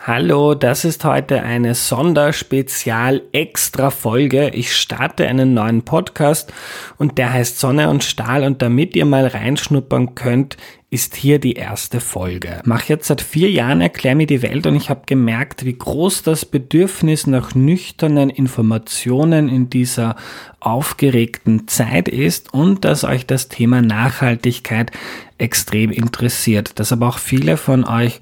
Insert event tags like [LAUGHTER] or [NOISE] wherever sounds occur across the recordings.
Hallo, das ist heute eine Sonderspezial-Extra-Folge. Ich starte einen neuen Podcast und der heißt Sonne und Stahl und damit ihr mal reinschnuppern könnt, ist hier die erste Folge. Mach jetzt seit vier Jahren Erklär mir die Welt und ich habe gemerkt, wie groß das Bedürfnis nach nüchternen Informationen in dieser aufgeregten Zeit ist und dass euch das Thema Nachhaltigkeit extrem interessiert. Dass aber auch viele von euch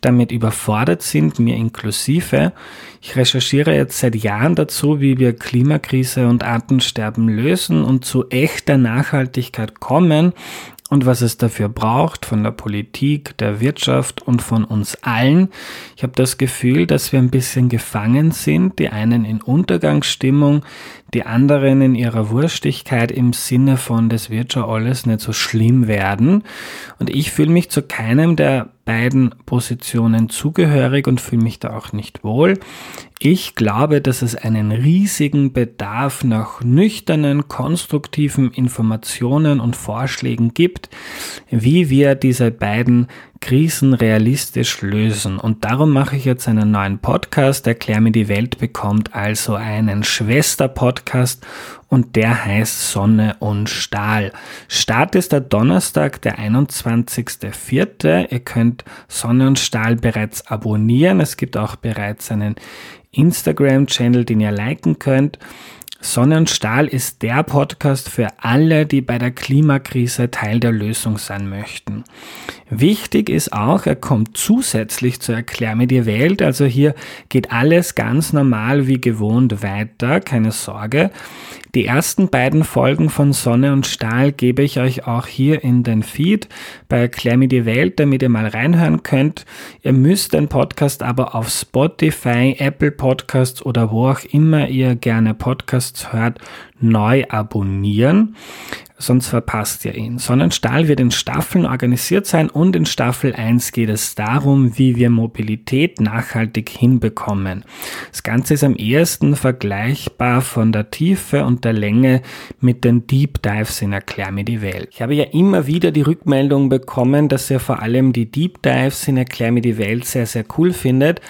damit überfordert sind, mir inklusive. Ich recherchiere jetzt seit Jahren dazu, wie wir Klimakrise und Artensterben lösen und zu echter Nachhaltigkeit kommen und was es dafür braucht von der Politik, der Wirtschaft und von uns allen. Ich habe das Gefühl, dass wir ein bisschen gefangen sind, die einen in Untergangsstimmung, die anderen in ihrer Wurstigkeit im Sinne von, das wird schon alles nicht so schlimm werden. Und ich fühle mich zu keinem der beiden Positionen zugehörig und fühle mich da auch nicht wohl. Ich glaube, dass es einen riesigen Bedarf nach nüchternen, konstruktiven Informationen und Vorschlägen gibt, wie wir diese beiden Krisen realistisch lösen. Und darum mache ich jetzt einen neuen Podcast. Erklär mir die Welt bekommt also einen Schwester-Podcast und der heißt Sonne und Stahl. Start ist der Donnerstag, der 21.04. Ihr könnt Sonne und Stahl bereits abonnieren. Es gibt auch bereits einen Instagram-Channel, den ihr liken könnt. Sonne und Stahl ist der Podcast für alle, die bei der Klimakrise Teil der Lösung sein möchten. Wichtig ist auch, er kommt zusätzlich zu Erklär mir die Welt. Also hier geht alles ganz normal wie gewohnt weiter, keine Sorge. Die ersten beiden Folgen von Sonne und Stahl gebe ich euch auch hier in den Feed bei Erklär mir die Welt, damit ihr mal reinhören könnt. Ihr müsst den Podcast aber auf Spotify, Apple Podcasts oder wo auch immer ihr gerne Podcasts hört, neu abonnieren sonst verpasst ihr ihn. Sonnenstahl wird in Staffeln organisiert sein und in Staffel 1 geht es darum, wie wir Mobilität nachhaltig hinbekommen. Das Ganze ist am ehesten vergleichbar von der Tiefe und der Länge mit den Deep Dives in Erklär mir die Welt. Ich habe ja immer wieder die Rückmeldung bekommen, dass ihr vor allem die Deep Dives in Erklär mir die Welt sehr, sehr cool findet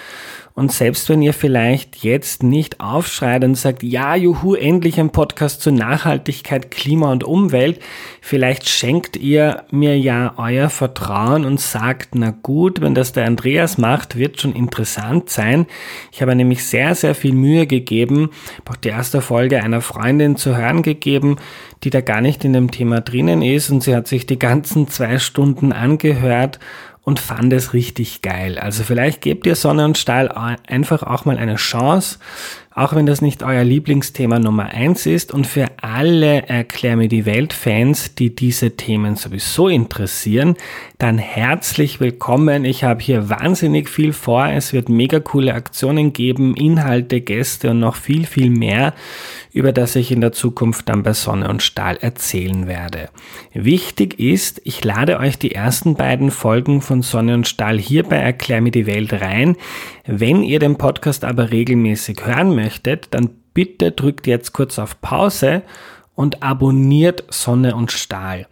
und selbst wenn ihr vielleicht jetzt nicht aufschreit und sagt, ja, juhu, endlich ein Podcast zur Nachhaltigkeit, Klima und Umwelt, vielleicht schenkt ihr mir ja euer Vertrauen und sagt, na gut, wenn das der Andreas macht, wird schon interessant sein. Ich habe nämlich sehr, sehr viel Mühe gegeben, auch die erste Folge einer Freundin zu hören gegeben, die da gar nicht in dem Thema drinnen ist und sie hat sich die ganzen zwei Stunden angehört und fand es richtig geil. Also vielleicht gebt ihr Sonne und Stahl einfach auch mal eine Chance auch wenn das nicht euer Lieblingsthema Nummer eins ist und für alle Erklär mir die Welt Fans, die diese Themen sowieso interessieren, dann herzlich willkommen. Ich habe hier wahnsinnig viel vor. Es wird mega coole Aktionen geben, Inhalte, Gäste und noch viel, viel mehr, über das ich in der Zukunft dann bei Sonne und Stahl erzählen werde. Wichtig ist, ich lade euch die ersten beiden Folgen von Sonne und Stahl hier bei Erklär mir die Welt rein. Wenn ihr den Podcast aber regelmäßig hören möchtet, dann bitte drückt jetzt kurz auf Pause und abonniert Sonne und Stahl.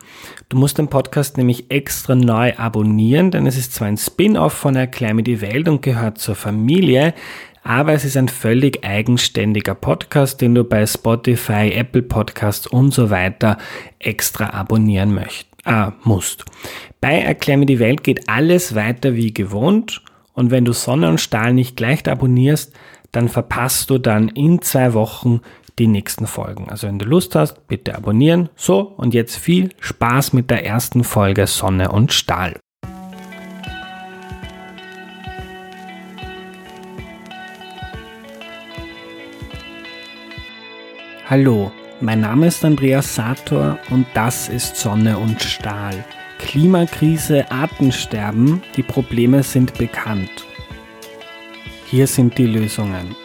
Du musst den Podcast nämlich extra neu abonnieren, denn es ist zwar ein Spin-off von Erklär mir die Welt und gehört zur Familie, aber es ist ein völlig eigenständiger Podcast, den du bei Spotify, Apple Podcasts und so weiter extra abonnieren möcht, äh, musst. Bei Erklär mir die Welt geht alles weiter wie gewohnt und wenn du Sonne und Stahl nicht gleich abonnierst, dann verpasst du dann in zwei Wochen die nächsten Folgen. Also wenn du Lust hast, bitte abonnieren. So, und jetzt viel Spaß mit der ersten Folge Sonne und Stahl. Hallo, mein Name ist Andreas Sator und das ist Sonne und Stahl. Klimakrise, Artensterben, die Probleme sind bekannt. Hier sind die Lösungen.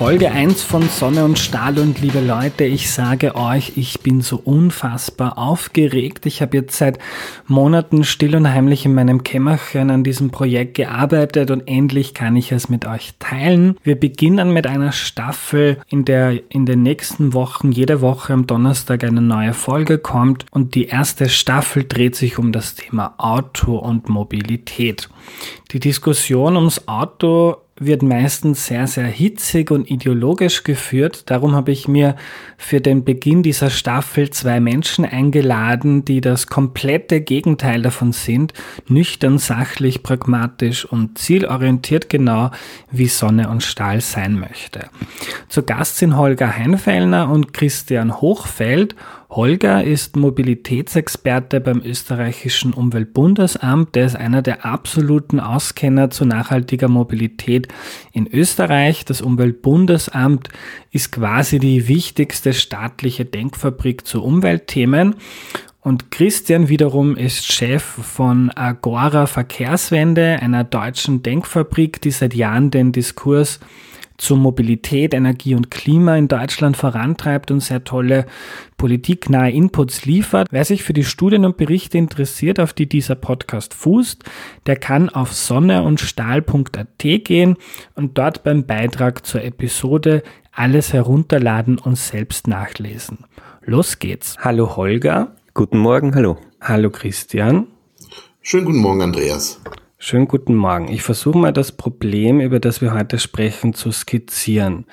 Folge 1 von Sonne und Stahl und liebe Leute, ich sage euch, ich bin so unfassbar aufgeregt. Ich habe jetzt seit Monaten still und heimlich in meinem Kämmerchen an diesem Projekt gearbeitet und endlich kann ich es mit euch teilen. Wir beginnen mit einer Staffel, in der in den nächsten Wochen jede Woche am Donnerstag eine neue Folge kommt und die erste Staffel dreht sich um das Thema Auto und Mobilität. Die Diskussion ums Auto wird meistens sehr, sehr hitzig und ideologisch geführt. Darum habe ich mir für den Beginn dieser Staffel zwei Menschen eingeladen, die das komplette Gegenteil davon sind. Nüchtern, sachlich, pragmatisch und zielorientiert genau, wie Sonne und Stahl sein möchte. Zu Gast sind Holger Heinfellner und Christian Hochfeld Holger ist Mobilitätsexperte beim österreichischen Umweltbundesamt. Der ist einer der absoluten Auskenner zu nachhaltiger Mobilität in Österreich. Das Umweltbundesamt ist quasi die wichtigste staatliche Denkfabrik zu Umweltthemen. Und Christian wiederum ist Chef von Agora Verkehrswende, einer deutschen Denkfabrik, die seit Jahren den Diskurs zur Mobilität, Energie und Klima in Deutschland vorantreibt und sehr tolle politiknahe Inputs liefert. Wer sich für die Studien und Berichte interessiert, auf die dieser Podcast fußt, der kann auf sonneundstahl.at gehen und dort beim Beitrag zur Episode alles herunterladen und selbst nachlesen. Los geht's. Hallo Holger. Guten Morgen, hallo. Hallo Christian. Schönen guten Morgen, Andreas. Schönen guten Morgen. Ich versuche mal das Problem, über das wir heute sprechen, zu skizzieren.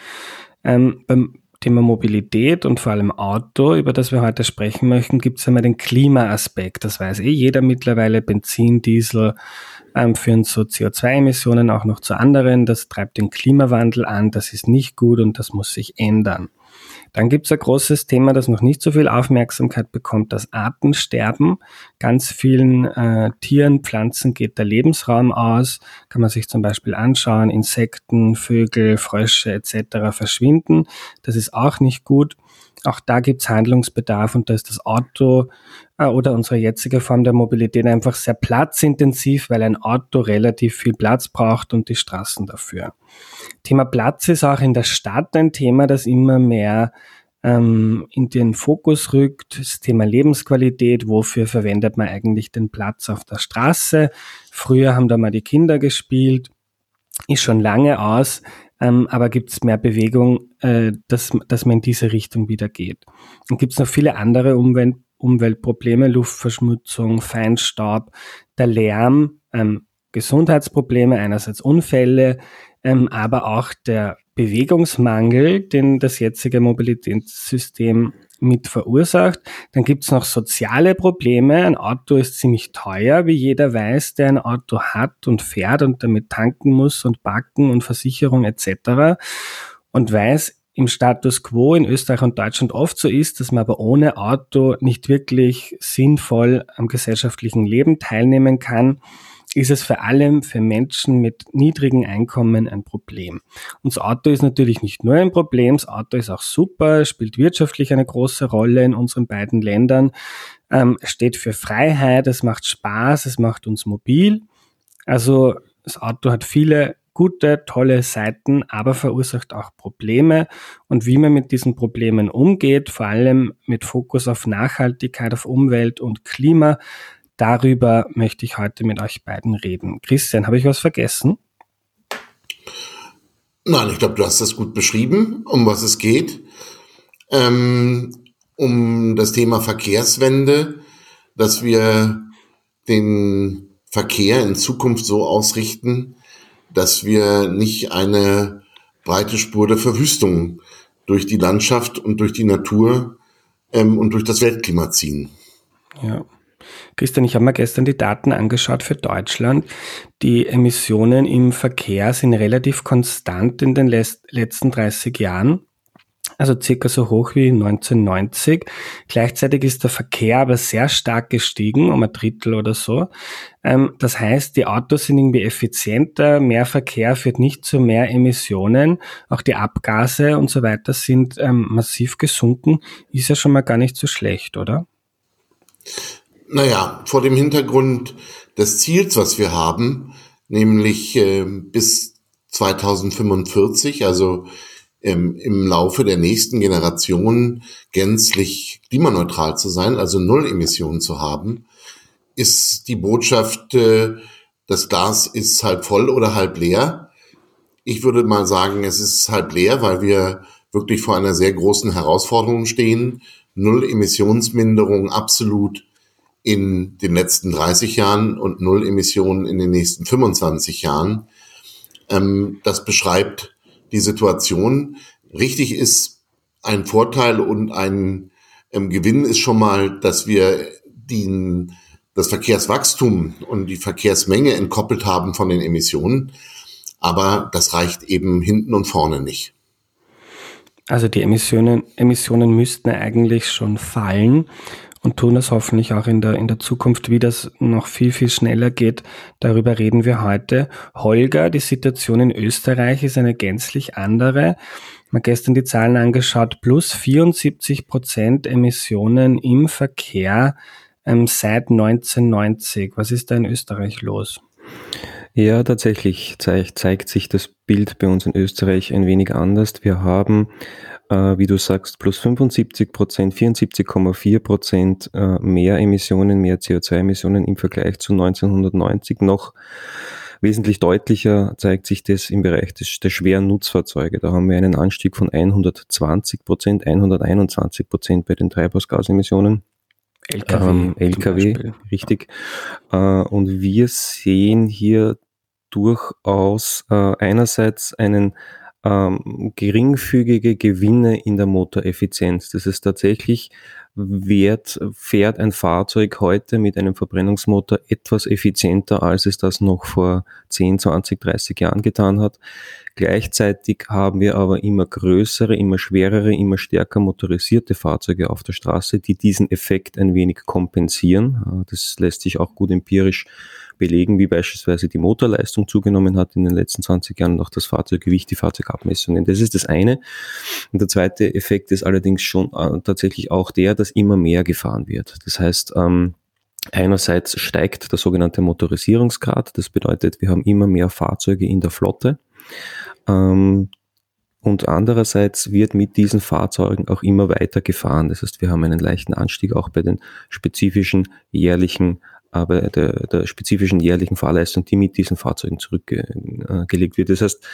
Ähm, beim Thema Mobilität und vor allem Auto, über das wir heute sprechen möchten, gibt es einmal den Klimaaspekt. Das weiß eh jeder mittlerweile. Benzin, Diesel ähm, führen zu CO2-Emissionen auch noch zu anderen. Das treibt den Klimawandel an. Das ist nicht gut und das muss sich ändern. Dann gibt es ein großes Thema, das noch nicht so viel Aufmerksamkeit bekommt, das Artensterben. Ganz vielen äh, Tieren, Pflanzen geht der Lebensraum aus. Kann man sich zum Beispiel anschauen, Insekten, Vögel, Frösche etc. verschwinden. Das ist auch nicht gut. Auch da gibt es Handlungsbedarf und da ist das Auto äh, oder unsere jetzige Form der Mobilität einfach sehr platzintensiv, weil ein Auto relativ viel Platz braucht und die Straßen dafür. Thema Platz ist auch in der Stadt ein Thema, das immer mehr ähm, in den Fokus rückt. Das Thema Lebensqualität, wofür verwendet man eigentlich den Platz auf der Straße? Früher haben da mal die Kinder gespielt, ist schon lange aus, ähm, aber gibt es mehr Bewegung, äh, dass, dass man in diese Richtung wieder geht. Und gibt es noch viele andere Umwelt, Umweltprobleme, Luftverschmutzung, Feinstaub, der Lärm, ähm, Gesundheitsprobleme, einerseits Unfälle, ähm, aber auch der Bewegungsmangel, den das jetzige Mobilitätssystem mit verursacht. Dann gibt's noch soziale Probleme. Ein Auto ist ziemlich teuer, wie jeder weiß, der ein Auto hat und fährt und damit tanken muss und backen und Versicherung etc. Und weiß, im Status quo in Österreich und Deutschland oft so ist, dass man aber ohne Auto nicht wirklich sinnvoll am gesellschaftlichen Leben teilnehmen kann ist es vor allem für Menschen mit niedrigen Einkommen ein Problem. Und das Auto ist natürlich nicht nur ein Problem, das Auto ist auch super, spielt wirtschaftlich eine große Rolle in unseren beiden Ländern, ähm, steht für Freiheit, es macht Spaß, es macht uns mobil. Also das Auto hat viele gute, tolle Seiten, aber verursacht auch Probleme. Und wie man mit diesen Problemen umgeht, vor allem mit Fokus auf Nachhaltigkeit, auf Umwelt und Klima, Darüber möchte ich heute mit euch beiden reden. Christian, habe ich was vergessen? Nein, ich glaube, du hast das gut beschrieben, um was es geht. Ähm, um das Thema Verkehrswende, dass wir den Verkehr in Zukunft so ausrichten, dass wir nicht eine breite Spur der Verwüstung durch die Landschaft und durch die Natur ähm, und durch das Weltklima ziehen. Ja. Christian, ich habe mir gestern die Daten angeschaut für Deutschland. Die Emissionen im Verkehr sind relativ konstant in den letzten 30 Jahren. Also circa so hoch wie 1990. Gleichzeitig ist der Verkehr aber sehr stark gestiegen, um ein Drittel oder so. Ähm, das heißt, die Autos sind irgendwie effizienter, mehr Verkehr führt nicht zu mehr Emissionen. Auch die Abgase und so weiter sind ähm, massiv gesunken. Ist ja schon mal gar nicht so schlecht, oder? Naja, vor dem Hintergrund des Ziels, was wir haben, nämlich äh, bis 2045, also ähm, im Laufe der nächsten Generationen gänzlich klimaneutral zu sein, also Null Emissionen zu haben, ist die Botschaft, äh, das Glas ist halb voll oder halb leer. Ich würde mal sagen, es ist halb leer, weil wir wirklich vor einer sehr großen Herausforderung stehen. Null Emissionsminderung absolut in den letzten 30 Jahren und Null Emissionen in den nächsten 25 Jahren. Ähm, das beschreibt die Situation. Richtig ist ein Vorteil und ein ähm, Gewinn ist schon mal, dass wir den, das Verkehrswachstum und die Verkehrsmenge entkoppelt haben von den Emissionen. Aber das reicht eben hinten und vorne nicht. Also die Emissionen, Emissionen müssten eigentlich schon fallen und tun das hoffentlich auch in der, in der Zukunft, wie das noch viel, viel schneller geht. Darüber reden wir heute. Holger, die Situation in Österreich ist eine gänzlich andere. Man gestern die Zahlen angeschaut, plus 74 Prozent Emissionen im Verkehr ähm, seit 1990. Was ist da in Österreich los? Ja, tatsächlich zeigt, zeigt sich das Bild bei uns in Österreich ein wenig anders. Wir haben, äh, wie du sagst, plus 75 Prozent, 74,4 Prozent äh, mehr Emissionen, mehr CO2-Emissionen im Vergleich zu 1990 noch. Wesentlich deutlicher zeigt sich das im Bereich des, der schweren Nutzfahrzeuge. Da haben wir einen Anstieg von 120 Prozent, 121 Prozent bei den Treibhausgasemissionen. LKW, ähm, LKW richtig. Äh, und wir sehen hier durchaus äh, einerseits einen ähm, geringfügige Gewinne in der Motoreffizienz. Das ist tatsächlich wert, fährt ein Fahrzeug heute mit einem Verbrennungsmotor etwas effizienter, als es das noch vor 10, 20, 30 Jahren getan hat. Gleichzeitig haben wir aber immer größere, immer schwerere, immer stärker motorisierte Fahrzeuge auf der Straße, die diesen Effekt ein wenig kompensieren. Das lässt sich auch gut empirisch belegen, wie beispielsweise die Motorleistung zugenommen hat in den letzten 20 Jahren und auch das Fahrzeuggewicht, die Fahrzeugabmessungen. Das ist das eine. Und der zweite Effekt ist allerdings schon äh, tatsächlich auch der, dass immer mehr gefahren wird. Das heißt, ähm, Einerseits steigt der sogenannte Motorisierungsgrad. Das bedeutet, wir haben immer mehr Fahrzeuge in der Flotte. Ähm, und andererseits wird mit diesen Fahrzeugen auch immer weiter gefahren. Das heißt, wir haben einen leichten Anstieg auch bei den spezifischen jährlichen aber der, der spezifischen jährlichen Fahrleistung, die mit diesen Fahrzeugen zurückgelegt wird. Das heißt,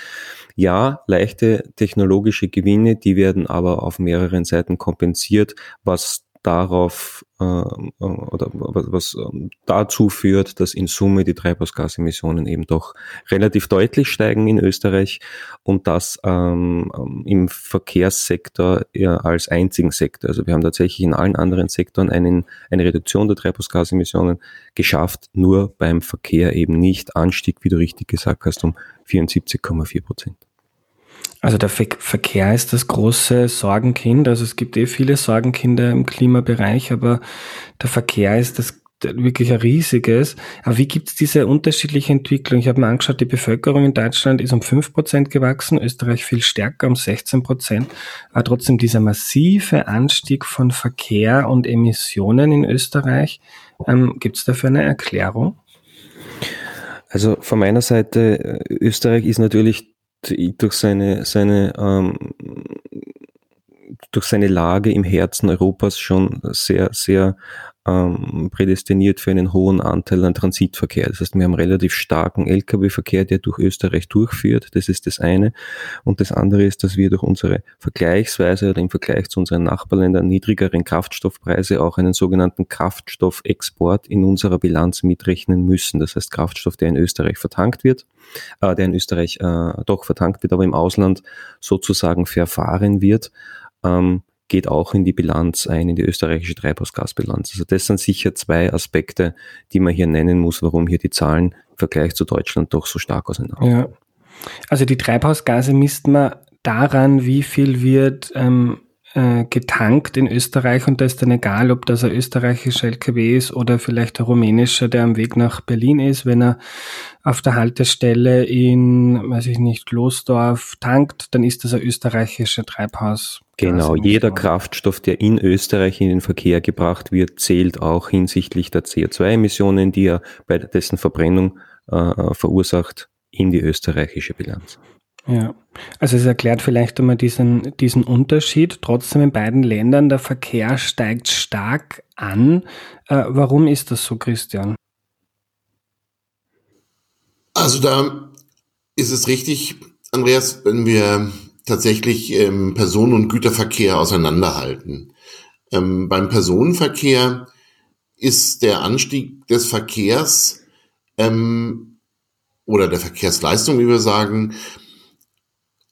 ja, leichte technologische Gewinne, die werden aber auf mehreren Seiten kompensiert, was darauf äh, oder was ähm, dazu führt, dass in Summe die Treibhausgasemissionen eben doch relativ deutlich steigen in Österreich und das ähm, im Verkehrssektor als einzigen Sektor. Also wir haben tatsächlich in allen anderen Sektoren einen, eine Reduktion der Treibhausgasemissionen geschafft, nur beim Verkehr eben nicht Anstieg, wie du richtig gesagt hast, um 74,4 Prozent. Also der Verkehr ist das große Sorgenkind. Also es gibt eh viele Sorgenkinder im Klimabereich, aber der Verkehr ist das wirklich ein riesiges. Aber wie gibt es diese unterschiedliche Entwicklung? Ich habe mir angeschaut, die Bevölkerung in Deutschland ist um fünf Prozent gewachsen, Österreich viel stärker, um 16%. Prozent. Aber trotzdem dieser massive Anstieg von Verkehr und Emissionen in Österreich. Ähm, gibt es dafür eine Erklärung? Also von meiner Seite, äh, Österreich ist natürlich durch seine, seine, ähm, durch seine Lage im Herzen Europas schon sehr, sehr ähm, prädestiniert für einen hohen Anteil an Transitverkehr. Das heißt, wir haben relativ starken Lkw-Verkehr, der durch Österreich durchführt. Das ist das eine. Und das andere ist, dass wir durch unsere vergleichsweise oder im Vergleich zu unseren Nachbarländern niedrigeren Kraftstoffpreise auch einen sogenannten Kraftstoffexport in unserer Bilanz mitrechnen müssen. Das heißt, Kraftstoff, der in Österreich vertankt wird, äh, der in Österreich äh, doch vertankt wird, aber im Ausland sozusagen verfahren wird. Ähm, geht auch in die Bilanz ein, in die österreichische Treibhausgasbilanz. Also das sind sicher zwei Aspekte, die man hier nennen muss, warum hier die Zahlen im Vergleich zu Deutschland doch so stark auseinander. Ja. Also die Treibhausgase misst man daran, wie viel wird ähm, äh, getankt in Österreich und da ist dann egal, ob das ein österreichischer LKW ist oder vielleicht ein rumänischer, der am Weg nach Berlin ist, wenn er auf der Haltestelle in, weiß ich nicht, Losdorf tankt, dann ist das ein österreichischer Treibhaus. Genau, jeder Kraftstoff, der in Österreich in den Verkehr gebracht wird, zählt auch hinsichtlich der CO2-Emissionen, die er bei dessen Verbrennung äh, verursacht, in die österreichische Bilanz. Ja, also es erklärt vielleicht einmal diesen, diesen Unterschied. Trotzdem in beiden Ländern der Verkehr steigt stark an. Äh, warum ist das so, Christian? Also da ist es richtig, Andreas, wenn wir tatsächlich ähm, Personen- und Güterverkehr auseinanderhalten. Ähm, beim Personenverkehr ist der Anstieg des Verkehrs ähm, oder der Verkehrsleistung, wie wir sagen,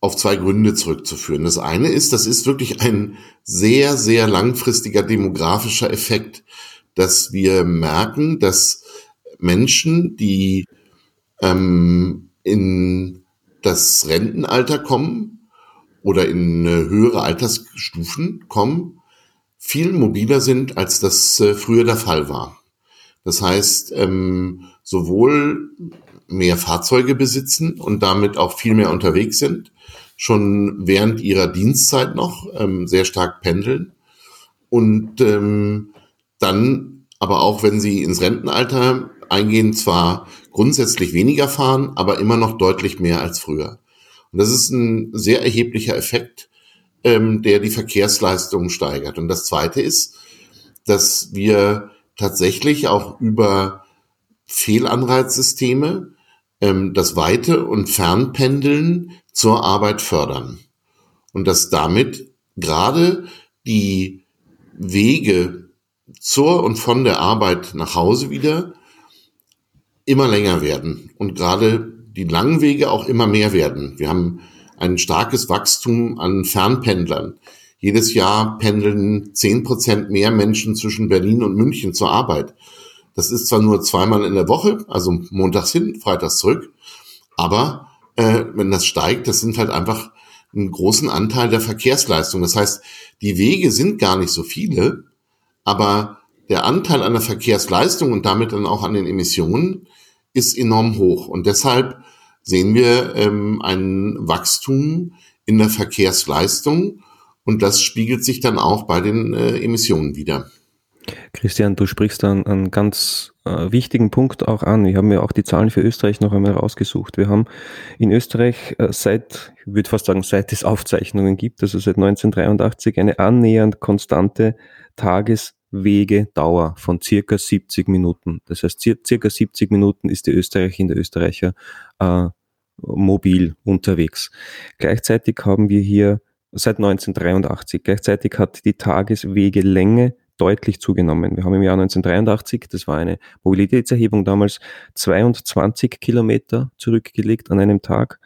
auf zwei Gründe zurückzuführen. Das eine ist, das ist wirklich ein sehr, sehr langfristiger demografischer Effekt, dass wir merken, dass Menschen, die ähm, in das Rentenalter kommen oder in höhere Altersstufen kommen, viel mobiler sind, als das äh, früher der Fall war. Das heißt, ähm, sowohl mehr Fahrzeuge besitzen und damit auch viel mehr unterwegs sind, schon während ihrer Dienstzeit noch ähm, sehr stark pendeln und ähm, dann aber auch, wenn sie ins Rentenalter eingehen, zwar grundsätzlich weniger fahren, aber immer noch deutlich mehr als früher. Und das ist ein sehr erheblicher Effekt, ähm, der die Verkehrsleistung steigert. Und das Zweite ist, dass wir tatsächlich auch über Fehlanreizsysteme ähm, das Weite- und Fernpendeln zur Arbeit fördern. Und dass damit gerade die Wege zur und von der Arbeit nach Hause wieder immer länger werden und gerade die langen Wege auch immer mehr werden. Wir haben ein starkes Wachstum an Fernpendlern. Jedes Jahr pendeln zehn Prozent mehr Menschen zwischen Berlin und München zur Arbeit. Das ist zwar nur zweimal in der Woche, also montags hin, freitags zurück, aber äh, wenn das steigt, das sind halt einfach einen großen Anteil der Verkehrsleistung. Das heißt, die Wege sind gar nicht so viele, aber der Anteil an der Verkehrsleistung und damit dann auch an den Emissionen ist enorm hoch. Und deshalb sehen wir ähm, ein Wachstum in der Verkehrsleistung und das spiegelt sich dann auch bei den äh, Emissionen wieder. Christian, du sprichst dann einen ganz äh, wichtigen Punkt auch an. Ich habe mir auch die Zahlen für Österreich noch einmal rausgesucht. Wir haben in Österreich äh, seit, ich würde fast sagen, seit es Aufzeichnungen gibt, also seit 1983, eine annähernd konstante Tageswegedauer von circa 70 Minuten. Das heißt, circa 70 Minuten ist die Österreicherin, der Österreicher äh, mobil unterwegs. Gleichzeitig haben wir hier seit 1983, gleichzeitig hat die Tageswegelänge deutlich zugenommen. Wir haben im Jahr 1983, das war eine Mobilitätserhebung damals, 22 Kilometer zurückgelegt an einem Tag.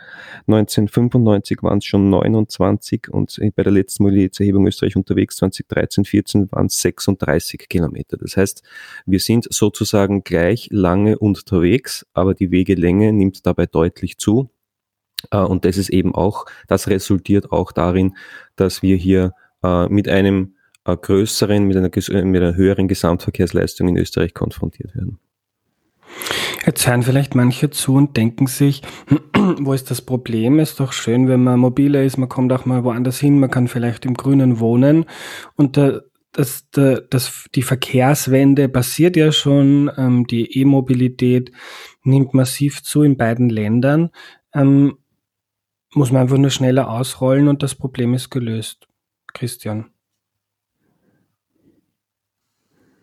1995 waren es schon 29 und bei der letzten Mobilitätserhebung Österreich unterwegs 2013, 14 waren es 36 Kilometer. Das heißt, wir sind sozusagen gleich lange unterwegs, aber die Wegelänge nimmt dabei deutlich zu. Äh, und das ist eben auch, das resultiert auch darin, dass wir hier äh, mit einem größeren, mit einer, mit einer höheren Gesamtverkehrsleistung in Österreich konfrontiert werden. Jetzt hören vielleicht manche zu und denken sich, [CLEARS THROAT] wo ist das Problem? Ist doch schön, wenn man mobiler ist, man kommt auch mal woanders hin, man kann vielleicht im Grünen wohnen. Und da, das, das, die Verkehrswende passiert ja schon, ähm, die E-Mobilität nimmt massiv zu in beiden Ländern. Ähm, muss man einfach nur schneller ausrollen und das Problem ist gelöst. Christian.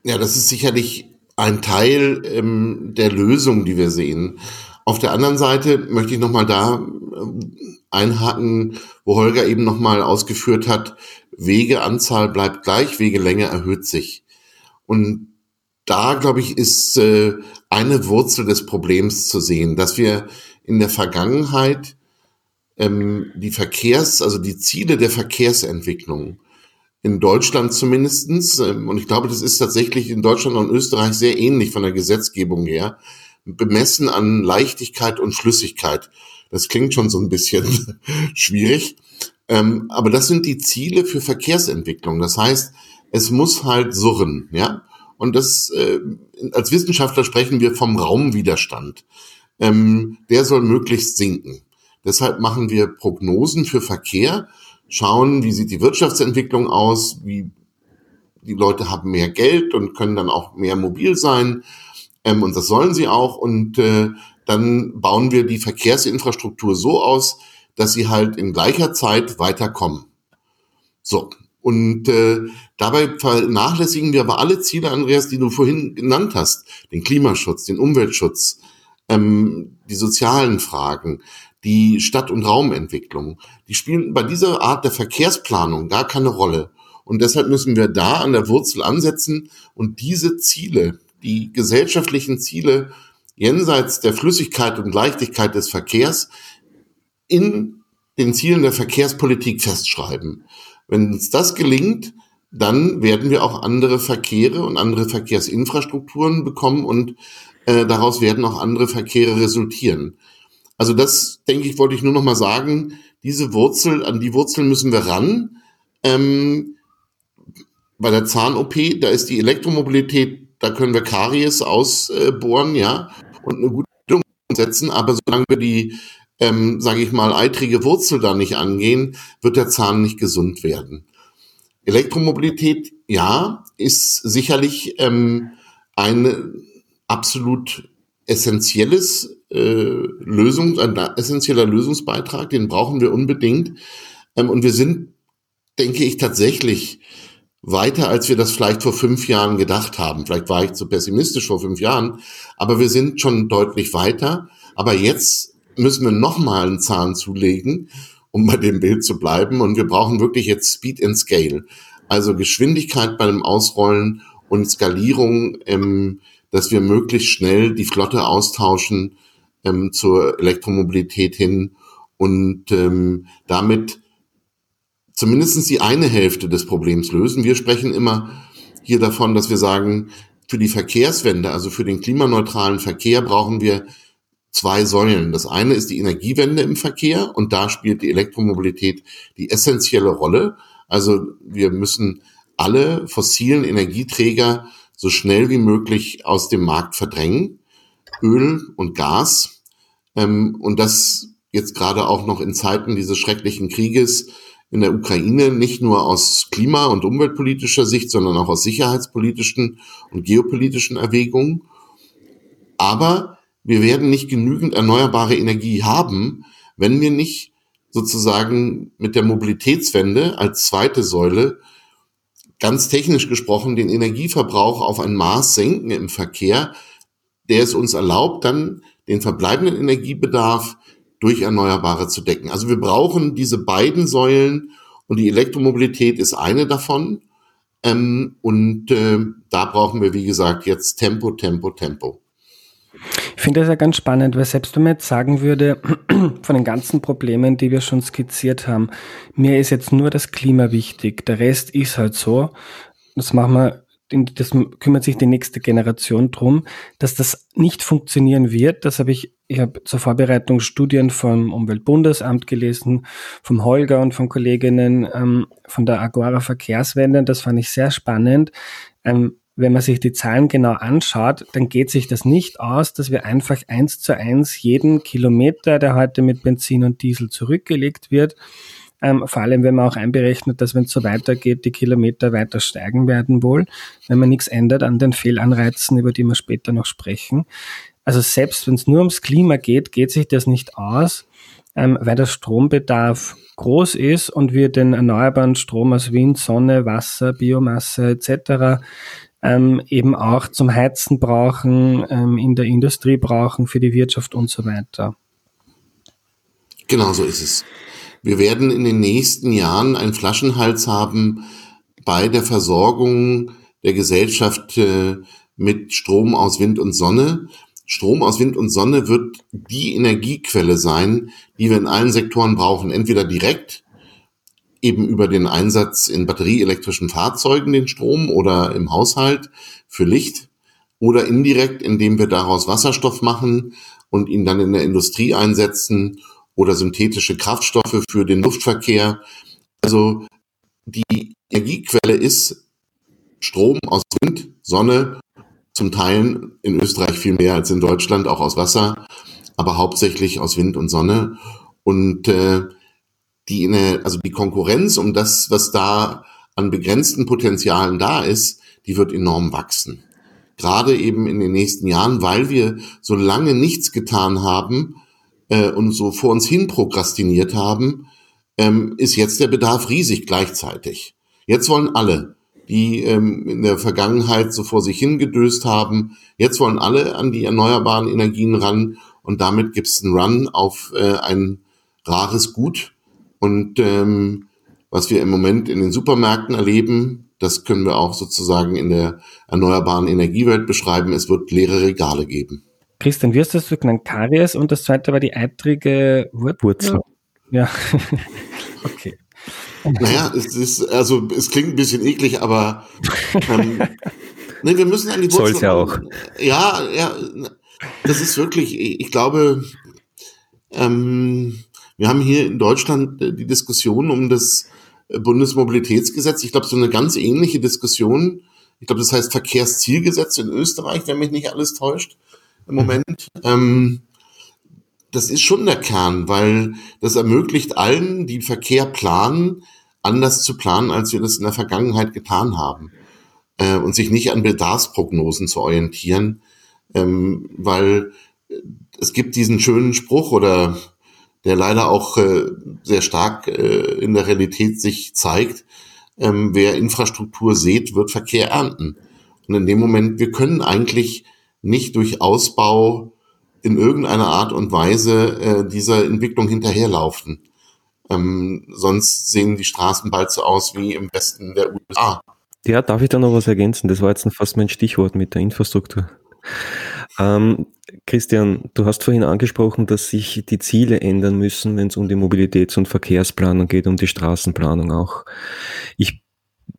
Ja, das ist sicherlich ein Teil ähm, der Lösung, die wir sehen. Auf der anderen Seite möchte ich nochmal da äh, einhaken, wo Holger eben nochmal ausgeführt hat, Wegeanzahl bleibt gleich, Wegelänge erhöht sich. Und da, glaube ich, ist äh, eine Wurzel des Problems zu sehen, dass wir in der Vergangenheit ähm, die Verkehrs-, also die Ziele der Verkehrsentwicklung in Deutschland zumindestens ähm, und ich glaube, das ist tatsächlich in Deutschland und Österreich sehr ähnlich von der Gesetzgebung her, bemessen an Leichtigkeit und Flüssigkeit. Das klingt schon so ein bisschen [LAUGHS] schwierig, ähm, aber das sind die Ziele für Verkehrsentwicklung. Das heißt, es muss halt surren, ja. Und das, äh, als Wissenschaftler sprechen wir vom Raumwiderstand. Ähm, der soll möglichst sinken. Deshalb machen wir Prognosen für Verkehr schauen, wie sieht die Wirtschaftsentwicklung aus, wie die Leute haben mehr Geld und können dann auch mehr mobil sein. Ähm, und das sollen sie auch. Und äh, dann bauen wir die Verkehrsinfrastruktur so aus, dass sie halt in gleicher Zeit weiterkommen. So. Und äh, dabei vernachlässigen wir aber alle Ziele, Andreas, die du vorhin genannt hast. Den Klimaschutz, den Umweltschutz, ähm, die sozialen Fragen, die Stadt- und Raumentwicklung. Die spielen bei dieser Art der Verkehrsplanung gar keine Rolle. Und deshalb müssen wir da an der Wurzel ansetzen und diese Ziele, die gesellschaftlichen Ziele jenseits der Flüssigkeit und Leichtigkeit des Verkehrs in den Zielen der Verkehrspolitik festschreiben. Wenn uns das gelingt, dann werden wir auch andere Verkehre und andere Verkehrsinfrastrukturen bekommen und äh, daraus werden auch andere Verkehre resultieren. Also das, denke ich, wollte ich nur noch mal sagen. Diese Wurzel, an die Wurzel müssen wir ran. Ähm, bei der Zahn-OP, da ist die Elektromobilität, da können wir Karies ausbohren, ja, und eine gute Bildung setzen. Aber solange wir die ähm, sage ich mal, eitrige Wurzel da nicht angehen, wird der Zahn nicht gesund werden. Elektromobilität, ja, ist sicherlich ähm, ein absolut essentielles Lösung, ein essentieller Lösungsbeitrag, den brauchen wir unbedingt. Ähm, und wir sind, denke ich, tatsächlich weiter, als wir das vielleicht vor fünf Jahren gedacht haben. Vielleicht war ich zu pessimistisch vor fünf Jahren, aber wir sind schon deutlich weiter. Aber jetzt müssen wir nochmal einen Zahn zulegen, um bei dem Bild zu bleiben. Und wir brauchen wirklich jetzt Speed and Scale. Also Geschwindigkeit beim Ausrollen und Skalierung, ähm, dass wir möglichst schnell die Flotte austauschen ähm, zur Elektromobilität hin und ähm, damit zumindestens die eine Hälfte des Problems lösen. Wir sprechen immer hier davon, dass wir sagen, für die Verkehrswende, also für den klimaneutralen Verkehr brauchen wir zwei Säulen. Das eine ist die Energiewende im Verkehr und da spielt die Elektromobilität die essentielle Rolle. Also wir müssen alle fossilen Energieträger so schnell wie möglich aus dem Markt verdrängen. Öl und Gas. Ähm, und das jetzt gerade auch noch in Zeiten dieses schrecklichen Krieges in der Ukraine, nicht nur aus klima- und umweltpolitischer Sicht, sondern auch aus sicherheitspolitischen und geopolitischen Erwägungen. Aber wir werden nicht genügend erneuerbare Energie haben, wenn wir nicht sozusagen mit der Mobilitätswende als zweite Säule ganz technisch gesprochen den Energieverbrauch auf ein Maß senken im Verkehr, der es uns erlaubt, dann den verbleibenden Energiebedarf durch Erneuerbare zu decken. Also wir brauchen diese beiden Säulen und die Elektromobilität ist eine davon. Ähm, und äh, da brauchen wir, wie gesagt, jetzt Tempo, Tempo, Tempo. Ich finde das ja ganz spannend, weil selbst wenn man jetzt sagen würde, [CLEARS THROAT] von den ganzen Problemen, die wir schon skizziert haben, mir ist jetzt nur das Klima wichtig, der Rest ist halt so, das machen wir, das kümmert sich die nächste Generation drum, dass das nicht funktionieren wird. Das habe ich, ich habe zur Vorbereitung Studien vom Umweltbundesamt gelesen, vom Holger und von Kolleginnen ähm, von der Agora Verkehrswende. Das fand ich sehr spannend. Ähm, wenn man sich die Zahlen genau anschaut, dann geht sich das nicht aus, dass wir einfach eins zu eins jeden Kilometer, der heute mit Benzin und Diesel zurückgelegt wird, ähm, vor allem wenn man auch einberechnet, dass wenn es so weitergeht, die Kilometer weiter steigen werden wohl, wenn man nichts ändert an den Fehlanreizen, über die wir später noch sprechen. Also selbst wenn es nur ums Klima geht, geht sich das nicht aus, ähm, weil der Strombedarf groß ist und wir den erneuerbaren Strom aus Wind, Sonne, Wasser, Biomasse etc ähm, eben auch zum Heizen brauchen, ähm, in der Industrie brauchen, für die Wirtschaft und so weiter. Genau so ist es. Wir werden in den nächsten Jahren einen Flaschenhals haben bei der Versorgung der Gesellschaft äh, mit Strom aus Wind und Sonne. Strom aus Wind und Sonne wird die Energiequelle sein, die wir in allen Sektoren brauchen. Entweder direkt eben über den Einsatz in batterieelektrischen Fahrzeugen den Strom oder im Haushalt für Licht oder indirekt, indem wir daraus Wasserstoff machen und ihn dann in der Industrie einsetzen oder synthetische Kraftstoffe für den Luftverkehr. Also die Energiequelle ist Strom aus Wind, Sonne, zum Teil in Österreich viel mehr als in Deutschland, auch aus Wasser, aber hauptsächlich aus Wind und Sonne. Und äh, die, also die Konkurrenz um das, was da an begrenzten Potenzialen da ist, die wird enorm wachsen. Gerade eben in den nächsten Jahren, weil wir so lange nichts getan haben, äh, und so vor uns hin prokrastiniert haben, ähm, ist jetzt der Bedarf riesig gleichzeitig. Jetzt wollen alle, die ähm, in der Vergangenheit so vor sich hingedöst haben, jetzt wollen alle an die erneuerbaren Energien ran und damit gibt es einen Run auf äh, ein rares Gut. Und ähm, was wir im Moment in den Supermärkten erleben, das können wir auch sozusagen in der erneuerbaren Energiewelt beschreiben. Es wird leere Regale geben. Christian, wie hast du das genannt? Karies und das zweite war die eitrige Wurzel. Ja. [LAUGHS] okay. Naja, es ist, also es klingt ein bisschen eklig, aber ähm, [LAUGHS] nee, wir müssen an die Wurzel. Soll's ja auch. Ja, ja, das ist wirklich, ich glaube, ähm, wir haben hier in Deutschland die Diskussion um das Bundesmobilitätsgesetz. Ich glaube, so eine ganz ähnliche Diskussion. Ich glaube, das heißt Verkehrszielgesetz in Österreich, wenn mich nicht alles täuscht im Moment. Ähm, das ist schon der Kern, weil das ermöglicht allen, die Verkehr planen, anders zu planen, als wir das in der Vergangenheit getan haben. Äh, und sich nicht an Bedarfsprognosen zu orientieren, ähm, weil es gibt diesen schönen Spruch oder der leider auch äh, sehr stark äh, in der Realität sich zeigt, ähm, wer Infrastruktur sät, wird Verkehr ernten. Und in dem Moment, wir können eigentlich nicht durch Ausbau in irgendeiner Art und Weise äh, dieser Entwicklung hinterherlaufen. Ähm, sonst sehen die Straßen bald so aus wie im Westen der USA. Ja, darf ich da noch was ergänzen? Das war jetzt fast mein Stichwort mit der Infrastruktur. Ähm, Christian, du hast vorhin angesprochen, dass sich die Ziele ändern müssen, wenn es um die Mobilitäts- und Verkehrsplanung geht, um die Straßenplanung auch. Ich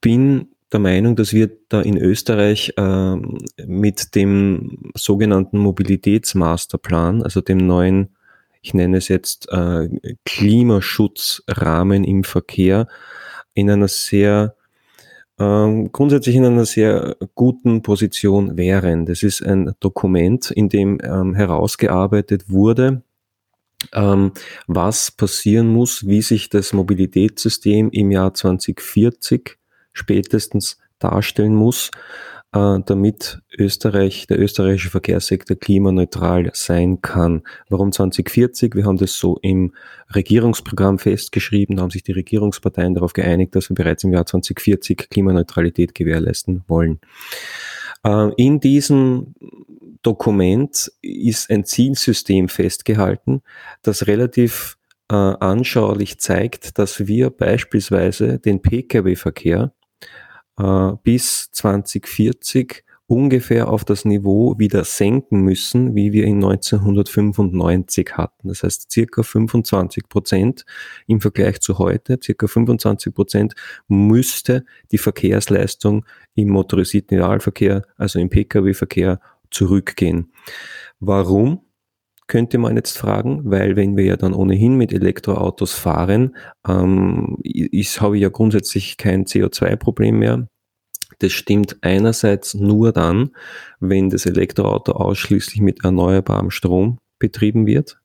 bin der Meinung, dass wir da in Österreich äh, mit dem sogenannten Mobilitätsmasterplan, also dem neuen, ich nenne es jetzt äh, Klimaschutzrahmen im Verkehr, in einer sehr ähm, grundsätzlich in einer sehr guten Position wären. Das ist ein Dokument, in dem ähm, herausgearbeitet wurde, ähm, was passieren muss, wie sich das Mobilitätssystem im Jahr 2040 spätestens darstellen muss, äh, damit Österreich, der österreichische Verkehrssektor klimaneutral sein kann. Warum 2040? Wir haben das so im Regierungsprogramm festgeschrieben, da haben sich die Regierungsparteien darauf geeinigt, dass wir bereits im Jahr 2040 Klimaneutralität gewährleisten wollen. Äh, in diesem Dokument ist ein Zielsystem festgehalten, das relativ äh, anschaulich zeigt, dass wir beispielsweise den Pkw-Verkehr äh, bis 2040 ungefähr auf das Niveau wieder senken müssen, wie wir in 1995 hatten. Das heißt, circa 25 Prozent im Vergleich zu heute, circa 25 Prozent müsste die Verkehrsleistung im motorisierten Idealverkehr, also im Pkw-Verkehr, zurückgehen. Warum? Könnte man jetzt fragen, weil wenn wir ja dann ohnehin mit Elektroautos fahren, ähm, ist, habe ich ja grundsätzlich kein CO2-Problem mehr. Das stimmt einerseits nur dann, wenn das Elektroauto ausschließlich mit erneuerbarem Strom betrieben wird,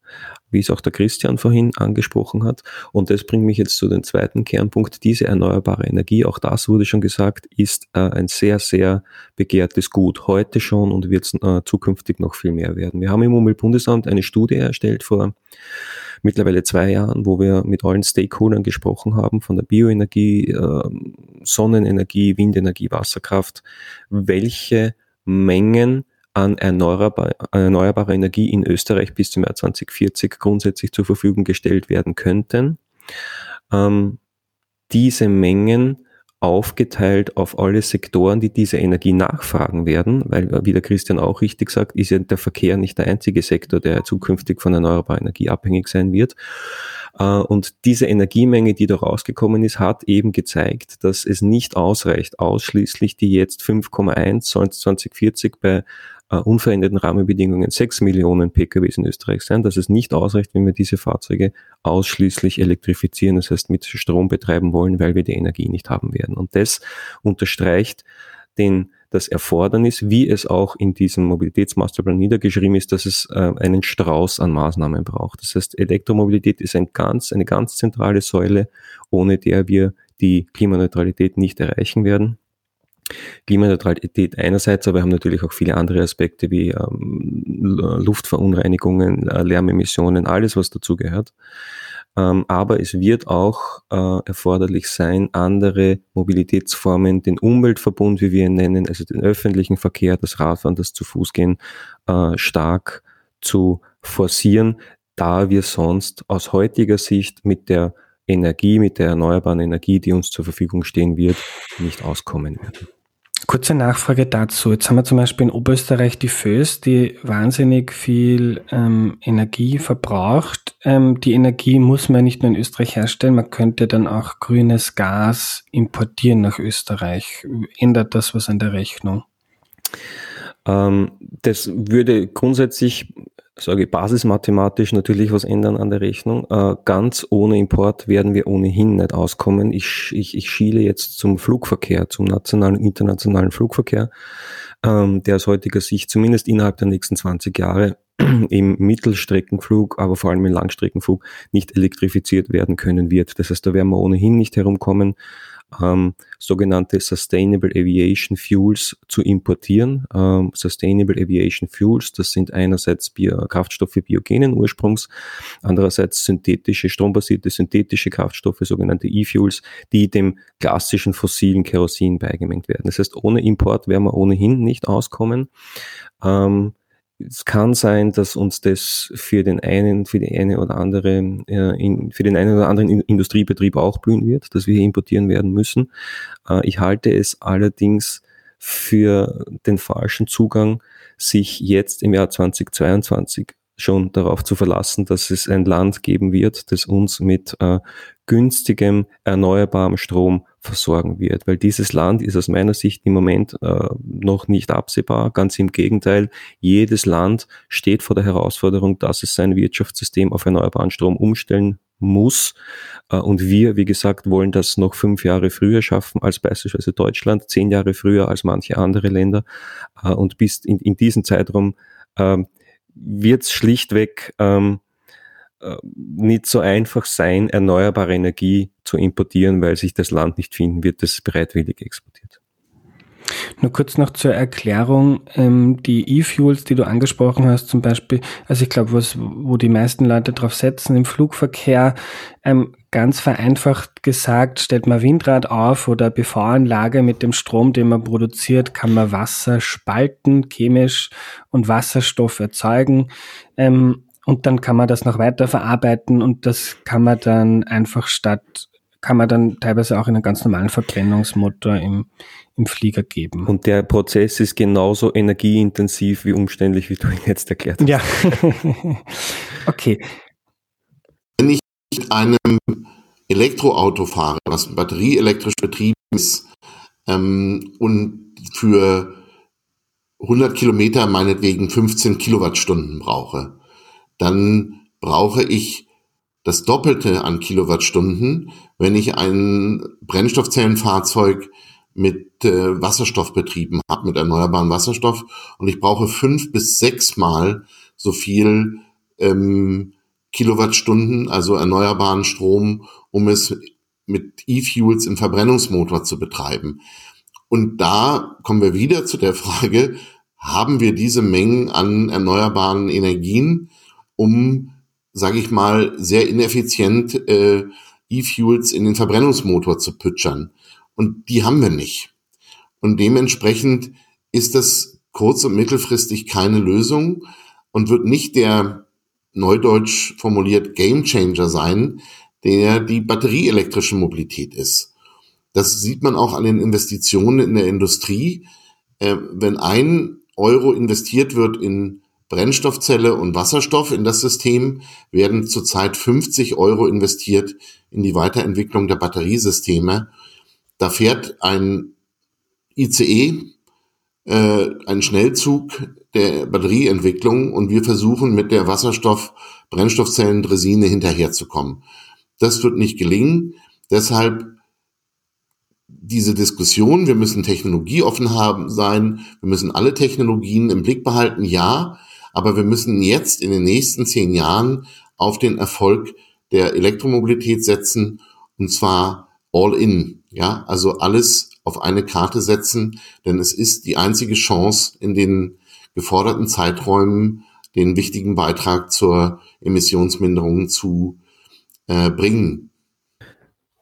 wie es auch der Christian vorhin angesprochen hat. Und das bringt mich jetzt zu dem zweiten Kernpunkt. Diese erneuerbare Energie, auch das wurde schon gesagt, ist äh, ein sehr, sehr begehrtes Gut. Heute schon und wird äh, zukünftig noch viel mehr werden. Wir haben im Umweltbundesamt eine Studie erstellt vor mittlerweile zwei Jahren, wo wir mit allen Stakeholdern gesprochen haben, von der Bioenergie, äh, Sonnenenergie, Windenergie, Wasserkraft, welche Mengen an erneuerbar, erneuerbarer Energie in Österreich bis zum Jahr 2040 grundsätzlich zur Verfügung gestellt werden könnten. Ähm, diese Mengen aufgeteilt auf alle Sektoren, die diese Energie nachfragen werden, weil, wie der Christian auch richtig sagt, ist ja der Verkehr nicht der einzige Sektor, der zukünftig von erneuerbarer Energie abhängig sein wird. Äh, und diese Energiemenge, die da rausgekommen ist, hat eben gezeigt, dass es nicht ausreicht, ausschließlich die jetzt 5,1 2040 bei unveränderten Rahmenbedingungen 6 Millionen PKWs in Österreich sein, dass es nicht ausreicht, wenn wir diese Fahrzeuge ausschließlich elektrifizieren, das heißt mit Strom betreiben wollen, weil wir die Energie nicht haben werden. Und das unterstreicht den das Erfordernis, wie es auch in diesem Mobilitätsmasterplan niedergeschrieben ist, dass es äh, einen Strauß an Maßnahmen braucht. Das heißt, Elektromobilität ist ein ganz, eine ganz zentrale Säule, ohne der wir die Klimaneutralität nicht erreichen werden. Klimaneutralität einerseits, aber wir haben natürlich auch viele andere Aspekte wie ähm, Luftverunreinigungen, äh, Lärmemissionen, alles was dazugehört. Ähm, aber es wird auch äh, erforderlich sein, andere Mobilitätsformen, den Umweltverbund, wie wir ihn nennen, also den öffentlichen Verkehr, das Radfahren, das zu Fuß gehen, äh, stark zu forcieren, da wir sonst aus heutiger Sicht mit der Energie, mit der erneuerbaren Energie, die uns zur Verfügung stehen wird, nicht auskommen werden. Kurze Nachfrage dazu. Jetzt haben wir zum Beispiel in Oberösterreich die Föß, die wahnsinnig viel ähm, Energie verbraucht. Ähm, die Energie muss man nicht nur in Österreich herstellen, man könnte dann auch grünes Gas importieren nach Österreich. Ändert das was an der Rechnung? Ähm, das würde grundsätzlich sage ich, basismathematisch natürlich was ändern an der Rechnung. Äh, ganz ohne Import werden wir ohnehin nicht auskommen. Ich, ich, ich schiele jetzt zum Flugverkehr, zum nationalen internationalen Flugverkehr, ähm, der aus heutiger Sicht zumindest innerhalb der nächsten 20 Jahre [CLEARS THROAT] im Mittelstreckenflug, aber vor allem im Langstreckenflug nicht elektrifiziert werden können wird. Das heißt, da werden wir ohnehin nicht herumkommen ähm, sogenannte Sustainable Aviation Fuels zu importieren. Ähm, Sustainable Aviation Fuels, das sind einerseits Bio Kraftstoffe biogenen Ursprungs, andererseits synthetische, strombasierte synthetische Kraftstoffe, sogenannte E-Fuels, die dem klassischen fossilen Kerosin beigemengt werden. Das heißt, ohne Import werden wir ohnehin nicht auskommen. Ähm, es kann sein, dass uns das für den einen, für die eine oder andere, äh, für den einen oder anderen Industriebetrieb auch blühen wird, dass wir hier importieren werden müssen. Äh, ich halte es allerdings für den falschen Zugang, sich jetzt im Jahr 2022 schon darauf zu verlassen, dass es ein Land geben wird, das uns mit äh, günstigem, erneuerbarem Strom versorgen wird. Weil dieses Land ist aus meiner Sicht im Moment äh, noch nicht absehbar. Ganz im Gegenteil, jedes Land steht vor der Herausforderung, dass es sein Wirtschaftssystem auf erneuerbaren Strom umstellen muss. Äh, und wir, wie gesagt, wollen das noch fünf Jahre früher schaffen als beispielsweise Deutschland, zehn Jahre früher als manche andere Länder. Äh, und bis in, in diesem Zeitraum ähm, wird es schlichtweg ähm, äh, nicht so einfach sein, erneuerbare Energie zu importieren, weil sich das Land nicht finden wird, das bereitwillig exportiert. Nur kurz noch zur Erklärung, ähm, die E-Fuels, die du angesprochen hast, zum Beispiel, also ich glaube, was, wo die meisten Leute drauf setzen im Flugverkehr, ähm, ganz vereinfacht gesagt, stellt man Windrad auf oder PV-Anlage mit dem Strom, den man produziert, kann man Wasser spalten, chemisch und Wasserstoff erzeugen. Ähm, und dann kann man das noch weiter verarbeiten und das kann man dann einfach statt, kann man dann teilweise auch in einen ganz normalen Verbrennungsmotor im, im Flieger geben. Und der Prozess ist genauso energieintensiv wie umständlich, wie du ihn jetzt erklärt hast. Ja. [LAUGHS] okay. Wenn ich mit einem Elektroauto fahre, was batterieelektrisch betrieben ist, ähm, und für 100 Kilometer meinetwegen 15 Kilowattstunden brauche, dann brauche ich das Doppelte an Kilowattstunden, wenn ich ein Brennstoffzellenfahrzeug mit äh, Wasserstoff betrieben habe, mit erneuerbarem Wasserstoff. Und ich brauche fünf bis sechs Mal so viel ähm, Kilowattstunden, also erneuerbaren Strom, um es mit E-Fuels im Verbrennungsmotor zu betreiben. Und da kommen wir wieder zu der Frage, haben wir diese Mengen an erneuerbaren Energien? Um, sage ich mal, sehr ineffizient äh, E-Fuels in den Verbrennungsmotor zu pütschern. Und die haben wir nicht. Und dementsprechend ist das kurz- und mittelfristig keine Lösung und wird nicht der neudeutsch formuliert Gamechanger sein, der die batterieelektrische Mobilität ist. Das sieht man auch an den Investitionen in der Industrie. Äh, wenn ein Euro investiert wird in Brennstoffzelle und Wasserstoff in das System werden zurzeit 50 Euro investiert in die Weiterentwicklung der Batteriesysteme. Da fährt ein ICE, äh, ein Schnellzug der Batterieentwicklung und wir versuchen mit der Wasserstoff-Brennstoffzellendresine hinterherzukommen. Das wird nicht gelingen. Deshalb diese Diskussion, wir müssen technologieoffen haben sein, wir müssen alle Technologien im Blick behalten, ja, aber wir müssen jetzt in den nächsten zehn Jahren auf den Erfolg der Elektromobilität setzen und zwar all in. Ja, also alles auf eine Karte setzen, denn es ist die einzige Chance, in den geforderten Zeiträumen den wichtigen Beitrag zur Emissionsminderung zu äh, bringen.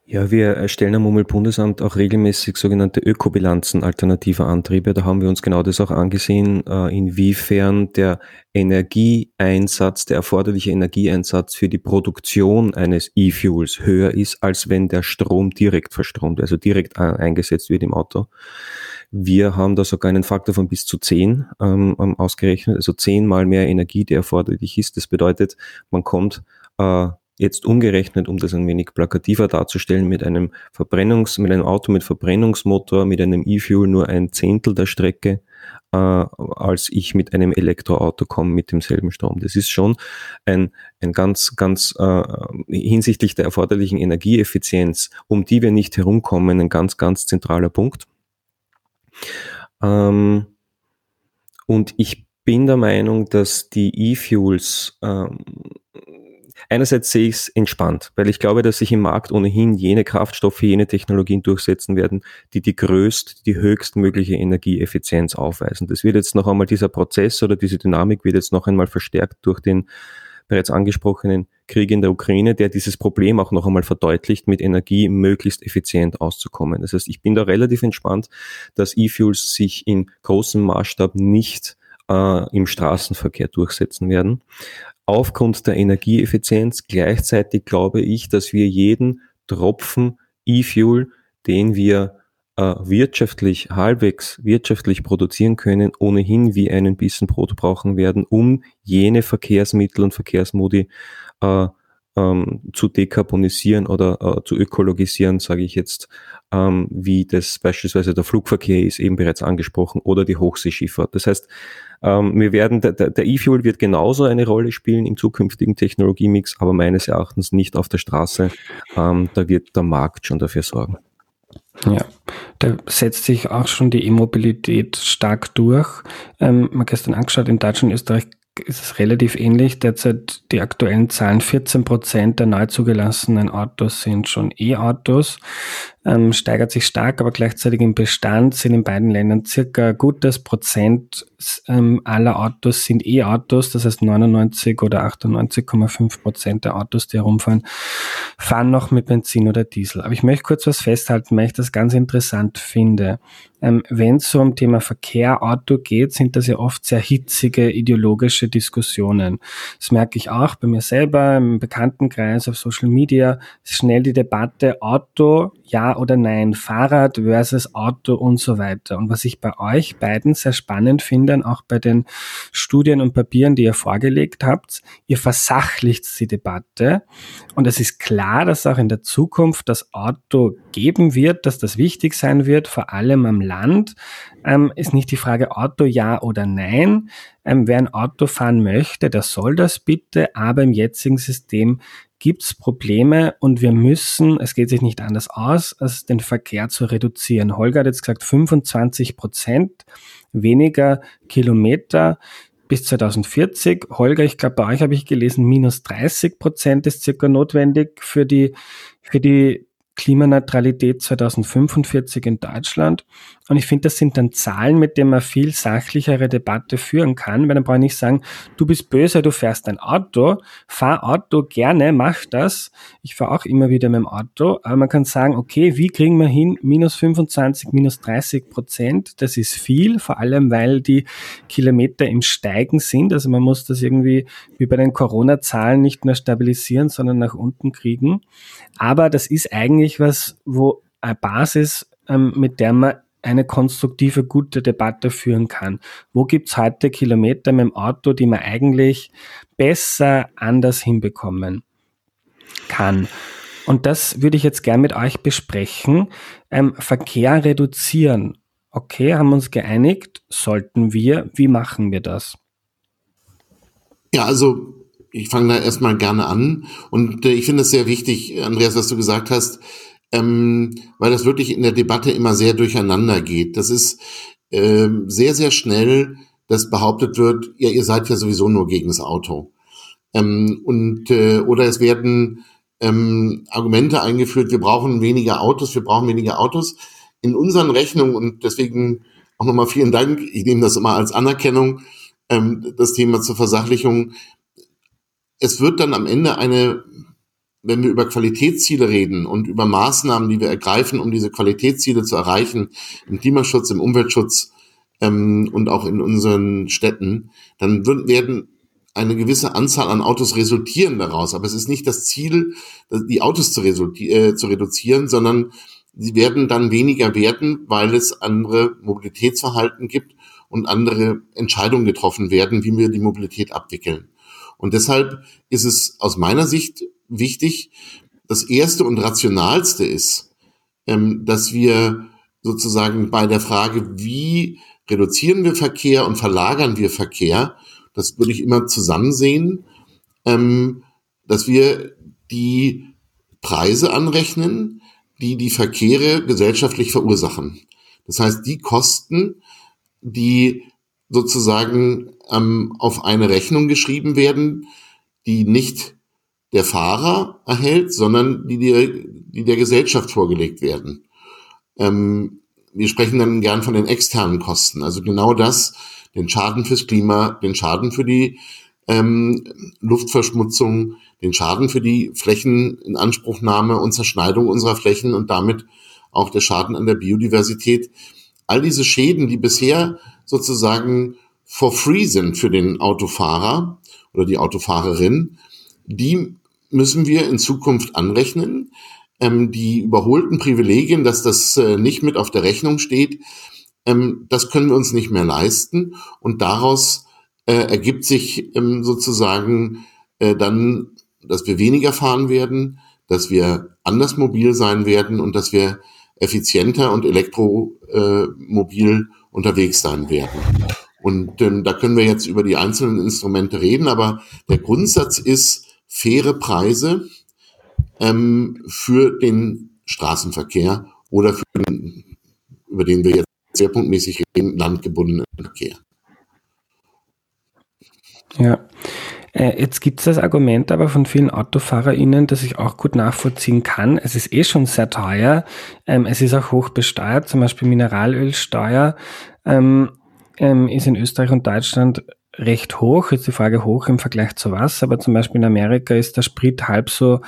Ja, wir erstellen am Umweltbundesamt auch regelmäßig sogenannte Ökobilanzen alternativer Antriebe. Da haben wir uns genau das auch angesehen, äh, inwiefern der Energieeinsatz, der erforderliche Energieeinsatz für die Produktion eines E-Fuels höher ist, als wenn der Strom direkt verstromt, also direkt eingesetzt wird im Auto. Wir haben da sogar einen Faktor von bis zu zehn ähm, ausgerechnet, also zehnmal mehr Energie, die erforderlich ist. Das bedeutet, man kommt äh, jetzt umgerechnet, um das ein wenig plakativer darzustellen, mit einem Verbrennungs, mit einem Auto mit Verbrennungsmotor, mit einem E-Fuel nur ein Zehntel der Strecke, äh, als ich mit einem Elektroauto komme mit demselben Strom. Das ist schon ein, ein ganz, ganz äh, hinsichtlich der erforderlichen Energieeffizienz, um die wir nicht herumkommen, ein ganz, ganz zentraler Punkt. Ähm, und ich bin der Meinung, dass die E-Fuels ähm, Einerseits sehe ich es entspannt, weil ich glaube, dass sich im Markt ohnehin jene Kraftstoffe, jene Technologien durchsetzen werden, die die größt, die höchstmögliche Energieeffizienz aufweisen. Das wird jetzt noch einmal dieser Prozess oder diese Dynamik wird jetzt noch einmal verstärkt durch den bereits angesprochenen Krieg in der Ukraine, der dieses Problem auch noch einmal verdeutlicht, mit Energie möglichst effizient auszukommen. Das heißt, ich bin da relativ entspannt, dass E-Fuels sich in großem Maßstab nicht äh, im Straßenverkehr durchsetzen werden aufgrund der Energieeffizienz. Gleichzeitig glaube ich, dass wir jeden Tropfen E-Fuel, den wir äh, wirtschaftlich, halbwegs wirtschaftlich produzieren können, ohnehin wie einen Bissen Brot brauchen werden, um jene Verkehrsmittel und Verkehrsmodi äh, ähm, zu dekarbonisieren oder äh, zu ökologisieren, sage ich jetzt, ähm, wie das beispielsweise der Flugverkehr ist, eben bereits angesprochen, oder die Hochseeschifffahrt. Das heißt, ähm, wir werden, der, E-Fuel wird genauso eine Rolle spielen im zukünftigen Technologiemix, aber meines Erachtens nicht auf der Straße. Ähm, da wird der Markt schon dafür sorgen. Ja, da setzt sich auch schon die E-Mobilität stark durch. Ähm, man gestern angeschaut, in Deutschland und Österreich ist es relativ ähnlich. Derzeit die aktuellen Zahlen, 14 Prozent der neu zugelassenen Autos sind schon E-Autos ähm, steigert sich stark, aber gleichzeitig im Bestand sind in beiden Ländern circa gutes Prozent ähm, aller Autos sind E-Autos, das heißt 99 oder 98,5 Prozent der Autos, die herumfahren, fahren noch mit Benzin oder Diesel. Aber ich möchte kurz was festhalten, weil ich das ganz interessant finde. Ähm, Wenn es um Thema Verkehr, Auto geht, sind das ja oft sehr hitzige ideologische Diskussionen. Das merke ich auch bei mir selber, im Bekanntenkreis, auf Social Media, schnell die Debatte Auto, ja oder nein, Fahrrad versus Auto und so weiter. Und was ich bei euch beiden sehr spannend finde, auch bei den Studien und Papieren, die ihr vorgelegt habt, ihr versachlicht die Debatte. Und es ist klar, dass auch in der Zukunft das Auto geben wird, dass das wichtig sein wird, vor allem am Land. Ähm, ist nicht die Frage Auto ja oder nein. Ähm, wer ein Auto fahren möchte, der soll das bitte, aber im jetzigen System gibt es Probleme und wir müssen, es geht sich nicht anders aus, als den Verkehr zu reduzieren. Holger hat jetzt gesagt, 25 Prozent weniger Kilometer bis 2040. Holger, ich glaube, bei euch habe ich gelesen, minus 30 Prozent ist circa notwendig für die, für die Klimaneutralität 2045 in Deutschland. Und ich finde, das sind dann Zahlen, mit denen man viel sachlichere Debatte führen kann, weil dann brauche ich nicht sagen, du bist böse, du fährst ein Auto, fahr Auto gerne, mach das. Ich fahre auch immer wieder mit dem Auto, aber man kann sagen, okay, wie kriegen wir hin, minus 25, minus 30 Prozent, das ist viel, vor allem weil die Kilometer im Steigen sind. Also man muss das irgendwie wie bei den Corona-Zahlen nicht nur stabilisieren, sondern nach unten kriegen. Aber das ist eigentlich was, wo eine Basis, ähm, mit der man eine konstruktive, gute Debatte führen kann. Wo gibt's heute Kilometer mit dem Auto, die man eigentlich besser anders hinbekommen kann? Und das würde ich jetzt gern mit euch besprechen. Ähm, Verkehr reduzieren. Okay, haben wir uns geeinigt, sollten wir. Wie machen wir das? Ja, also ich fange da erstmal gerne an. Und äh, ich finde es sehr wichtig, Andreas, was du gesagt hast, ähm, weil das wirklich in der Debatte immer sehr durcheinander geht. Das ist ähm, sehr, sehr schnell, dass behauptet wird, ja, ihr seid ja sowieso nur gegen das Auto. Ähm, und äh, oder es werden ähm, Argumente eingeführt, wir brauchen weniger Autos, wir brauchen weniger Autos. in unseren Rechnungen und deswegen auch nochmal vielen Dank. Ich nehme das immer als Anerkennung, ähm, das Thema zur Versachlichung. Es wird dann am Ende eine, wenn wir über Qualitätsziele reden und über Maßnahmen, die wir ergreifen, um diese Qualitätsziele zu erreichen, im Klimaschutz, im Umweltschutz ähm, und auch in unseren Städten, dann wird, werden eine gewisse Anzahl an Autos resultieren daraus. Aber es ist nicht das Ziel, die Autos zu, äh, zu reduzieren, sondern sie werden dann weniger werden, weil es andere Mobilitätsverhalten gibt und andere Entscheidungen getroffen werden, wie wir die Mobilität abwickeln. Und deshalb ist es aus meiner Sicht wichtig, das erste und rationalste ist, ähm, dass wir sozusagen bei der Frage, wie reduzieren wir Verkehr und verlagern wir Verkehr, das würde ich immer zusammen sehen, ähm, dass wir die Preise anrechnen, die die Verkehre gesellschaftlich verursachen. Das heißt, die Kosten, die sozusagen ähm, auf eine Rechnung geschrieben werden, die nicht der Fahrer erhält, sondern die, der, die der Gesellschaft vorgelegt werden. Ähm, wir sprechen dann gern von den externen Kosten, also genau das, den Schaden fürs Klima, den Schaden für die ähm, Luftverschmutzung, den Schaden für die Flächeninanspruchnahme und Zerschneidung unserer Flächen und damit auch der Schaden an der Biodiversität. All diese Schäden, die bisher sozusagen for free sind für den Autofahrer oder die Autofahrerin, die müssen wir in Zukunft anrechnen. Ähm, die überholten Privilegien, dass das äh, nicht mit auf der Rechnung steht, ähm, das können wir uns nicht mehr leisten und daraus äh, ergibt sich ähm, sozusagen äh, dann, dass wir weniger fahren werden, dass wir anders mobil sein werden und dass wir effizienter und elektromobil äh, unterwegs sein werden. Und ähm, da können wir jetzt über die einzelnen Instrumente reden, aber der Grundsatz ist faire Preise ähm, für den Straßenverkehr oder für den, über den wir jetzt schwerpunktmäßig reden, landgebundenen Verkehr. Ja. Äh, jetzt gibt es das Argument aber von vielen AutofahrerInnen, das ich auch gut nachvollziehen kann. Es ist eh schon sehr teuer. Ähm, es ist auch hoch besteuert, zum Beispiel Mineralölsteuer ähm, ist in Österreich und Deutschland recht hoch. Jetzt die Frage hoch im Vergleich zu was, aber zum Beispiel in Amerika ist der Sprit halb so,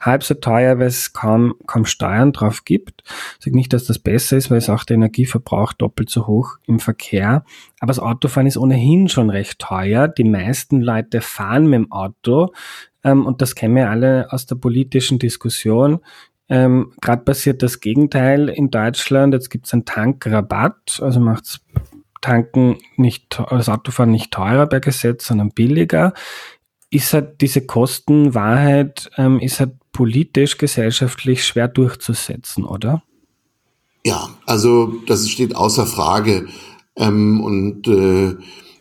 halb so teuer, weil es kaum, kaum Steuern drauf gibt. Ich sage nicht, dass das besser ist, weil es auch der Energieverbrauch doppelt so hoch im Verkehr. Aber das Autofahren ist ohnehin schon recht teuer. Die meisten Leute fahren mit dem Auto. Ähm, und das kennen wir alle aus der politischen Diskussion. Ähm, Gerade passiert das Gegenteil in Deutschland. Jetzt gibt es einen Tankrabatt, also macht's Tanken nicht, das Autofahren nicht teurer per Gesetz, sondern billiger. Ist halt diese Kostenwahrheit, ähm, ist halt politisch, gesellschaftlich schwer durchzusetzen, oder? Ja, also das steht außer Frage. Ähm, und äh,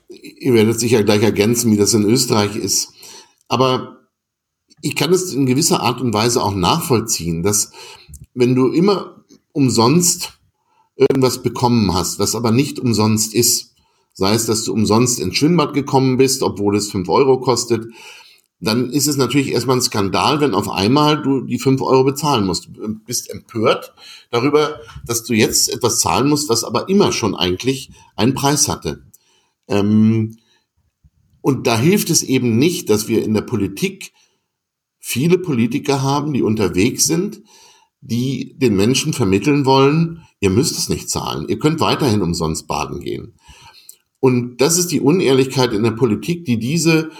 ihr werdet sicher gleich ergänzen, wie das in Österreich ist. Aber ich kann es in gewisser Art und Weise auch nachvollziehen, dass wenn du immer umsonst irgendwas bekommen hast, was aber nicht umsonst ist, sei es, dass du umsonst ins Schwimmbad gekommen bist, obwohl es fünf Euro kostet, dann ist es natürlich erstmal ein Skandal, wenn auf einmal du die fünf Euro bezahlen musst. Du bist empört darüber, dass du jetzt etwas zahlen musst, was aber immer schon eigentlich einen Preis hatte. Ähm, und da hilft es eben nicht, dass wir in der Politik viele Politiker haben, die unterwegs sind, die den Menschen vermitteln wollen, ihr müsst es nicht zahlen, ihr könnt weiterhin umsonst baden gehen. Und das ist die Unehrlichkeit in der Politik, die diese,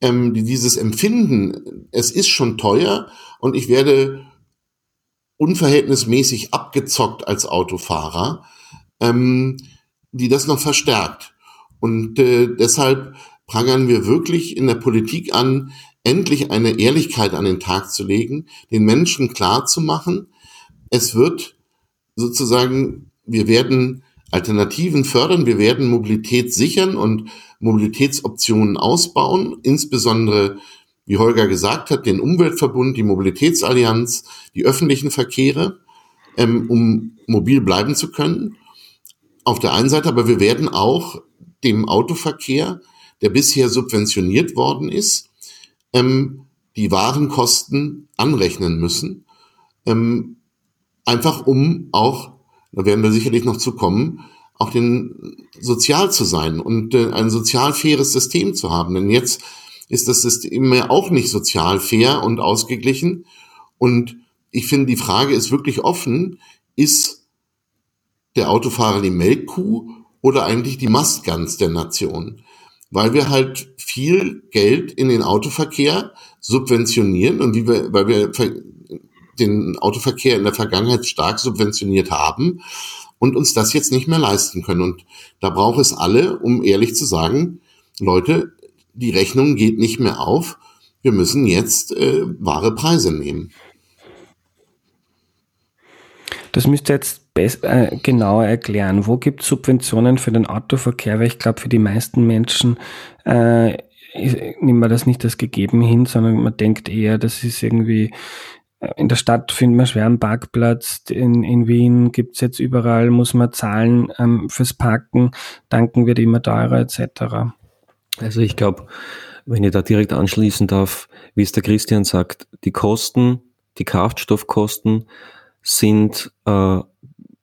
ähm, die dieses Empfinden, es ist schon teuer und ich werde unverhältnismäßig abgezockt als Autofahrer, ähm, die das noch verstärkt. Und äh, deshalb prangern wir wirklich in der Politik an, endlich eine Ehrlichkeit an den Tag zu legen, den Menschen klar zu machen, es wird sozusagen, wir werden Alternativen fördern, wir werden Mobilität sichern und Mobilitätsoptionen ausbauen, insbesondere, wie Holger gesagt hat, den Umweltverbund, die Mobilitätsallianz, die öffentlichen Verkehre, ähm, um mobil bleiben zu können. Auf der einen Seite, aber wir werden auch dem Autoverkehr, der bisher subventioniert worden ist, ähm, die Warenkosten anrechnen müssen, ähm, einfach um auch da werden wir sicherlich noch zu kommen, auch den sozial zu sein und äh, ein sozial faires System zu haben. Denn jetzt ist das System ja auch nicht sozial fair und ausgeglichen. Und ich finde, die Frage ist wirklich offen, ist der Autofahrer die Melkkuh oder eigentlich die Mastgans der Nation? Weil wir halt viel Geld in den Autoverkehr subventionieren und wie wir, weil wir den Autoverkehr in der Vergangenheit stark subventioniert haben und uns das jetzt nicht mehr leisten können. Und da braucht es alle, um ehrlich zu sagen, Leute, die Rechnung geht nicht mehr auf. Wir müssen jetzt äh, wahre Preise nehmen. Das müsst ihr jetzt äh, genauer erklären. Wo gibt es Subventionen für den Autoverkehr? Weil ich glaube, für die meisten Menschen äh, nimmt man das nicht als gegeben hin, sondern man denkt eher, das ist irgendwie in der Stadt findet man schwer einen Parkplatz. In, in Wien gibt's jetzt überall, muss man zahlen ähm, fürs Parken. Tanken wird immer teurer etc. Also ich glaube, wenn ich da direkt anschließen darf, wie es der Christian sagt, die Kosten, die Kraftstoffkosten sind äh,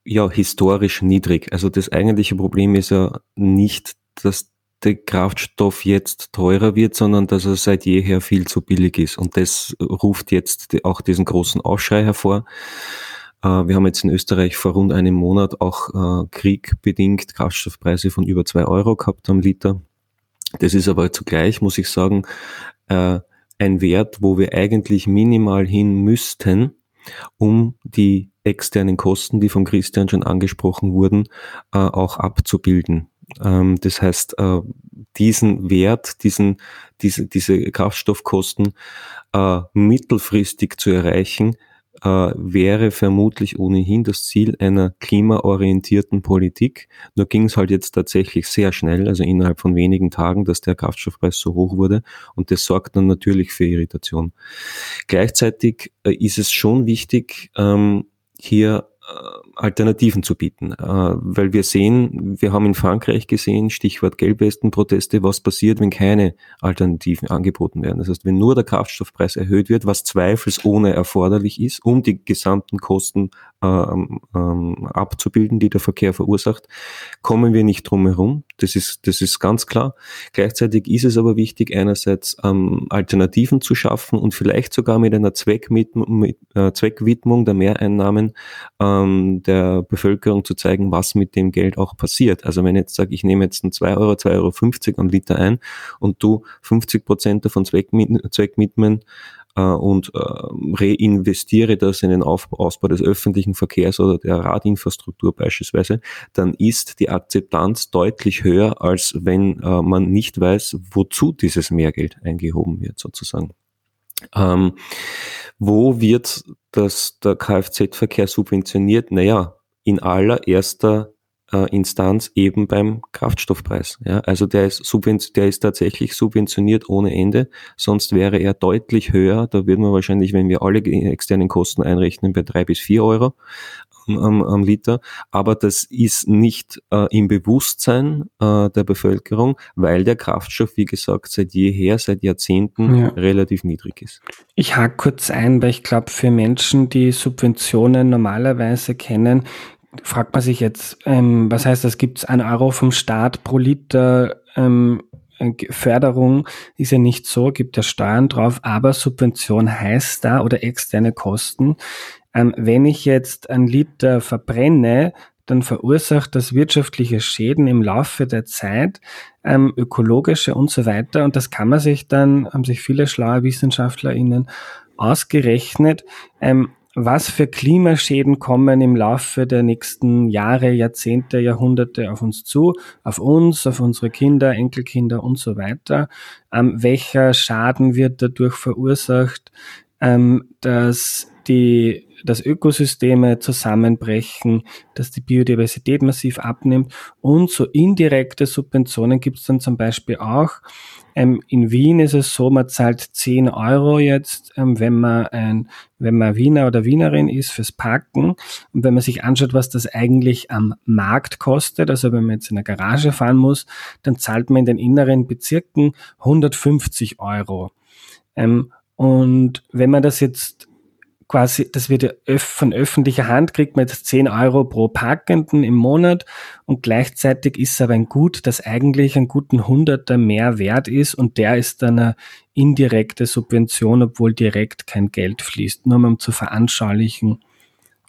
ja historisch niedrig. Also das eigentliche Problem ist ja nicht, dass der Kraftstoff jetzt teurer wird, sondern dass er seit jeher viel zu billig ist. Und das ruft jetzt auch diesen großen Aufschrei hervor. Äh, wir haben jetzt in Österreich vor rund einem Monat auch äh, kriegbedingt Kraftstoffpreise von über zwei Euro gehabt am Liter. Das ist aber zugleich, muss ich sagen, äh, ein Wert, wo wir eigentlich minimal hin müssten, um die externen Kosten, die von Christian schon angesprochen wurden, auch abzubilden. Ähm, das heißt, äh, diesen Wert, diesen, diese, diese Kraftstoffkosten äh, mittelfristig zu erreichen, äh, wäre vermutlich ohnehin das Ziel einer klimaorientierten Politik. Nur ging es halt jetzt tatsächlich sehr schnell, also innerhalb von wenigen Tagen, dass der Kraftstoffpreis so hoch wurde und das sorgt dann natürlich für Irritation. Gleichzeitig äh, ist es schon wichtig, ähm, hier Alternativen zu bieten. Äh, weil wir sehen, wir haben in Frankreich gesehen, Stichwort Gelbwestenproteste, was passiert, wenn keine Alternativen angeboten werden. Das heißt, wenn nur der Kraftstoffpreis erhöht wird, was zweifelsohne erforderlich ist, um die gesamten Kosten ähm, ähm, abzubilden, die der Verkehr verursacht, kommen wir nicht drum herum. Das ist, das ist ganz klar. Gleichzeitig ist es aber wichtig, einerseits ähm, Alternativen zu schaffen und vielleicht sogar mit einer Zweckwidmung, mit, äh, Zweckwidmung der Mehreinnahmen ähm, der Bevölkerung zu zeigen, was mit dem Geld auch passiert. Also wenn ich jetzt sage, ich nehme jetzt ein 2 Euro, 2,50 Euro am Liter ein und du 50 Prozent davon Zweckwidmen äh, und äh, reinvestiere das in den Ausbau des öffentlichen Verkehrs oder der Radinfrastruktur beispielsweise, dann ist die Akzeptanz deutlich höher, als wenn äh, man nicht weiß, wozu dieses Mehrgeld eingehoben wird sozusagen. Ähm, wo wird das, der Kfz-Verkehr subventioniert? Naja, in allererster äh, Instanz eben beim Kraftstoffpreis. Ja, also der ist, der ist tatsächlich subventioniert ohne Ende, sonst wäre er deutlich höher. Da würden wir wahrscheinlich, wenn wir alle externen Kosten einrechnen, bei drei bis vier Euro am, am Liter. Aber das ist nicht äh, im Bewusstsein äh, der Bevölkerung, weil der Kraftstoff, wie gesagt, seit jeher, seit Jahrzehnten ja. relativ niedrig ist. Ich hake kurz ein, weil ich glaube, für Menschen, die Subventionen normalerweise kennen, fragt man sich jetzt, ähm, was heißt das? Gibt es ein Euro vom Staat pro Liter ähm, äh, Förderung? Ist ja nicht so, gibt ja Steuern drauf, aber Subvention heißt da oder externe Kosten. Ähm, wenn ich jetzt ein Liter verbrenne, dann verursacht das wirtschaftliche Schäden im Laufe der Zeit, ähm, ökologische und so weiter. Und das kann man sich dann, haben sich viele schlaue WissenschaftlerInnen ausgerechnet, ähm, was für Klimaschäden kommen im Laufe der nächsten Jahre, Jahrzehnte, Jahrhunderte auf uns zu, auf uns, auf unsere Kinder, Enkelkinder und so weiter. Ähm, welcher Schaden wird dadurch verursacht, ähm, dass die dass Ökosysteme zusammenbrechen, dass die Biodiversität massiv abnimmt und so indirekte Subventionen gibt es dann zum Beispiel auch. Ähm, in Wien ist es so, man zahlt 10 Euro jetzt, ähm, wenn man ein, wenn man Wiener oder Wienerin ist fürs Parken. Und wenn man sich anschaut, was das eigentlich am Markt kostet, also wenn man jetzt in eine Garage fahren muss, dann zahlt man in den inneren Bezirken 150 Euro. Ähm, und wenn man das jetzt quasi, das wird ja von öffentlicher Hand, kriegt man jetzt 10 Euro pro Parkenden im Monat und gleichzeitig ist aber ein Gut, das eigentlich einen guten Hunderter mehr wert ist und der ist dann eine indirekte Subvention, obwohl direkt kein Geld fließt, nur um zu veranschaulichen,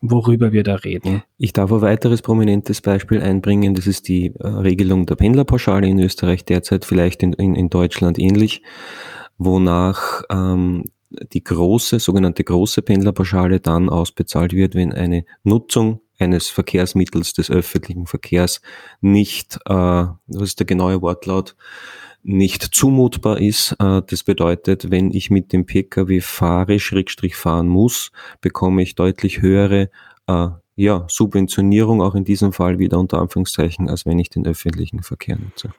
worüber wir da reden. Ich darf ein weiteres prominentes Beispiel einbringen, das ist die äh, Regelung der Pendlerpauschale in Österreich derzeit, vielleicht in, in, in Deutschland ähnlich, wonach ähm, die große, sogenannte große Pendlerpauschale dann ausbezahlt wird, wenn eine Nutzung eines Verkehrsmittels des öffentlichen Verkehrs nicht, äh, was ist der genaue Wortlaut, nicht zumutbar ist. Äh, das bedeutet, wenn ich mit dem Pkw fahre, Schrägstrich fahren muss, bekomme ich deutlich höhere äh, ja, Subventionierung, auch in diesem Fall wieder unter Anführungszeichen, als wenn ich den öffentlichen Verkehr nutze.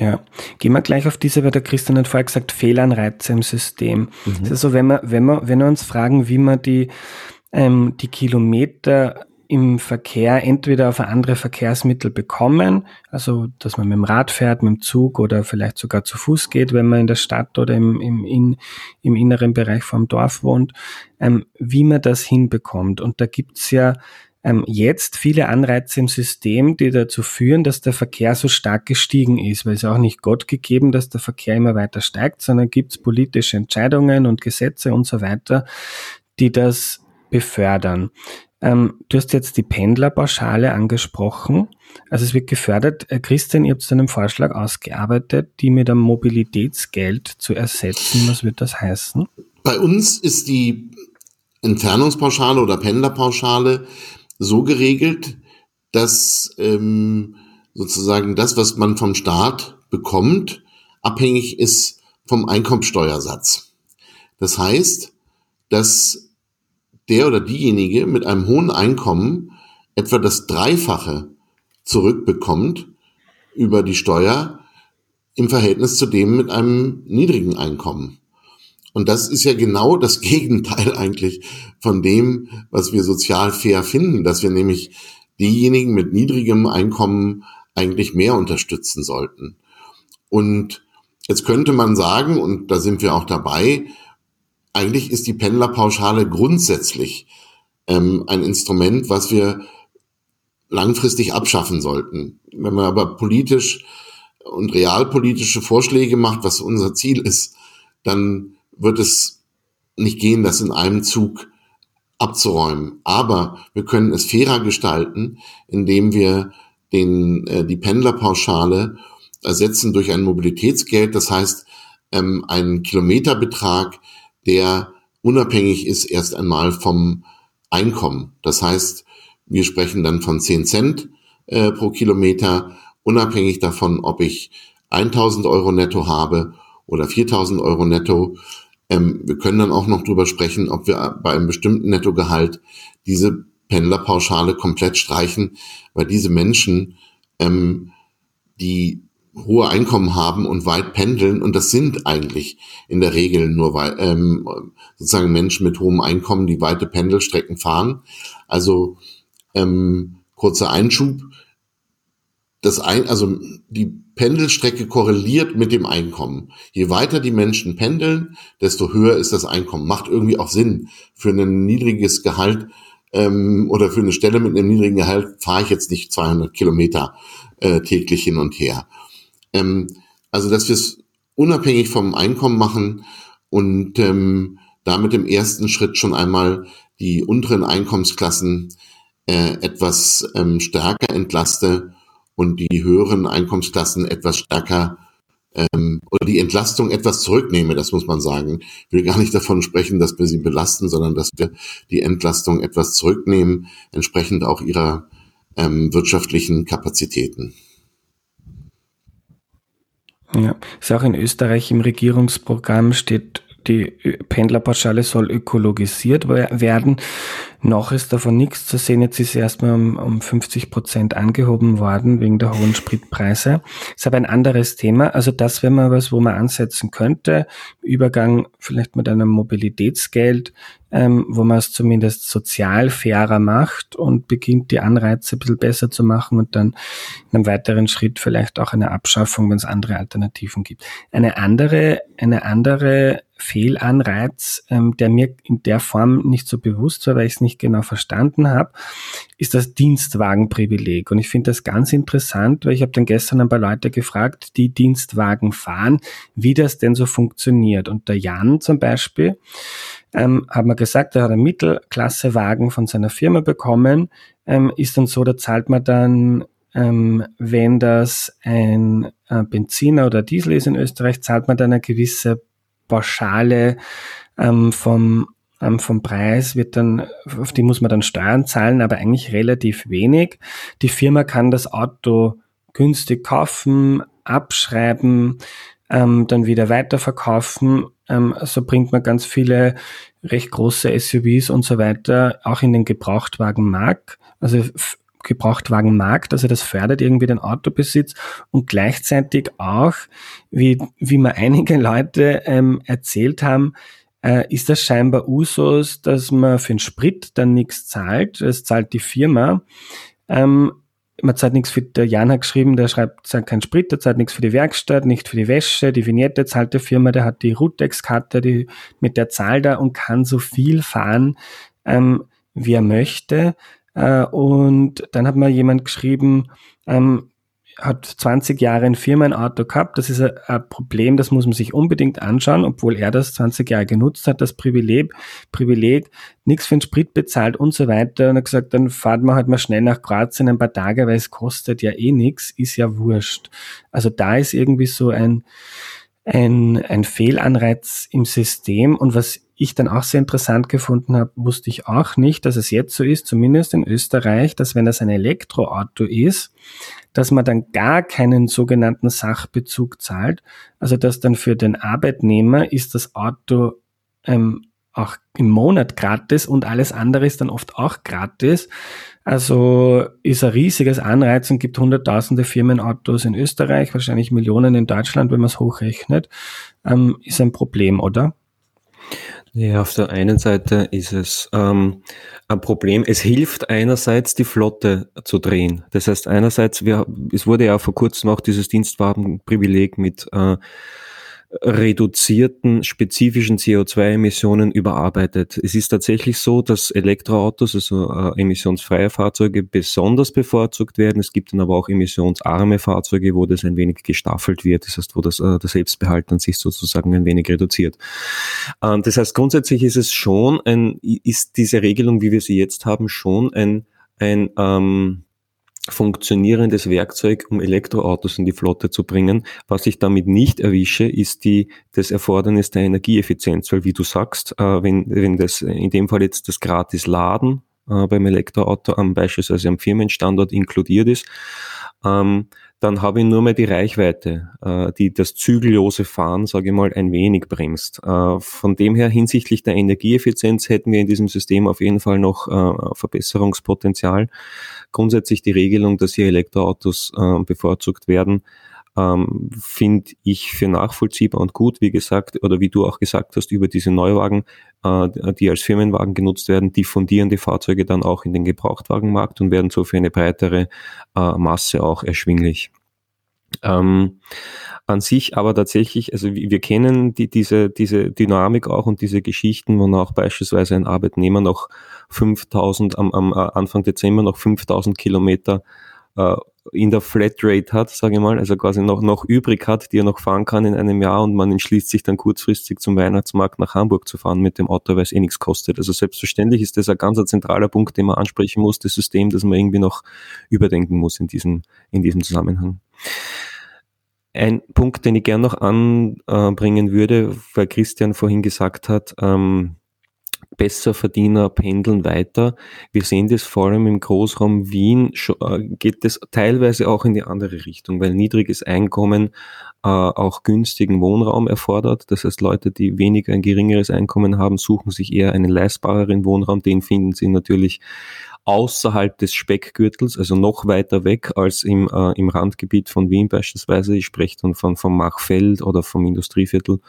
Ja, gehen wir gleich auf diese, weil der Christian hat vorher gesagt, Fehlanreize im System. Mhm. Das ist also, wenn wir, wenn wir, wenn wir uns fragen, wie man die, ähm, die Kilometer im Verkehr entweder auf andere Verkehrsmittel bekommen, also dass man mit dem Rad fährt, mit dem Zug oder vielleicht sogar zu Fuß geht, wenn man in der Stadt oder im, im, in, im inneren Bereich vom Dorf wohnt, ähm, wie man das hinbekommt. Und da gibt's ja ähm, jetzt viele Anreize im System, die dazu führen, dass der Verkehr so stark gestiegen ist, weil es auch nicht Gott gegeben, dass der Verkehr immer weiter steigt, sondern gibt's politische Entscheidungen und Gesetze und so weiter, die das befördern. Ähm, du hast jetzt die Pendlerpauschale angesprochen. Also es wird gefördert. Äh, Christian, ihr habt einen Vorschlag ausgearbeitet, die mit einem Mobilitätsgeld zu ersetzen. Was wird das heißen? Bei uns ist die Entfernungspauschale oder Pendlerpauschale so geregelt, dass ähm, sozusagen das, was man vom Staat bekommt, abhängig ist vom Einkommensteuersatz. Das heißt, dass der oder diejenige mit einem hohen Einkommen etwa das Dreifache zurückbekommt über die Steuer im Verhältnis zu dem mit einem niedrigen Einkommen. Und das ist ja genau das [LAUGHS] Gegenteil eigentlich von dem, was wir sozial fair finden, dass wir nämlich diejenigen mit niedrigem Einkommen eigentlich mehr unterstützen sollten. Und jetzt könnte man sagen, und da sind wir auch dabei, eigentlich ist die Pendlerpauschale grundsätzlich ähm, ein Instrument, was wir langfristig abschaffen sollten. Wenn man aber politisch und realpolitische Vorschläge macht, was unser Ziel ist, dann wird es nicht gehen, das in einem Zug abzuräumen. Aber wir können es fairer gestalten, indem wir den, äh, die Pendlerpauschale ersetzen durch ein Mobilitätsgeld. Das heißt, ähm, einen Kilometerbetrag, der unabhängig ist erst einmal vom Einkommen. Das heißt, wir sprechen dann von 10 Cent äh, pro Kilometer, unabhängig davon, ob ich 1000 Euro netto habe oder 4000 Euro netto. Ähm, wir können dann auch noch drüber sprechen, ob wir bei einem bestimmten Nettogehalt diese Pendlerpauschale komplett streichen, weil diese Menschen, ähm, die hohe Einkommen haben und weit pendeln und das sind eigentlich in der Regel nur ähm, sozusagen Menschen mit hohem Einkommen, die weite Pendelstrecken fahren. Also ähm, kurzer Einschub. Das ein, also die Pendelstrecke korreliert mit dem Einkommen. Je weiter die Menschen pendeln, desto höher ist das Einkommen. Macht irgendwie auch Sinn. Für ein niedriges Gehalt ähm, oder für eine Stelle mit einem niedrigen Gehalt fahre ich jetzt nicht 200 Kilometer äh, täglich hin und her. Ähm, also, dass wir es unabhängig vom Einkommen machen und ähm, damit im ersten Schritt schon einmal die unteren Einkommensklassen äh, etwas ähm, stärker entlaste und die höheren Einkommensklassen etwas stärker ähm, oder die Entlastung etwas zurücknehme, das muss man sagen. Ich will gar nicht davon sprechen, dass wir sie belasten, sondern dass wir die Entlastung etwas zurücknehmen, entsprechend auch ihrer ähm, wirtschaftlichen Kapazitäten. Ja, ist auch in Österreich im Regierungsprogramm steht, die Pendlerpauschale soll ökologisiert werden. Noch ist davon nichts zu sehen. Jetzt ist erstmal um, um 50 Prozent angehoben worden wegen der hohen Spritpreise. Ist aber ein anderes Thema. Also das wäre mal was, wo man ansetzen könnte. Übergang vielleicht mit einem Mobilitätsgeld, ähm, wo man es zumindest sozial fairer macht und beginnt die Anreize ein bisschen besser zu machen und dann in einem weiteren Schritt vielleicht auch eine Abschaffung, wenn es andere Alternativen gibt. Eine andere, eine andere Fehlanreiz, ähm, der mir in der Form nicht so bewusst war, weil ich es nicht genau verstanden habe, ist das Dienstwagenprivileg. Und ich finde das ganz interessant, weil ich habe dann gestern ein paar Leute gefragt, die Dienstwagen fahren, wie das denn so funktioniert. Und der Jan zum Beispiel, ähm, hat man gesagt, er hat einen Mittelklassewagen von seiner Firma bekommen, ähm, ist dann so, da zahlt man dann ähm, wenn das ein äh, Benziner oder Diesel ist in Österreich, zahlt man dann eine gewisse Pauschale ähm, vom, vom Preis wird dann, auf die muss man dann Steuern zahlen, aber eigentlich relativ wenig. Die Firma kann das Auto günstig kaufen, abschreiben, ähm, dann wieder weiterverkaufen. Ähm, so bringt man ganz viele recht große SUVs und so weiter auch in den Gebrauchtwagenmarkt. Also Gebrauchtwagenmarkt, also das fördert irgendwie den Autobesitz und gleichzeitig auch, wie, wie mir [LAUGHS] einige Leute ähm, erzählt haben, äh, ist das scheinbar Usus, dass man für den Sprit dann nichts zahlt, das zahlt die Firma. Ähm, man zahlt nichts für, der Jan hat geschrieben, der schreibt, zahlt keinen Sprit, der zahlt nichts für die Werkstatt, nicht für die Wäsche, die Vignette zahlt der Firma, der hat die Rutex-Karte, die, mit der zahlt er und kann so viel fahren, ähm, wie er möchte. Äh, und dann hat mir jemand geschrieben, ähm, hat 20 Jahre ein Firmenauto gehabt. Das ist ein, ein, Problem, das muss man sich unbedingt anschauen, obwohl er das 20 Jahre genutzt hat, das Privileg, Privileg, nichts für den Sprit bezahlt und so weiter. Und er hat gesagt, dann fahrt man halt mal schnell nach Kroatien ein paar Tage, weil es kostet ja eh nichts, ist ja wurscht. Also da ist irgendwie so ein, ein, ein Fehlanreiz im System. Und was ich dann auch sehr interessant gefunden habe, wusste ich auch nicht, dass es jetzt so ist, zumindest in Österreich, dass wenn das ein Elektroauto ist, dass man dann gar keinen sogenannten Sachbezug zahlt. Also dass dann für den Arbeitnehmer ist das Auto ähm, auch im Monat gratis und alles andere ist dann oft auch gratis. Also ist ein riesiges Anreiz und gibt hunderttausende Firmenautos in Österreich, wahrscheinlich Millionen in Deutschland, wenn man es hochrechnet. Ähm, ist ein Problem, oder? Ja, auf der einen Seite ist es ähm, ein Problem. Es hilft einerseits, die Flotte zu drehen. Das heißt, einerseits, wir, es wurde ja vor kurzem auch dieses Dienstwagenprivileg mit äh, reduzierten spezifischen CO2-Emissionen überarbeitet. Es ist tatsächlich so, dass Elektroautos, also äh, emissionsfreie Fahrzeuge, besonders bevorzugt werden. Es gibt dann aber auch emissionsarme Fahrzeuge, wo das ein wenig gestaffelt wird, das heißt, wo das, äh, der Selbstbehalt an sich sozusagen ein wenig reduziert. Ähm, das heißt, grundsätzlich ist es schon ein, ist diese Regelung, wie wir sie jetzt haben, schon ein, ein ähm, funktionierendes Werkzeug, um Elektroautos in die Flotte zu bringen. Was ich damit nicht erwische, ist die, das Erfordernis der Energieeffizienz, weil wie du sagst, äh, wenn, wenn das in dem Fall jetzt das gratis Laden äh, beim Elektroauto am beispielsweise am Firmenstandort inkludiert ist, ähm, dann habe ich nur mehr die Reichweite, äh, die das zügellose Fahren, sage ich mal, ein wenig bremst. Äh, von dem her hinsichtlich der Energieeffizienz hätten wir in diesem System auf jeden Fall noch äh, Verbesserungspotenzial. Grundsätzlich die Regelung, dass hier Elektroautos äh, bevorzugt werden, ähm, finde ich für nachvollziehbar und gut, wie gesagt, oder wie du auch gesagt hast, über diese Neuwagen, äh, die als Firmenwagen genutzt werden, diffundieren die Fahrzeuge dann auch in den Gebrauchtwagenmarkt und werden so für eine breitere äh, Masse auch erschwinglich. Ähm, an sich aber tatsächlich, also wir kennen die, diese, diese Dynamik auch und diese Geschichten, wo auch beispielsweise ein Arbeitnehmer noch 5000, am, am äh, Anfang Dezember noch 5000 Kilometer äh, in der Flatrate hat, sage ich mal, also quasi noch, noch übrig hat, die er noch fahren kann in einem Jahr und man entschließt sich dann kurzfristig zum Weihnachtsmarkt nach Hamburg zu fahren mit dem Auto, weil es eh nichts kostet. Also selbstverständlich ist das ein ganz zentraler Punkt, den man ansprechen muss, das System, das man irgendwie noch überdenken muss in diesem, in diesem Zusammenhang. Ein Punkt, den ich gern noch anbringen würde, weil Christian vorhin gesagt hat, ähm, Besserverdiener pendeln weiter. Wir sehen das vor allem im Großraum Wien, äh, geht das teilweise auch in die andere Richtung, weil niedriges Einkommen äh, auch günstigen Wohnraum erfordert. Das heißt, Leute, die weniger ein geringeres Einkommen haben, suchen sich eher einen leistbareren Wohnraum. Den finden sie natürlich außerhalb des Speckgürtels, also noch weiter weg als im, äh, im Randgebiet von Wien beispielsweise. Ich spreche dann von, vom Machfeld oder vom Industrieviertel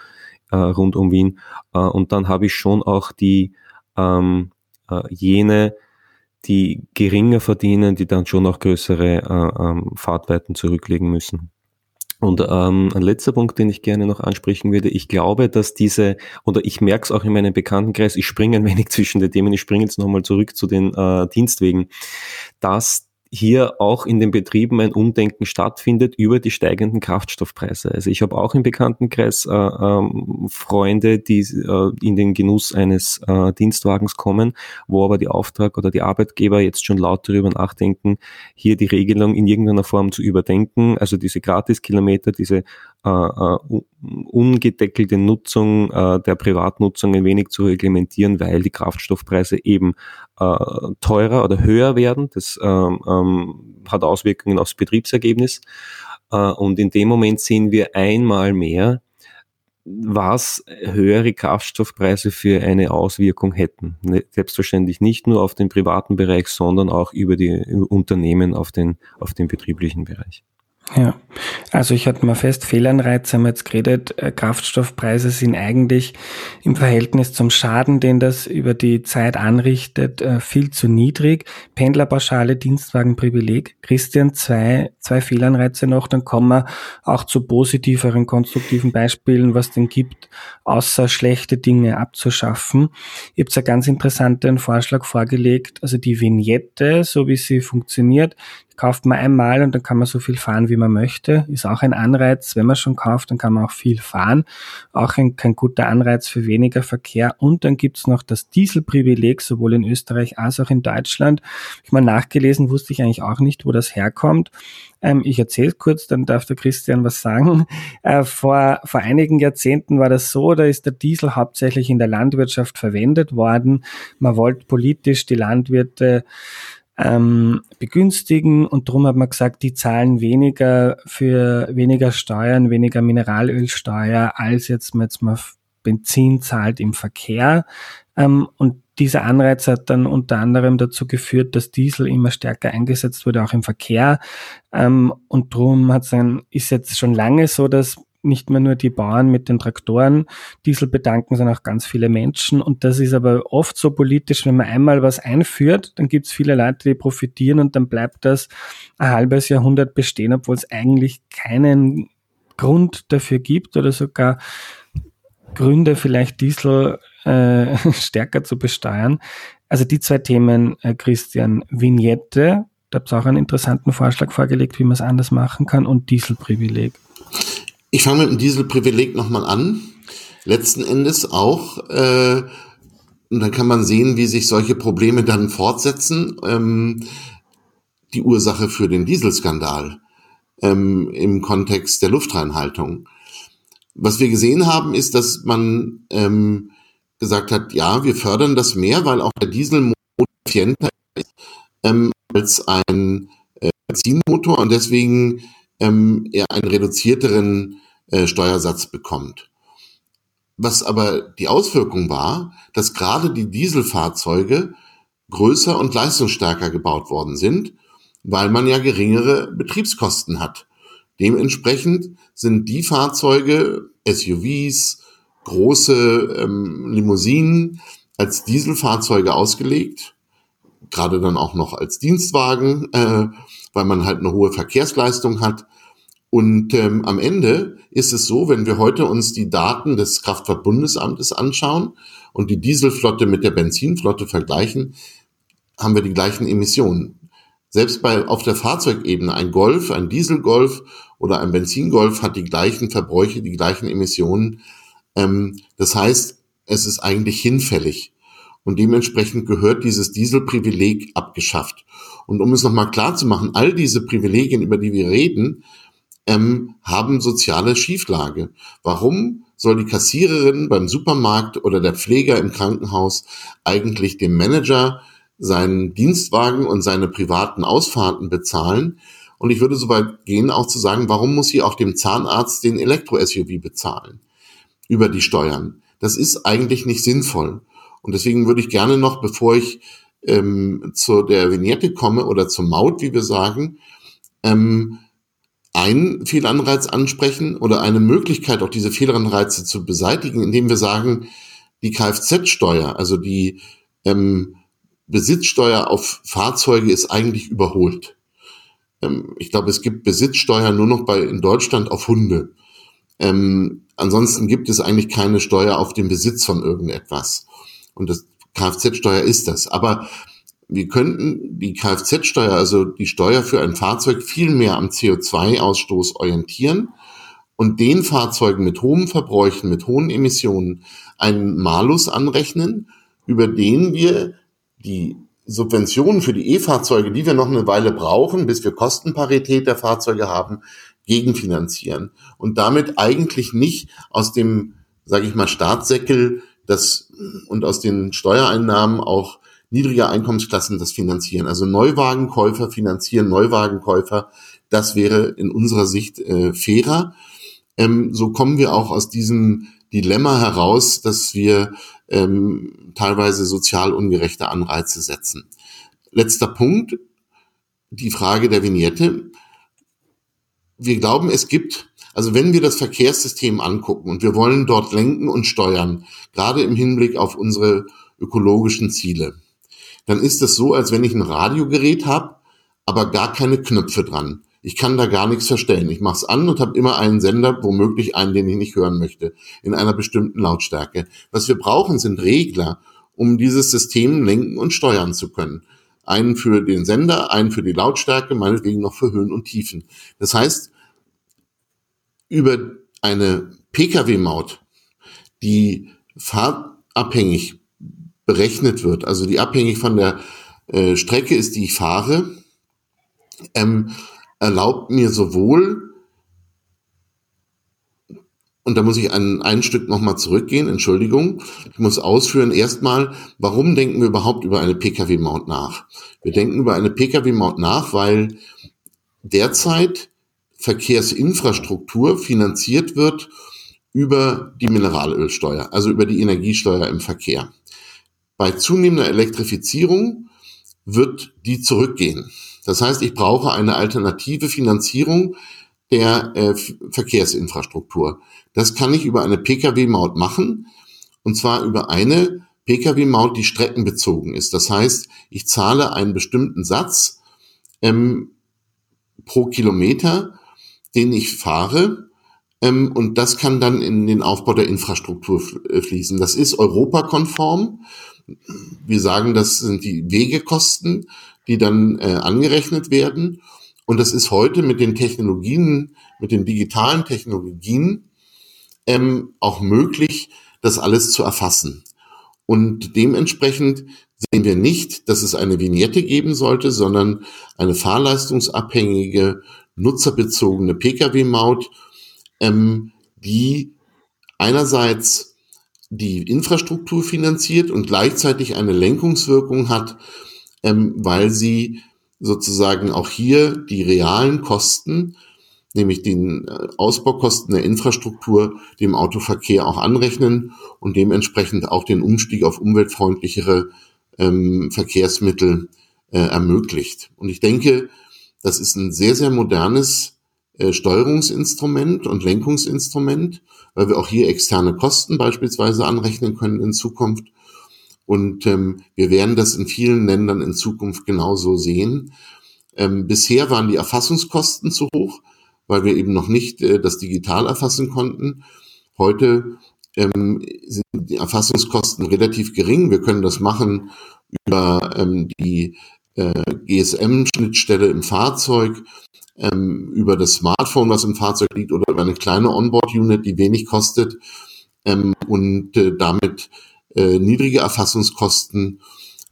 äh, rund um Wien. Äh, und dann habe ich schon auch die ähm, äh, jene, die geringer verdienen, die dann schon auch größere äh, ähm, Fahrtweiten zurücklegen müssen. Und ähm, ein letzter Punkt, den ich gerne noch ansprechen würde, ich glaube, dass diese, oder ich merke es auch in meinem Bekanntenkreis, ich springe ein wenig [LAUGHS] zwischen den Themen, ich springe jetzt nochmal zurück zu den äh, Dienstwegen, dass hier auch in den Betrieben ein Umdenken stattfindet über die steigenden Kraftstoffpreise. Also ich habe auch im Bekanntenkreis äh, ähm, Freunde, die äh, in den Genuss eines äh, Dienstwagens kommen, wo aber die Auftrag oder die Arbeitgeber jetzt schon laut darüber nachdenken, hier die Regelung in irgendeiner Form zu überdenken. Also diese Gratiskilometer, diese äh, äh ungedeckelte Nutzung äh, der Privatnutzung ein wenig zu reglementieren, weil die Kraftstoffpreise eben äh, teurer oder höher werden. Das ähm, ähm, hat Auswirkungen aufs Betriebsergebnis. Äh, und in dem Moment sehen wir einmal mehr, was höhere Kraftstoffpreise für eine Auswirkung hätten. Ne, selbstverständlich nicht nur auf den privaten Bereich, sondern auch über die Unternehmen auf den, auf den betrieblichen Bereich. Ja, also ich hatte mal fest, Fehlanreize haben wir jetzt geredet, äh, Kraftstoffpreise sind eigentlich im Verhältnis zum Schaden, den das über die Zeit anrichtet, äh, viel zu niedrig. Pendlerpauschale, Dienstwagenprivileg. Christian, zwei, zwei Fehlanreize noch, dann kommen wir auch zu positiveren, konstruktiven Beispielen, was denn gibt, außer schlechte Dinge abzuschaffen. Ihr habt einen ganz interessanten Vorschlag vorgelegt, also die Vignette, so wie sie funktioniert, kauft man einmal und dann kann man so viel fahren, wie man möchte. Ist auch ein Anreiz. Wenn man schon kauft, dann kann man auch viel fahren. Auch ein, kein guter Anreiz für weniger Verkehr. Und dann gibt's noch das Dieselprivileg, sowohl in Österreich als auch in Deutschland. Ich mal nachgelesen, wusste ich eigentlich auch nicht, wo das herkommt. Ähm, ich erzähle kurz, dann darf der Christian was sagen. [LAUGHS] Äh, vor, vor einigen Jahrzehnten war das so, da ist der Diesel hauptsächlich in der Landwirtschaft verwendet worden. Man wollte politisch die Landwirte ähm, begünstigen und darum hat man gesagt, die zahlen weniger für weniger Steuern, weniger Mineralölsteuer, als jetzt man jetzt mal Benzin zahlt im Verkehr. Ähm, und dieser Anreiz hat dann unter anderem dazu geführt, dass Diesel immer stärker eingesetzt wurde, auch im Verkehr. Ähm, und darum hat dann, ist jetzt schon lange so, dass nicht mehr nur die Bauern mit den Traktoren Diesel bedanken, sondern auch ganz viele Menschen. Und das ist aber oft so politisch, wenn man einmal was einführt, dann gibt es viele Leute, die profitieren und dann bleibt das ein halbes Jahrhundert bestehen, obwohl es eigentlich keinen Grund dafür gibt oder sogar Gründe, vielleicht Diesel äh, [LAUGHS] stärker zu besteuern. Also die zwei Themen, äh, Christian, Vignette, da habt ihr auch einen interessanten Vorschlag vorgelegt, wie man es anders machen kann, und Dieselprivileg. Ich fange mit dem Dieselprivileg nochmal an. Letzten Endes auch, äh, und dann kann man sehen, wie sich solche Probleme dann fortsetzen. Ähm, die Ursache für den Dieselskandal ähm, im Kontext der Luftreinhaltung. Was wir gesehen haben, ist, dass man ähm, gesagt hat, ja, wir fördern das mehr, weil auch der Dieselmotor effizienter ist ähm, als ein äh, Benzinmotor und deswegen ähm, er einen reduzierteren äh, Steuersatz bekommt. Was aber die Auswirkung war, dass gerade die Dieselfahrzeuge größer und leistungsstärker gebaut worden sind, weil man ja geringere Betriebskosten hat. Dementsprechend sind die Fahrzeuge, SUVs, große ähm, Limousinen als Dieselfahrzeuge ausgelegt, gerade dann auch noch als Dienstwagen, äh, weil man halt eine hohe Verkehrsleistung hat. Und ähm, am Ende ist es so, wenn wir heute uns die Daten des Kraftfahrtbundesamtes anschauen und die Dieselflotte mit der Benzinflotte vergleichen, haben wir die gleichen Emissionen. Selbst bei, auf der Fahrzeugebene, ein Golf, ein Dieselgolf oder ein Benzingolf hat die gleichen Verbräuche, die gleichen Emissionen. Ähm, das heißt, es ist eigentlich hinfällig. Und dementsprechend gehört dieses Dieselprivileg abgeschafft. Und um es nochmal klar zu machen, all diese Privilegien, über die wir reden, ähm, haben soziale Schieflage. Warum soll die Kassiererin beim Supermarkt oder der Pfleger im Krankenhaus eigentlich dem Manager seinen Dienstwagen und seine privaten Ausfahrten bezahlen. Und ich würde so weit gehen, auch zu sagen, warum muss sie auch dem Zahnarzt den Elektro-SUV bezahlen über die Steuern? Das ist eigentlich nicht sinnvoll. Und deswegen würde ich gerne noch, bevor ich ähm, zu der Vignette komme oder zur Maut, wie wir sagen, ähm, einen Fehlanreiz ansprechen oder eine Möglichkeit, auch diese Fehlanreize zu beseitigen, indem wir sagen, die Kfz-Steuer, also die ähm, Besitzsteuer auf Fahrzeuge ist eigentlich überholt. Ähm, ich glaube, es gibt Besitzsteuer nur noch bei in Deutschland auf Hunde. Ähm, ansonsten gibt es eigentlich keine Steuer auf den Besitz von irgendetwas. Und das Kfz-Steuer ist das. Aber wir könnten die Kfz-Steuer, also die Steuer für ein Fahrzeug, viel mehr am CO2-Ausstoß orientieren und den Fahrzeugen mit hohen Verbräuchen, mit hohen Emissionen einen Malus anrechnen, über den wir die Subventionen für die E-Fahrzeuge, die wir noch eine Weile brauchen, bis wir Kostenparität der Fahrzeuge haben, gegenfinanzieren und damit eigentlich nicht aus dem, sage ich mal, Staatssäckel das und aus den Steuereinnahmen auch niedriger Einkommensklassen das finanzieren. Also Neuwagenkäufer finanzieren Neuwagenkäufer. Das wäre in unserer Sicht äh, fairer. Ähm, so kommen wir auch aus diesem Dilemma heraus, dass wir ähm, teilweise sozial ungerechte Anreize setzen. Letzter Punkt, die Frage der Vignette. Wir glauben, es gibt, also wenn wir das Verkehrssystem angucken und wir wollen dort lenken und steuern, gerade im Hinblick auf unsere ökologischen Ziele, dann ist es so, als wenn ich ein Radiogerät habe, aber gar keine Knöpfe dran. Ich kann da gar nichts verstellen. Ich mache es an und habe immer einen Sender, womöglich einen, den ich nicht hören möchte, in einer bestimmten Lautstärke. Was wir brauchen, sind Regler, um dieses System lenken und steuern zu können. Einen für den Sender, einen für die Lautstärke, meinetwegen noch für Höhen und Tiefen. Das heißt, über eine Pkw-Maut, die fahrtabhängig berechnet wird, also die abhängig von der äh, Strecke ist, die ich fahre, ähm, erlaubt mir sowohl, und da muss ich ein, ein Stück nochmal zurückgehen, Entschuldigung, ich muss ausführen erstmal, warum denken wir überhaupt über eine Pkw-Maut nach? Wir denken über eine Pkw-Maut nach, weil derzeit Verkehrsinfrastruktur finanziert wird über die Mineralölsteuer, also über die Energiesteuer im Verkehr. Bei zunehmender Elektrifizierung wird die zurückgehen. Das heißt, ich brauche eine alternative Finanzierung der äh, Verkehrsinfrastruktur. Das kann ich über eine Pkw-Maut machen, und zwar über eine Pkw-Maut, die streckenbezogen ist. Das heißt, ich zahle einen bestimmten Satz ähm, pro Kilometer, den ich fahre, ähm, und das kann dann in den Aufbau der Infrastruktur äh, fließen. Das ist europakonform wir sagen, das sind die Wegekosten, die dann äh, angerechnet werden. Und das ist heute mit den Technologien, mit den digitalen Technologien ähm, auch möglich, das alles zu erfassen. Und dementsprechend sehen wir nicht, dass es eine Vignette geben sollte, sondern eine fahrleistungsabhängige, nutzerbezogene Pkw-Maut, ähm, die einerseits die Infrastruktur finanziert und gleichzeitig eine Lenkungswirkung hat, ähm, weil sie sozusagen auch hier die realen Kosten, nämlich den äh, Ausbaukosten der Infrastruktur, dem Autoverkehr auch anrechnen und dementsprechend auch den Umstieg auf umweltfreundlichere ähm, Verkehrsmittel äh, ermöglicht. Und ich denke, das ist ein sehr, sehr modernes äh, Steuerungsinstrument und Lenkungsinstrument, weil wir auch hier externe Kosten beispielsweise anrechnen können in Zukunft. Und ähm, wir werden das in vielen Ländern in Zukunft genauso sehen. Ähm, bisher waren die Erfassungskosten zu hoch, weil wir eben noch nicht äh, das digital erfassen konnten. Heute ähm, sind die Erfassungskosten relativ gering. Wir können das machen über ähm, die äh, GSM-Schnittstelle im Fahrzeug ähm, über das Smartphone, was im Fahrzeug liegt, oder über eine kleine Onboard-Unit, die wenig kostet ähm, und äh, damit äh, niedrige Erfassungskosten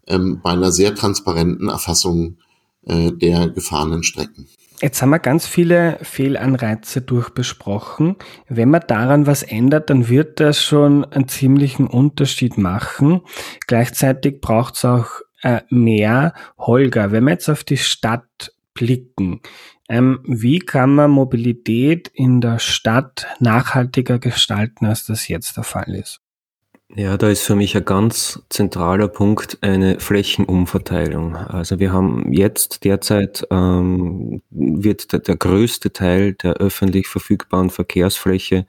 ähm, bei einer sehr transparenten Erfassung äh, der gefahrenen Strecken. Jetzt haben wir ganz viele Fehlanreize durchbesprochen. Wenn man daran was ändert, dann wird das schon einen ziemlichen Unterschied machen. Gleichzeitig braucht es auch äh, mehr Holger. Wenn wir jetzt auf die Stadt blicken, ähm, wie kann man Mobilität in der Stadt nachhaltiger gestalten, als das jetzt der Fall ist? Ja, da ist für mich ein ganz zentraler Punkt eine Flächenumverteilung. Also wir haben jetzt derzeit ähm, wird der, der größte Teil der öffentlich verfügbaren Verkehrsfläche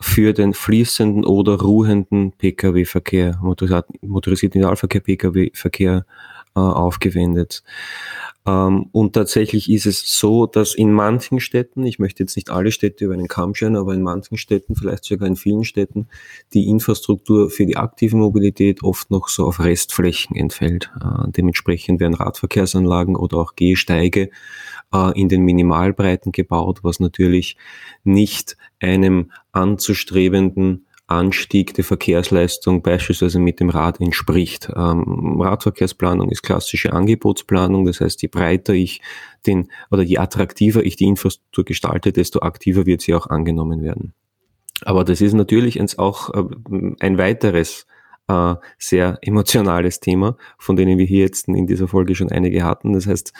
für den fließenden oder ruhenden Pkw-Verkehr, motorisierten Individualverkehr, Pkw-Verkehr äh, aufgewendet. Ähm, und tatsächlich ist es so, dass in manchen Städten, ich möchte jetzt nicht alle Städte über einen Kamm scheren, aber in manchen Städten, vielleicht sogar in vielen Städten, die Infrastruktur für die aktive Mobilität oft noch so auf Restflächen entfällt. Äh, dementsprechend werden Radverkehrsanlagen oder auch Gehsteige äh, in den Minimalbreiten gebaut, was natürlich nicht einem anzustrebenden Anstieg der Verkehrsleistung beispielsweise mit dem Rad entspricht. Ähm, Radverkehrsplanung ist klassische Angebotsplanung, das heißt, je breiter ich den oder je attraktiver ich die Infrastruktur gestalte, desto aktiver wird sie auch angenommen werden. Aber das ist natürlich auch äh, ein weiteres äh, sehr emotionales Thema, von denen wir hier jetzt in dieser Folge schon einige hatten. Das heißt,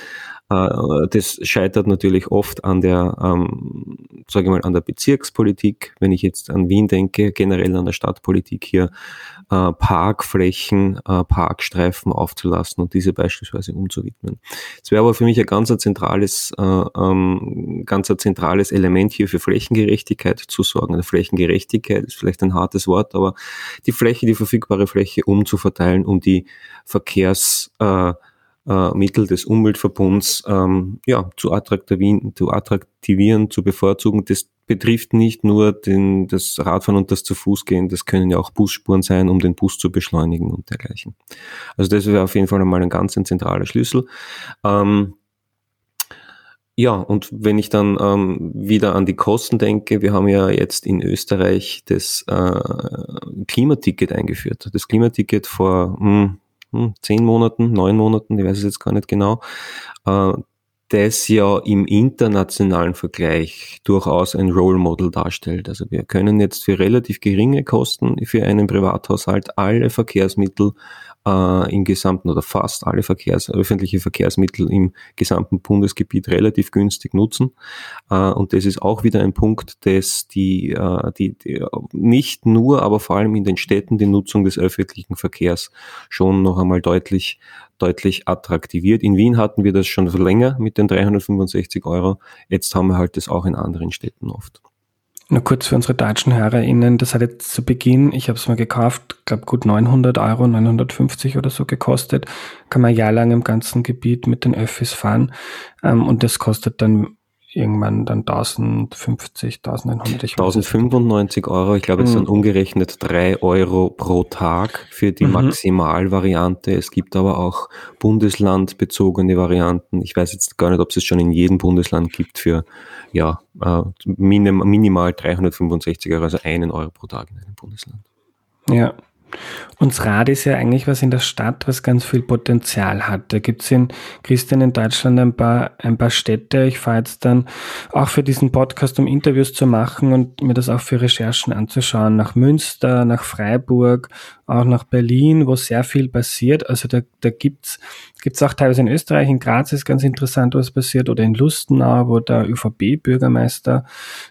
das scheitert natürlich oft an der, ähm, sage ich mal, an der Bezirkspolitik. Wenn ich jetzt an Wien denke, generell an der Stadtpolitik hier äh, Parkflächen, äh, Parkstreifen aufzulassen und diese beispielsweise umzuwidmen. Es wäre aber für mich ein ganz zentrales, äh, ähm, ganz zentrales Element hier für Flächengerechtigkeit zu sorgen. Eine Flächengerechtigkeit ist vielleicht ein hartes Wort, aber die Fläche, die verfügbare Fläche umzuverteilen, um die Verkehrs äh, äh, Mittel des Umweltverbunds ähm, ja, zu, attraktivieren, zu attraktivieren, zu bevorzugen. Das betrifft nicht nur den, das Radfahren und das zu Fuß gehen, das können ja auch Busspuren sein, um den Bus zu beschleunigen und dergleichen. Also das wäre auf jeden Fall einmal ein ganz ein zentraler Schlüssel. Ähm, ja, und wenn ich dann ähm, wieder an die Kosten denke, wir haben ja jetzt in Österreich das äh, Klimaticket eingeführt. Das Klimaticket vor mh, hm, zehn Monaten, neun Monaten, ich weiß es jetzt gar nicht genau, äh, das ja im internationalen Vergleich durchaus ein Role Model darstellt. Also wir können jetzt für relativ geringe Kosten für einen Privathaushalt alle Verkehrsmittel äh, im gesamten oder fast alle Verkehrs, öffentliche Verkehrsmittel im gesamten Bundesgebiet relativ günstig nutzen. Äh, und das ist auch wieder ein Punkt, dass die, äh, die, die nicht nur, aber vor allem in den Städten die Nutzung des öffentlichen Verkehrs schon noch einmal deutlich deutlich attraktiviert. In Wien hatten wir das schon länger mit den 365 Euro. Jetzt haben wir halt das auch in anderen Städten oft. Nur kurz für unsere deutschen HörerInnen, das hat jetzt zu Beginn, ich habe es mal gekauft, glaube gut 900 Euro, 950 oder so gekostet. Kann man jahrelang im ganzen Gebiet mit den Öffis fahren ähm, und das kostet dann irgendwann dann 1050, 1100. 1095 Euro, ich glaube, es mhm. sind umgerechnet drei Euro pro Tag für die mhm. Maximalvariante. Es gibt aber auch bundeslandbezogene Varianten. Ich weiß jetzt gar nicht, ob es es schon in jedem Bundesland gibt für ja, äh, minim, minimal 365 Euro, also einen Euro pro Tag in einem Bundesland. Ja, und Rad ist ja eigentlich was in der Stadt, was ganz viel Potenzial hat. Da gibt's in Christian in Deutschland ein paar, ein paar Städte. Ich fahre jetzt dann auch für diesen Podcast, um Interviews zu machen und mir das auch für Recherchen anzuschauen. Nach Münster, nach Freiburg, auch nach Berlin, wo sehr viel passiert. Also da, da gibt's gibt's auch teilweise in Österreich, in Graz ist ganz interessant, was passiert, oder in Lustenau, wo der ÖVP-Bürgermeister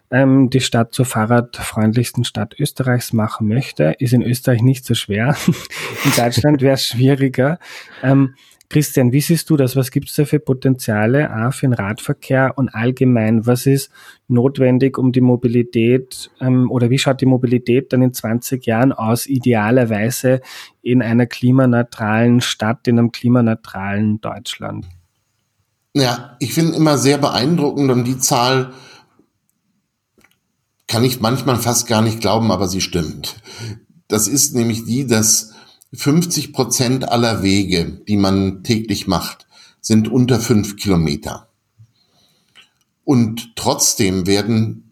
ähm, die Stadt zur fahrradfreundlichsten Stadt Österreichs machen möchte. Ist in Österreich nicht so schwer. [LAUGHS] in Deutschland wäre es schwieriger. Ähm, Christian, wie siehst du das? Was gibt es da für Potenziale A, für den Radverkehr und allgemein? Was ist notwendig, um die Mobilität ähm, oder wie schaut die Mobilität dann in 20 Jahren aus, idealerweise in einer klimaneutralen Stadt, in einem klimaneutralen Deutschland? Ja, ich finde immer sehr beeindruckend und die Zahl kann ich manchmal fast gar nicht glauben, aber sie stimmt. Das ist nämlich die, dass 50 Prozent aller Wege, die man täglich macht, sind unter fünf Kilometer. Und trotzdem werden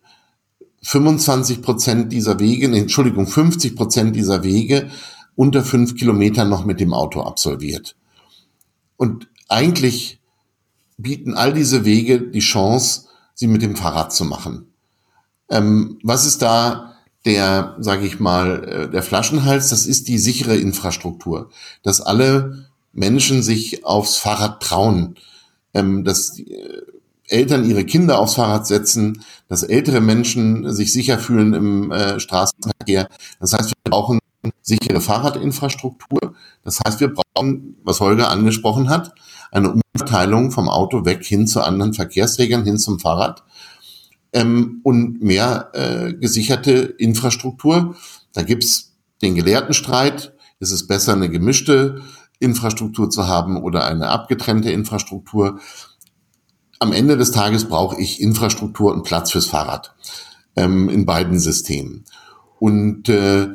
25 Prozent dieser Wege, Entschuldigung, 50 Prozent dieser Wege unter fünf Kilometern noch mit dem Auto absolviert. Und eigentlich bieten all diese Wege die Chance, sie mit dem Fahrrad zu machen. Ähm, was ist da der, sage ich mal, äh, der Flaschenhals? Das ist die sichere Infrastruktur, dass alle Menschen sich aufs Fahrrad trauen, ähm, dass äh, Eltern ihre Kinder aufs Fahrrad setzen, dass ältere Menschen sich sicher fühlen im äh, Straßenverkehr. Das heißt, wir brauchen sichere Fahrradinfrastruktur. Das heißt, wir brauchen, was Holger angesprochen hat, eine Umverteilung vom Auto weg hin zu anderen Verkehrsträgern, hin zum Fahrrad ähm, und mehr äh, gesicherte Infrastruktur. Da gibt's den Gelehrtenstreit. Ist es besser, eine gemischte Infrastruktur zu haben oder eine abgetrennte Infrastruktur? Am Ende des Tages brauche ich Infrastruktur und Platz fürs Fahrrad ähm, in beiden Systemen. Und äh,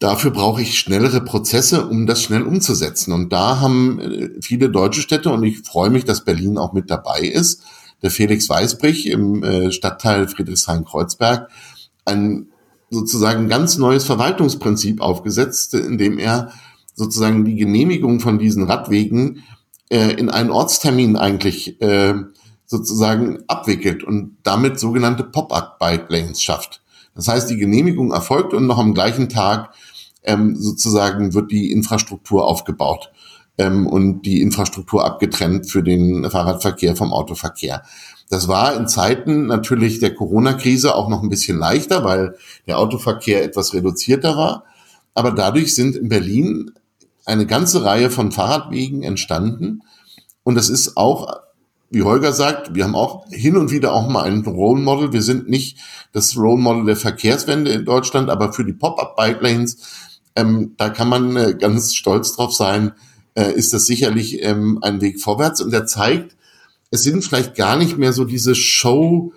Dafür brauche ich schnellere Prozesse, um das schnell umzusetzen. Und da haben äh, viele deutsche Städte, und ich freue mich, dass Berlin auch mit dabei ist, der Felix Weißbrich im äh, Stadtteil Friedrichshain-Kreuzberg, ein sozusagen ganz neues Verwaltungsprinzip aufgesetzt, in dem er sozusagen die Genehmigung von diesen Radwegen äh, in einen Ortstermin eigentlich sozusagen abwickelt und damit sogenannte Pop-up-Bike-Lanes schafft. Das heißt, die Genehmigung erfolgt und noch am gleichen Tag ähm, sozusagen wird die Infrastruktur aufgebaut ähm, und die Infrastruktur abgetrennt für den Fahrradverkehr vom Autoverkehr. Das war in Zeiten natürlich der Corona-Krise auch noch ein bisschen leichter, weil der Autoverkehr etwas reduzierter war. Aber dadurch sind in Berlin eine ganze Reihe von Fahrradwegen entstanden. Und das ist auch, wie Holger sagt, wir haben auch hin und wieder auch mal ein Role Model. Wir sind nicht das Role Model der Verkehrswende in Deutschland, aber für die Pop-up-Bike Lanes ähm, da kann man äh, ganz stolz drauf sein, äh, ist das sicherlich ähm, ein Weg vorwärts. Und der zeigt, es sind vielleicht gar nicht mehr so diese Show,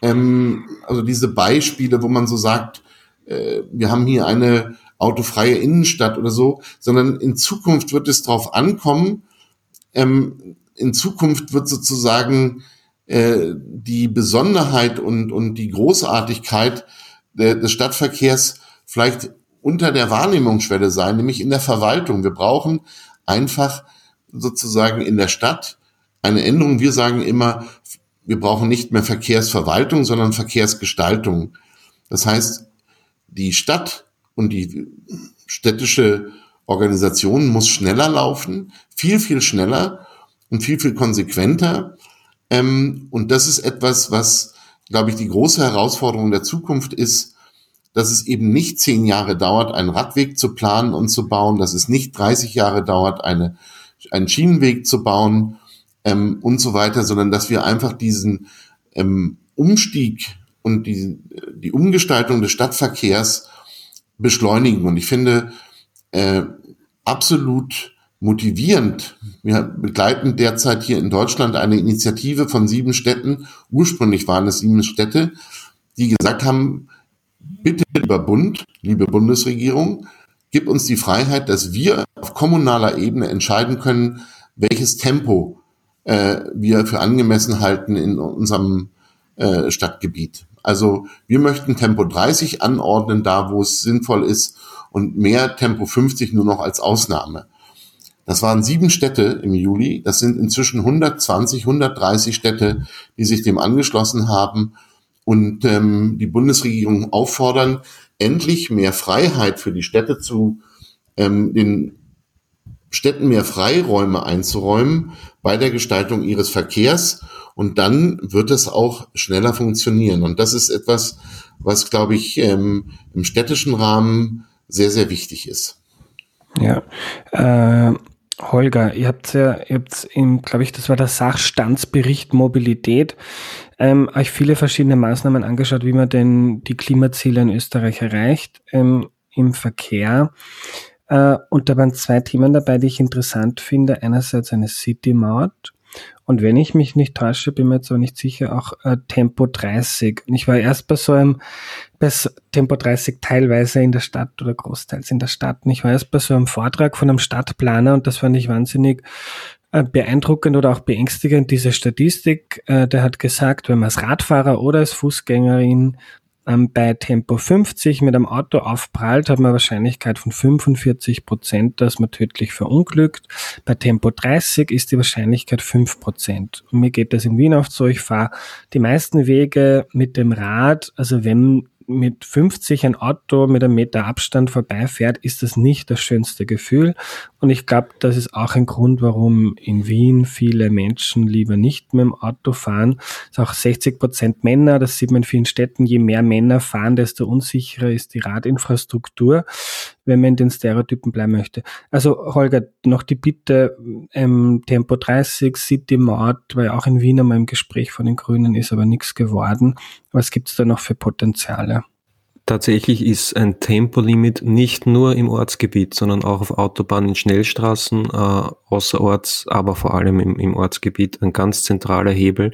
ähm, also diese Beispiele, wo man so sagt, äh, wir haben hier eine autofreie Innenstadt oder so, sondern in Zukunft wird es darauf ankommen, ähm, in Zukunft wird sozusagen äh, die Besonderheit und, und die Großartigkeit de, des Stadtverkehrs vielleicht unter der Wahrnehmungsschwelle sein, nämlich in der Verwaltung. Wir brauchen einfach sozusagen in der Stadt eine Änderung. Wir sagen immer, wir brauchen nicht mehr Verkehrsverwaltung, sondern Verkehrsgestaltung. Das heißt, die Stadt und die städtische Organisation muss schneller laufen, viel, viel schneller und viel, viel konsequenter. Ähm, und das ist etwas, was, glaube ich, die große Herausforderung der Zukunft ist, dass es eben nicht zehn Jahre dauert, einen Radweg zu planen und zu bauen, dass es nicht 30 Jahre dauert, eine, einen Schienenweg zu bauen ähm, und so weiter, sondern dass wir einfach diesen ähm, Umstieg und die, die Umgestaltung des Stadtverkehrs beschleunigen. Und ich finde äh, absolut motivierend. Wir begleiten derzeit hier in Deutschland eine Initiative von sieben Städten. Ursprünglich waren es sieben Städte, die gesagt haben, bitte, lieber Bund, liebe Bundesregierung, gib uns die Freiheit, dass wir auf kommunaler Ebene entscheiden können, welches Tempo äh, wir für angemessen halten in unserem äh, Stadtgebiet. Also wir möchten Tempo 30 anordnen, da wo es sinnvoll ist, und mehr Tempo 50 nur noch als Ausnahme. Das waren sieben Städte im Juli. Das sind inzwischen 120, 130 Städte, die sich dem angeschlossen haben und ähm, die Bundesregierung auffordern, endlich mehr Freiheit für die Städte zu ähm, den Städten mehr Freiräume einzuräumen bei der Gestaltung ihres Verkehrs und dann wird es auch schneller funktionieren. Und das ist etwas, was, glaube ich, ähm, im städtischen Rahmen sehr, sehr wichtig ist. Ja, äh, Holger, ihr habt ja, ihr habt im, glaube ich, das war der Sachstandsbericht Mobilität, ähm, euch viele verschiedene Maßnahmen angeschaut, wie man denn die Klimaziele in Österreich erreicht ähm, im Verkehr. Äh, und da waren zwei Themen dabei, die ich interessant finde. Einerseits eine City-Maut und wenn ich mich nicht täusche, bin mir jetzt aber nicht sicher, auch äh, Tempo 30. Und ich war erst bei so einem, bei Tempo 30 teilweise in der Stadt oder großteils in der Stadt. Und ich war erst bei so einem Vortrag von einem Stadtplaner und das fand ich wahnsinnig beeindruckend oder auch beängstigend, diese Statistik. Äh, der hat gesagt, wenn man als Radfahrer oder als Fußgängerin ähm, bei Tempo 50 mit einem Auto aufprallt, hat man eine Wahrscheinlichkeit von 45 Prozent, dass man tödlich verunglückt. Bei Tempo 30 ist die Wahrscheinlichkeit 5 Prozent. Mir geht das in Wien oft so, ich fahre die meisten Wege mit dem Rad, also wenn mit 50 ein Auto mit einem Meter Abstand vorbeifährt, ist das nicht das schönste Gefühl. Und ich glaube, das ist auch ein Grund, warum in Wien viele Menschen lieber nicht mit dem Auto fahren. Es ist auch 60 Prozent Männer, das sieht man in vielen Städten. Je mehr Männer fahren, desto unsicherer ist die Radinfrastruktur, wenn man in den Stereotypen bleiben möchte. Also Holger, noch die Bitte, ähm, Tempo 30, City Maut, weil auch in Wien einmal im Gespräch von den Grünen ist aber nichts geworden. Was gibt's da noch für Potenziale? Tatsächlich ist ein Tempolimit nicht nur im Ortsgebiet, sondern auch auf Autobahnen, Schnellstraßen, äh, außerorts, aber vor allem im, im Ortsgebiet ein ganz zentraler Hebel.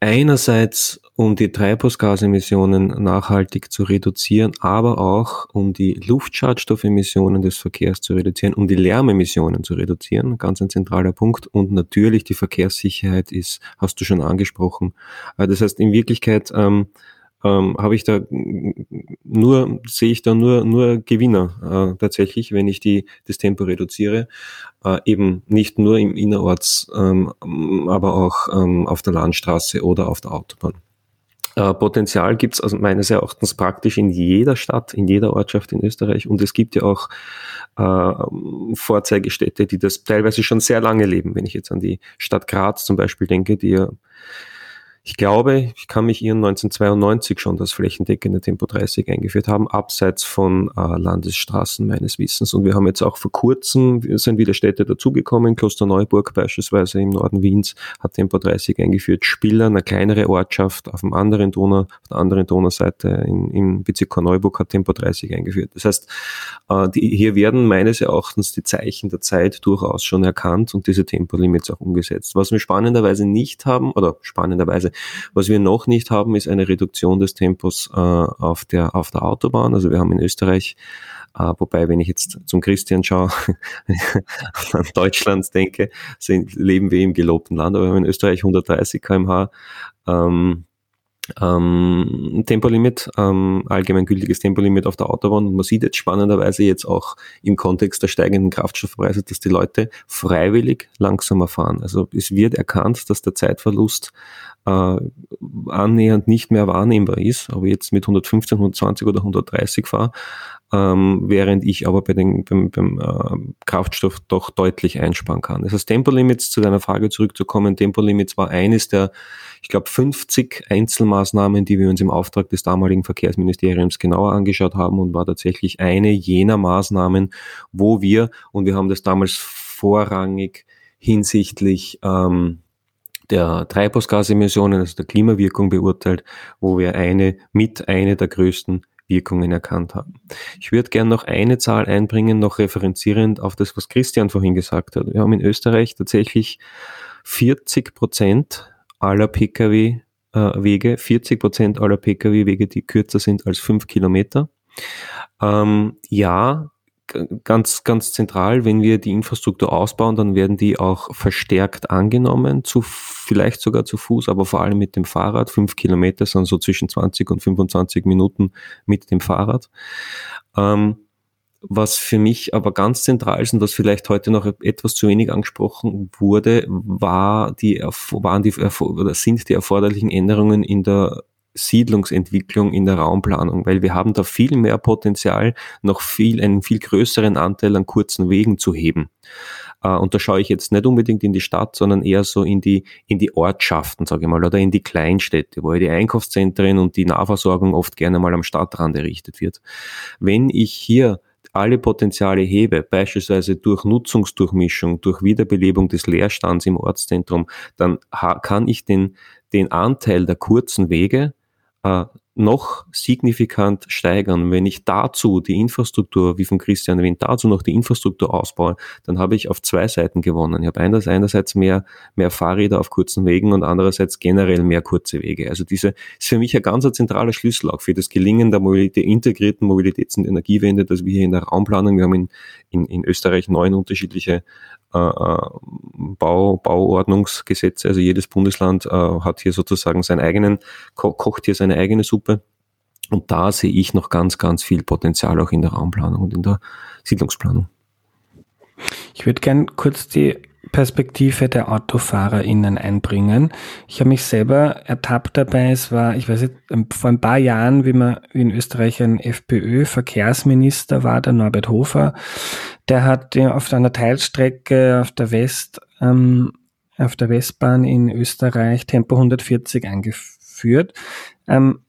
Einerseits, um die Treibhausgasemissionen nachhaltig zu reduzieren, aber auch um die Luftschadstoffemissionen des Verkehrs zu reduzieren, um die Lärmemissionen zu reduzieren. Ganz ein zentraler Punkt. Und natürlich die Verkehrssicherheit ist, hast du schon angesprochen. Äh, das heißt, in Wirklichkeit, ähm, ähm, habe ich da nur, sehe ich da nur, nur Gewinner äh, tatsächlich, wenn ich die, das Tempo reduziere. Äh, eben nicht nur im Innerorts, ähm, aber auch ähm, auf der Landstraße oder auf der Autobahn. Äh, Potenzial gibt es also meines Erachtens praktisch in jeder Stadt, in jeder Ortschaft in Österreich und es gibt ja auch äh, Vorzeigestädte, die das teilweise schon sehr lange leben. Wenn ich jetzt an die Stadt Graz zum Beispiel denke, die ja ich glaube, ich kann mich irren, 1992 schon das flächendeckende Tempo 30 eingeführt haben, abseits von äh, Landesstraßen meines Wissens. Und wir haben jetzt auch vor kurzem, sind wieder Städte dazugekommen, Klosterneuburg beispielsweise im Norden Wiens hat Tempo 30 eingeführt, Spiller, eine kleinere Ortschaft auf, dem anderen Donau, auf der anderen Donauseite in, im Bezirk Korneuburg hat Tempo 30 eingeführt. Das heißt, äh, die, hier werden meines Erachtens die Zeichen der Zeit durchaus schon erkannt und diese Tempolimits auch umgesetzt. Was wir spannenderweise nicht haben, oder spannenderweise was wir noch nicht haben, ist eine Reduktion des Tempos äh, auf, der, auf der Autobahn. Also wir haben in Österreich Uh, wobei, wenn ich jetzt zum Christian schaue, [LAUGHS] an Deutschland denke, sind, leben wir im gelobten Land, aber wir haben in Österreich 130 kmh. Ähm, ähm, Tempolimit, ähm, allgemeingültiges Tempolimit auf der Autobahn. Und man sieht jetzt spannenderweise jetzt auch im Kontext der steigenden Kraftstoffpreise, dass die Leute freiwillig langsamer fahren. Also es wird erkannt, dass der Zeitverlust äh, annähernd nicht mehr wahrnehmbar ist, ob ich jetzt mit 115, 120 oder 130 fahre, ähm, während ich aber bei den, beim, beim äh, Kraftstoff doch deutlich einsparen kann. Das heißt, Tempolimits, zu deiner Frage zurückzukommen, Tempolimits war eines der, ich glaube, 50 Einzelmaßnahmen, die wir uns im Auftrag des damaligen Verkehrsministeriums genauer angeschaut haben und war tatsächlich eine jener Maßnahmen, wo wir, und wir haben das damals vorrangig hinsichtlich ähm, der Treibhausgasemissionen, also der Klimawirkung beurteilt, wo wir eine mit eine der größten Wirkungen erkannt haben. Ich würde gerne noch eine Zahl einbringen, noch referenzierend auf das, was Christian vorhin gesagt hat. Wir haben in Österreich tatsächlich 40 Prozent aller Pkw-Wege, 40 Prozent aller Pkw-Wege, die kürzer sind als fünf Kilometer. Ähm, ja, ganz, ganz zentral, wenn wir die Infrastruktur ausbauen, dann werden die auch verstärkt angenommen, zu, vielleicht sogar zu Fuß, aber vor allem mit dem Fahrrad. Fünf Kilometer sind so zwischen 20 und 25 Minuten mit dem Fahrrad. Ähm, was für mich aber ganz zentral ist und was vielleicht heute noch etwas zu wenig angesprochen wurde, war die, waren die, oder sind die erforderlichen Änderungen in der Siedlungsentwicklung in der Raumplanung, weil wir haben da viel mehr Potenzial, noch viel, einen viel größeren Anteil an kurzen Wegen zu heben. Äh, und da schaue ich jetzt nicht unbedingt in die Stadt, sondern eher so in die, in die Ortschaften, sage ich mal, oder in die Kleinstädte, wo ja die Einkaufszentren und die Nahversorgung oft gerne mal am Stadtrand errichtet wird. Wenn ich hier alle Potenziale hebe, beispielsweise durch Nutzungsdurchmischung, durch Wiederbelebung des Leerstands im Ortszentrum, dann kann ich den, den Anteil der kurzen Wege äh, noch signifikant steigern. Wenn ich dazu die Infrastruktur, wie von Christian erwähnt, dazu noch die Infrastruktur ausbaue, dann habe ich auf zwei Seiten gewonnen. Ich habe einerseits mehr, mehr Fahrräder auf kurzen Wegen und andererseits generell mehr kurze Wege. Also diese ist für mich ein ganz zentraler Schlüssel auch für das Gelingen der, Mobilität, integrierten Mobilitäts- und Energiewende, dass wir hier in der Raumplanung, wir haben in, in, in Österreich neun unterschiedliche Bau, Bauordnungsgesetze. Also jedes Bundesland äh, hat hier sozusagen seinen eigenen, ko kocht hier seine eigene Suppe. Und da sehe ich noch ganz, ganz viel Potenzial auch in der Raumplanung und in der Siedlungsplanung. Ich würde gern kurz die Perspektive der AutofahrerInnen einbringen. Ich habe mich selber ertappt dabei. Es war, ich weiß nicht, vor ein paar Jahren, wie man in Österreich ein FPÖ-Verkehrsminister war, der Norbert Hofer, der hat auf einer Teilstrecke auf der West, ähm, auf der Westbahn in Österreich Tempo 140 eingeführt. Ähm,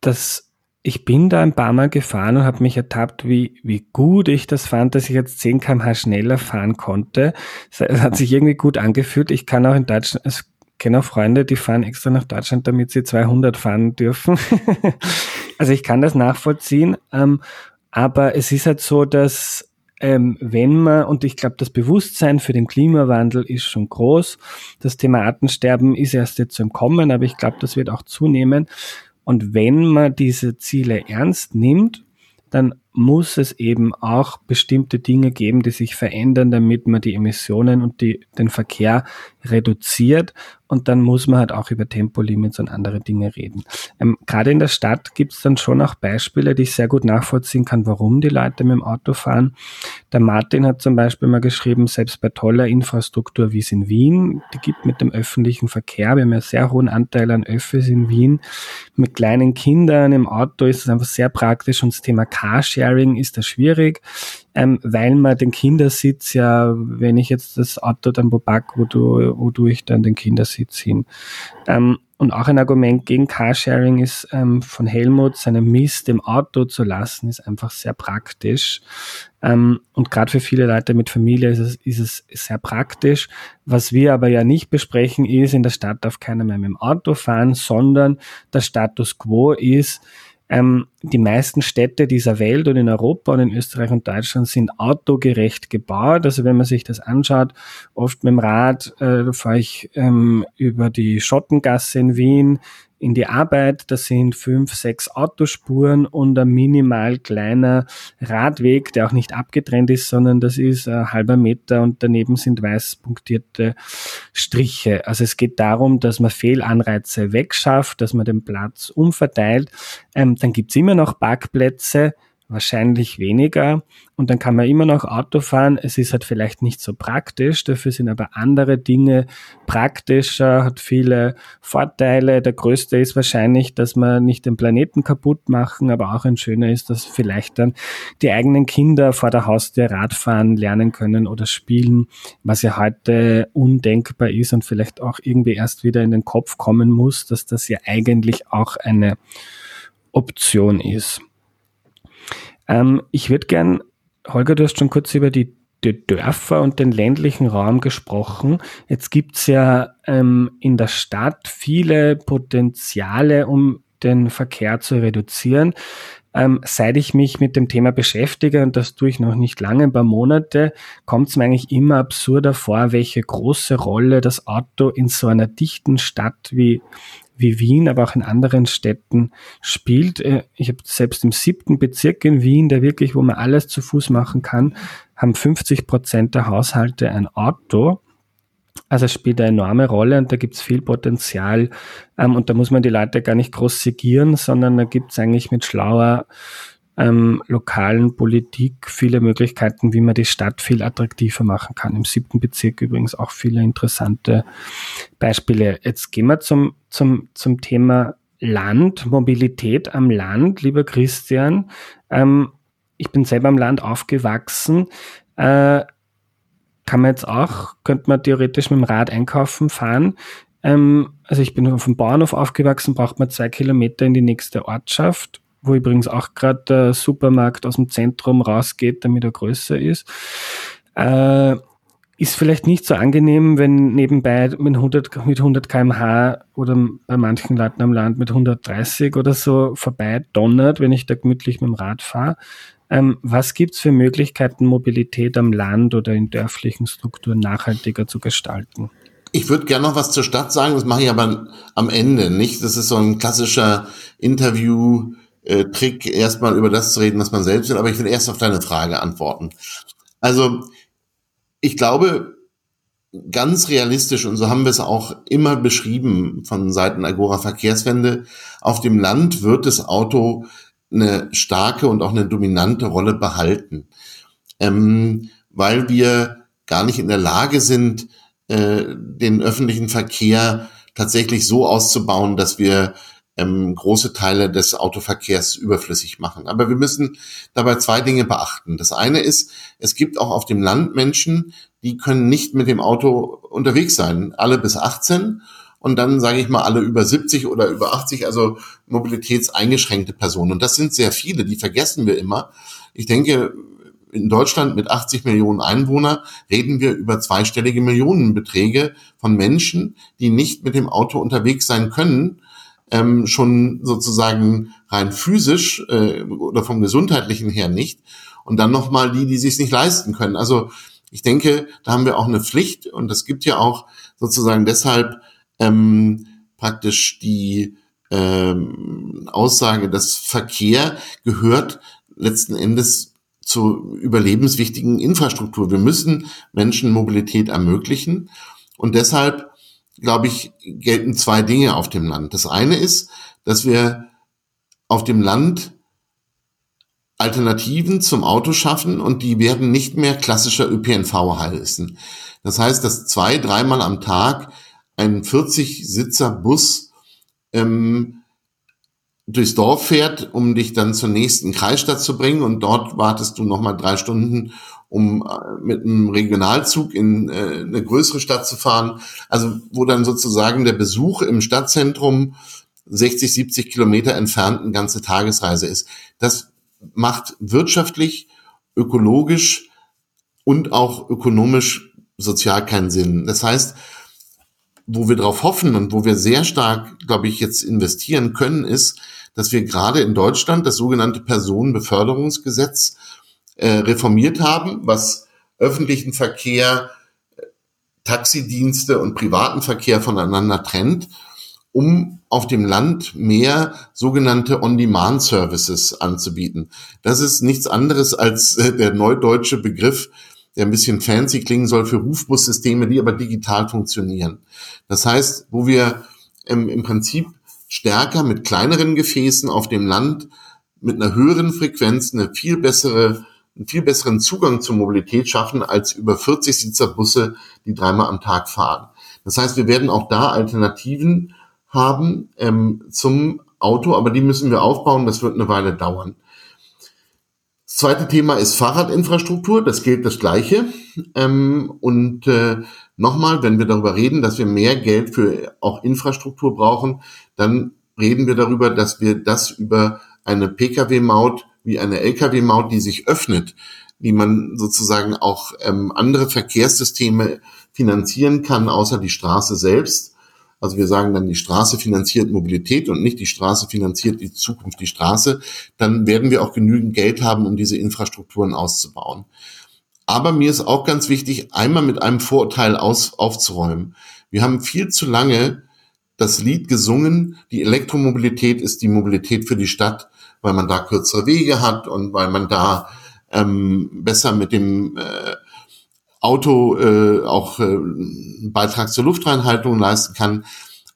das ich bin da ein paar Mal gefahren und habe mich ertappt, wie, wie gut ich das fand, dass ich jetzt 10 kmh schneller fahren konnte. Es hat sich irgendwie gut angefühlt. Ich kann auch in Deutschland, ich kenne auch Freunde, die fahren extra nach Deutschland, damit sie 200 fahren dürfen. [LAUGHS] also ich kann das nachvollziehen. Ähm, aber es ist halt so, dass ähm, wenn man, und ich glaube, das Bewusstsein für den Klimawandel ist schon groß. Das Thema Artensterben ist erst jetzt im Kommen, aber ich glaube, das wird auch zunehmen. Und wenn man diese Ziele ernst nimmt, dann muss es eben auch bestimmte Dinge geben, die sich verändern, damit man die Emissionen und die, den Verkehr reduziert. Und dann muss man halt auch über Tempolimits und andere Dinge reden. Ähm, Gerade in der Stadt gibt es dann schon auch Beispiele, die ich sehr gut nachvollziehen kann, warum die Leute mit dem Auto fahren. Der Martin hat zum Beispiel mal geschrieben, selbst bei toller Infrastruktur wie es in Wien, die gibt mit dem öffentlichen Verkehr, wir haben ja sehr hohen Anteil an Öffis in Wien, mit kleinen Kindern im Auto ist es einfach sehr praktisch und das Thema Carsharing ist da schwierig ähm, weil man den Kindersitz ja, wenn ich jetzt das Auto dann wo wo, du, wo tue ich dann den Kindersitz hin? Ähm, und auch ein Argument gegen Carsharing ist ähm, von Helmut, seinen Mist im Auto zu lassen, ist einfach sehr praktisch. Ähm, und gerade für viele Leute mit Familie ist es, ist es sehr praktisch. Was wir aber ja nicht besprechen, ist, in der Stadt darf keiner mehr mit dem Auto fahren, sondern der Status quo ist, ähm, die meisten Städte dieser Welt und in Europa und in Österreich und Deutschland sind autogerecht gebaut. Also wenn man sich das anschaut, oft mit dem Rad äh, fahre ich ähm, über die Schottengasse in Wien, in die Arbeit. Das sind fünf, sechs Autospuren und ein minimal kleiner Radweg, der auch nicht abgetrennt ist, sondern das ist ein halber Meter und daneben sind weiß punktierte Striche. Also es geht darum, dass man Fehlanreize wegschafft, dass man den Platz umverteilt. Ähm, dann gibt's immer noch Parkplätze, wahrscheinlich weniger. Und dann kann man immer noch Auto fahren. Es ist halt vielleicht nicht so praktisch. Dafür sind aber andere Dinge praktischer, hat viele Vorteile. Der größte ist wahrscheinlich, dass man nicht den Planeten kaputt machen, aber auch ein schöner ist, dass vielleicht dann die eigenen Kinder vor der Haustür Radfahren lernen können oder spielen, was ja heute undenkbar ist und vielleicht auch irgendwie erst wieder in den Kopf kommen muss, dass das ja eigentlich auch eine Option ist. Ähm, ich würde gern, Holger, du hast schon kurz über die, die Dörfer und den ländlichen Raum gesprochen. Jetzt gibt's ja ähm, in der Stadt viele Potenziale, um den Verkehr zu reduzieren. Ähm, seit ich mich mit dem Thema beschäftige, und das tue ich noch nicht lange, ein paar Monate, kommt es mir eigentlich immer absurder vor, welche große Rolle das Auto in so einer dichten Stadt wie, wie Wien, aber auch in anderen Städten spielt. Äh, ich habe selbst im siebten Bezirk in Wien, der wirklich, wo man alles zu Fuß machen kann, haben 50 Prozent der Haushalte ein Auto. Also es spielt eine enorme Rolle und da gibt es viel Potenzial. Ähm, und da muss man die Leute gar nicht groß segieren, sondern da gibt es eigentlich mit schlauer ähm, lokalen Politik viele Möglichkeiten, wie man die Stadt viel attraktiver machen kann. Im siebten Bezirk übrigens auch viele interessante Beispiele. Jetzt gehen wir zum, zum, zum Thema Land, Mobilität am Land, lieber Christian. Ähm, ich bin selber am Land aufgewachsen. Äh, kann man jetzt auch, könnte man theoretisch mit dem Rad einkaufen fahren. Ähm, also ich bin auf dem Bauernhof aufgewachsen, braucht man zwei Kilometer in die nächste Ortschaft wo übrigens auch gerade der Supermarkt aus dem Zentrum rausgeht, damit er größer ist. Äh, ist vielleicht nicht so angenehm, wenn nebenbei mit 100, mit 100 kmh oder bei manchen Leuten am Land mit 130 oder so vorbei donnert, wenn ich da gemütlich mit dem Rad fahre. Ähm, was gibt's für Möglichkeiten, Mobilität am Land oder in dörflichen Strukturen nachhaltiger zu gestalten? Ich würde gerne noch was zur Stadt sagen, das mache ich aber am Ende, nicht? Das ist so ein klassischer Interview- äh, Trick, erstmal über das zu reden, was man selbst will, aber ich will erst auf deine Frage antworten. Also, ich glaube, ganz realistisch, und so haben wir es auch immer beschrieben von Seiten Agora Verkehrswende, auf dem Land wird das Auto eine starke und auch eine dominante Rolle behalten, ähm, weil wir gar nicht in der Lage sind, äh, den öffentlichen Verkehr tatsächlich so auszubauen, dass wir ähm, große Teile des Autoverkehrs überflüssig machen. Aber wir müssen dabei zwei Dinge beachten. Das eine ist, es gibt auch auf dem Land Menschen, die können nicht mit dem Auto unterwegs sein, alle bis 18 und dann sage ich mal alle über 70 oder über 80, also mobilitätseingeschränkte Personen. Und das sind sehr viele, die vergessen wir immer. Ich denke, in Deutschland mit 80 Millionen Einwohnern reden wir über zweistellige Millionenbeträge von Menschen, die nicht mit dem Auto unterwegs sein können, ähm, schon sozusagen rein physisch äh, oder vom gesundheitlichen her nicht. Und dann nochmal die, die sich nicht leisten können. Also ich denke, da haben wir auch eine Pflicht und es gibt ja auch sozusagen deshalb ähm, praktisch die ähm, Aussage, dass Verkehr gehört letzten Endes zur überlebenswichtigen Infrastruktur. Wir müssen Menschen Mobilität ermöglichen und deshalb glaube ich, gelten zwei Dinge auf dem Land. Das eine ist, dass wir auf dem Land Alternativen zum Auto schaffen und die werden nicht mehr klassischer ÖPNV heißen. Das heißt, dass zwei, dreimal am Tag ein 40-Sitzer-Bus ähm, durchs Dorf fährt, um dich dann zur nächsten Kreisstadt zu bringen und dort wartest du nochmal drei Stunden, um äh, mit einem Regionalzug in äh, eine größere Stadt zu fahren. Also wo dann sozusagen der Besuch im Stadtzentrum 60, 70 Kilometer entfernt eine ganze Tagesreise ist. Das macht wirtschaftlich, ökologisch und auch ökonomisch sozial keinen Sinn. Das heißt, wo wir darauf hoffen und wo wir sehr stark, glaube ich, jetzt investieren können, ist, dass wir gerade in Deutschland das sogenannte Personenbeförderungsgesetz äh, reformiert haben, was öffentlichen Verkehr, Taxidienste und privaten Verkehr voneinander trennt, um auf dem Land mehr sogenannte On-Demand-Services anzubieten. Das ist nichts anderes als äh, der neudeutsche Begriff, der ein bisschen fancy klingen soll für Rufbussysteme, die aber digital funktionieren. Das heißt, wo wir im Prinzip stärker mit kleineren Gefäßen auf dem Land mit einer höheren Frequenz eine viel bessere einen viel besseren Zugang zur Mobilität schaffen als über 40 Sitzer Busse, die dreimal am Tag fahren. Das heißt, wir werden auch da Alternativen haben ähm, zum Auto, aber die müssen wir aufbauen. Das wird eine Weile dauern. Das zweite Thema ist Fahrradinfrastruktur. Das gilt das Gleiche. Ähm, und äh, nochmal, wenn wir darüber reden, dass wir mehr Geld für auch Infrastruktur brauchen, dann reden wir darüber, dass wir das über eine Pkw-Maut wie eine Lkw-Maut, die sich öffnet, wie man sozusagen auch ähm, andere Verkehrssysteme finanzieren kann, außer die Straße selbst. Also wir sagen dann, die Straße finanziert Mobilität und nicht die Straße finanziert die Zukunft, die Straße. Dann werden wir auch genügend Geld haben, um diese Infrastrukturen auszubauen. Aber mir ist auch ganz wichtig, einmal mit einem Vorurteil aus, aufzuräumen. Wir haben viel zu lange das Lied gesungen, die Elektromobilität ist die Mobilität für die Stadt weil man da kürzere Wege hat und weil man da ähm, besser mit dem äh, Auto äh, auch äh, einen Beitrag zur Luftreinhaltung leisten kann.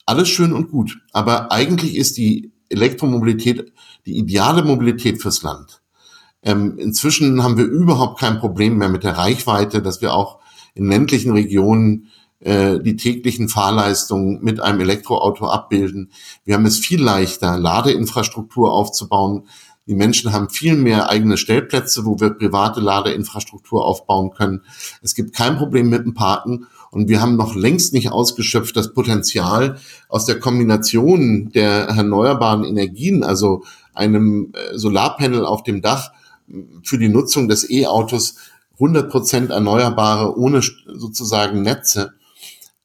Alles schön und gut. Aber eigentlich ist die Elektromobilität die ideale Mobilität fürs Land. Ähm, inzwischen haben wir überhaupt kein Problem mehr mit der Reichweite, dass wir auch in ländlichen Regionen äh, die täglichen Fahrleistungen mit einem Elektroauto abbilden. Wir haben es viel leichter, Ladeinfrastruktur aufzubauen. Die Menschen haben viel mehr eigene Stellplätze, wo wir private Ladeinfrastruktur aufbauen können. Es gibt kein Problem mit dem Parken und wir haben noch längst nicht ausgeschöpft das Potenzial aus der Kombination der erneuerbaren Energien, also einem äh, Solarpanel auf dem Dach für die Nutzung des E-Autos 100 Prozent erneuerbare ohne sozusagen Netze.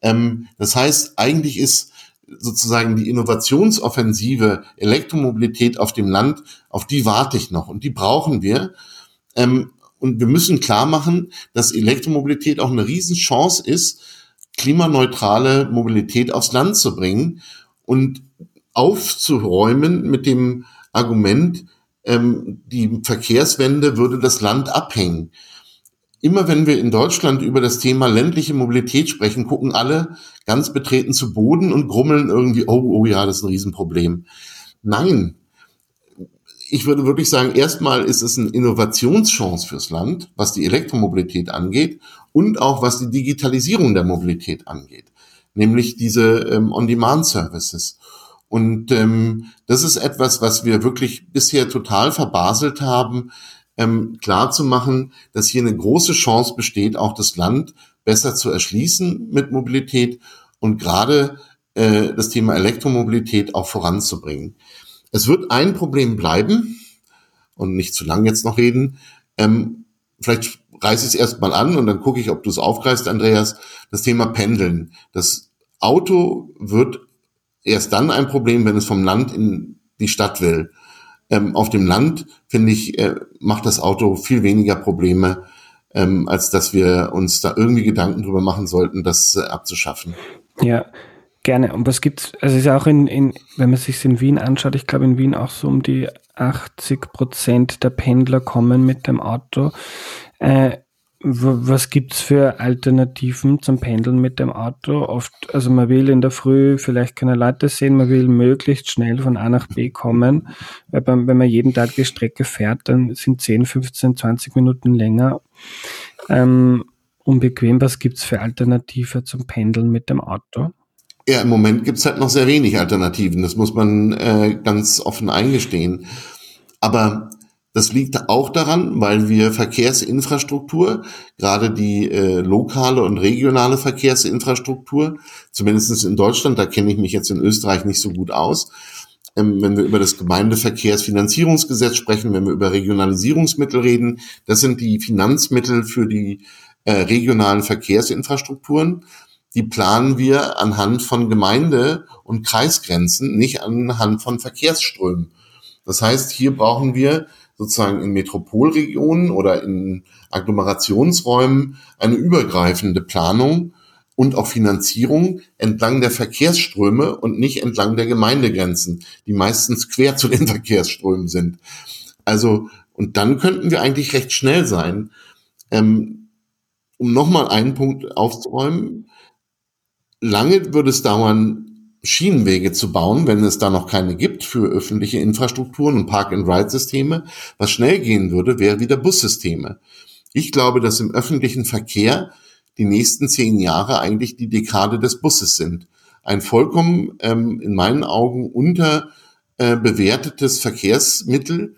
Ähm, das heißt, eigentlich ist sozusagen die Innovationsoffensive Elektromobilität auf dem Land, auf die warte ich noch und die brauchen wir. Ähm, und wir müssen klar machen, dass Elektromobilität auch eine Riesenchance ist, klimaneutrale Mobilität aufs Land zu bringen und aufzuräumen mit dem Argument, ähm, die Verkehrswende würde das Land abhängen. Immer wenn wir in Deutschland über das Thema ländliche Mobilität sprechen, gucken alle ganz betreten zu Boden und grummeln irgendwie, oh, oh ja, das ist ein Riesenproblem. Nein, ich würde wirklich sagen, erstmal ist es eine Innovationschance fürs Land, was die Elektromobilität angeht und auch was die Digitalisierung der Mobilität angeht, nämlich diese ähm, On-Demand-Services. Und ähm, das ist etwas, was wir wirklich bisher total verbaselt haben, ähm, klar zu machen, dass hier eine große Chance besteht, auch das Land besser zu erschließen mit Mobilität und gerade äh, das Thema Elektromobilität auch voranzubringen. Es wird ein Problem bleiben und nicht zu lang jetzt noch reden. Ähm, vielleicht reiße ich es erstmal an und dann gucke ich, ob du es aufgreifst, Andreas. Das Thema Pendeln. Das Auto wird erst dann ein Problem, wenn es vom Land in die Stadt will. Ähm, auf dem Land, finde ich, äh, macht das Auto viel weniger Probleme, ähm, als dass wir uns da irgendwie Gedanken drüber machen sollten, das äh, abzuschaffen. Ja, gerne. Und was gibt's, also es ist auch in, in wenn man sich in Wien anschaut, ich glaube in Wien auch so um die 80 Prozent der Pendler kommen mit dem Auto. Äh, was gibt's für Alternativen zum Pendeln mit dem Auto? Oft, also man will in der Früh vielleicht keine Leute sehen, man will möglichst schnell von A nach B kommen. Weil beim, wenn man jeden Tag die Strecke fährt, dann sind 10, 15, 20 Minuten länger. Ähm, unbequem, was gibt's für Alternative zum Pendeln mit dem Auto? Ja, im Moment gibt's halt noch sehr wenig Alternativen. Das muss man äh, ganz offen eingestehen. Aber das liegt auch daran, weil wir Verkehrsinfrastruktur, gerade die äh, lokale und regionale Verkehrsinfrastruktur, zumindest in Deutschland, da kenne ich mich jetzt in Österreich nicht so gut aus, ähm, wenn wir über das Gemeindeverkehrsfinanzierungsgesetz sprechen, wenn wir über Regionalisierungsmittel reden, das sind die Finanzmittel für die äh, regionalen Verkehrsinfrastrukturen. Die planen wir anhand von Gemeinde- und Kreisgrenzen, nicht anhand von Verkehrsströmen. Das heißt, hier brauchen wir sozusagen in Metropolregionen oder in Agglomerationsräumen eine übergreifende Planung und auch Finanzierung entlang der Verkehrsströme und nicht entlang der Gemeindegrenzen, die meistens quer zu den [LAUGHS] Verkehrsströmen sind. Also, und dann könnten wir eigentlich recht schnell sein. Ähm, um nochmal einen Punkt aufzuräumen, lange würde es dauern, Schienenwege zu bauen, wenn es da noch keine gibt für öffentliche Infrastrukturen und Park-and-Ride-Systeme. Was schnell gehen würde, wäre wieder Bussysteme. Ich glaube, dass im öffentlichen Verkehr die nächsten zehn Jahre eigentlich die Dekade des Busses sind. Ein vollkommen ähm, in meinen Augen unterbewertetes äh, Verkehrsmittel.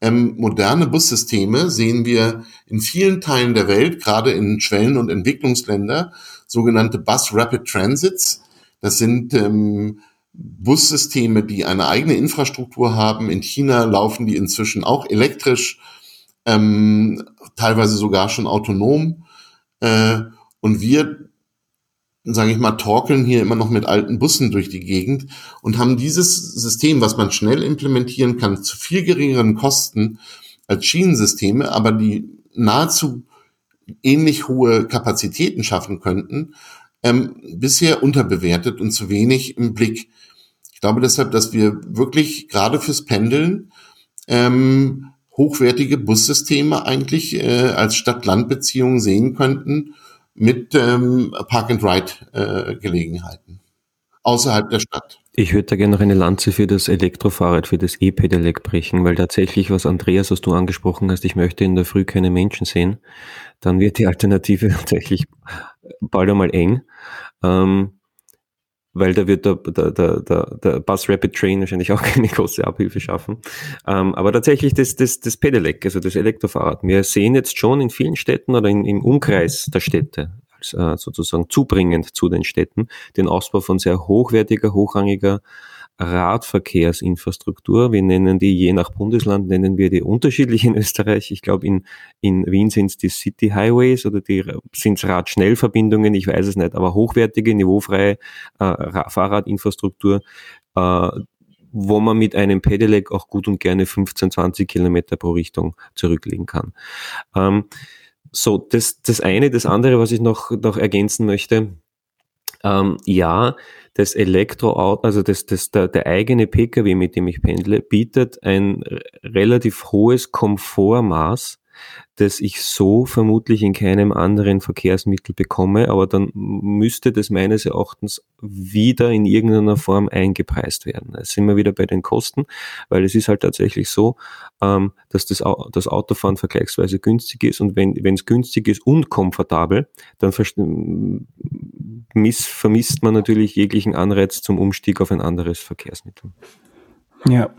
Ähm, moderne Bussysteme sehen wir in vielen Teilen der Welt, gerade in Schwellen- und Entwicklungsländer, sogenannte Bus Rapid Transits das sind ähm, Bussysteme, die eine eigene Infrastruktur haben. In China laufen die inzwischen auch elektrisch, ähm, teilweise sogar schon autonom. Äh, und wir, sage ich mal, torkeln hier immer noch mit alten Bussen durch die Gegend und haben dieses System, was man schnell implementieren kann, zu viel geringeren Kosten als Schienensysteme, aber die nahezu ähnlich hohe Kapazitäten schaffen könnten, ähm, bisher unterbewertet und zu wenig im Blick. Ich glaube deshalb, dass wir wirklich gerade fürs Pendeln ähm, hochwertige Bussysteme eigentlich äh, als Stadt-Land-Beziehung sehen könnten mit ähm, Park-and-Ride-Gelegenheiten äh, außerhalb der Stadt. Ich würde da gerne noch eine Lanze für das Elektrofahrrad, für das E-Pedelec brechen, weil tatsächlich, was Andreas, was du angesprochen hast, ich möchte in der Früh keine Menschen sehen, dann wird die Alternative [LAUGHS] tatsächlich bald einmal eng. Ähm, weil da wird der, der, der, der, der Bus Rapid Train wahrscheinlich auch [LAUGHS] keine große Abhilfe schaffen. Ähm, aber tatsächlich das, das, das Pedelec, also das Elektrofahrrad. Wir sehen jetzt schon in vielen Städten oder in, im Umkreis der Städte, sozusagen zubringend zu den Städten, den Ausbau von sehr hochwertiger, hochrangiger Radverkehrsinfrastruktur. Wir nennen die je nach Bundesland, nennen wir die unterschiedlich in Österreich. Ich glaube, in, in Wien sind es die City Highways oder die sind es Radschnellverbindungen, ich weiß es nicht, aber hochwertige, niveaufreie äh, Fahrradinfrastruktur, äh, wo man mit einem Pedelec auch gut und gerne 15, 20 Kilometer pro Richtung zurücklegen kann. Ähm, so, das, das eine. Das andere, was ich noch, noch ergänzen möchte, ähm, ja, das Elektroauto, also das, das, der, der eigene Pkw, mit dem ich pendle, bietet ein relativ hohes Komfortmaß das ich so vermutlich in keinem anderen Verkehrsmittel bekomme, aber dann müsste das meines Erachtens wieder in irgendeiner Form eingepreist werden. Da sind wir wieder bei den Kosten, weil es ist halt tatsächlich so, ähm, dass das, das Autofahren vergleichsweise günstig ist und wenn es günstig ist und komfortabel, dann miss, vermisst man natürlich jeglichen Anreiz zum Umstieg auf ein anderes Verkehrsmittel. Ja,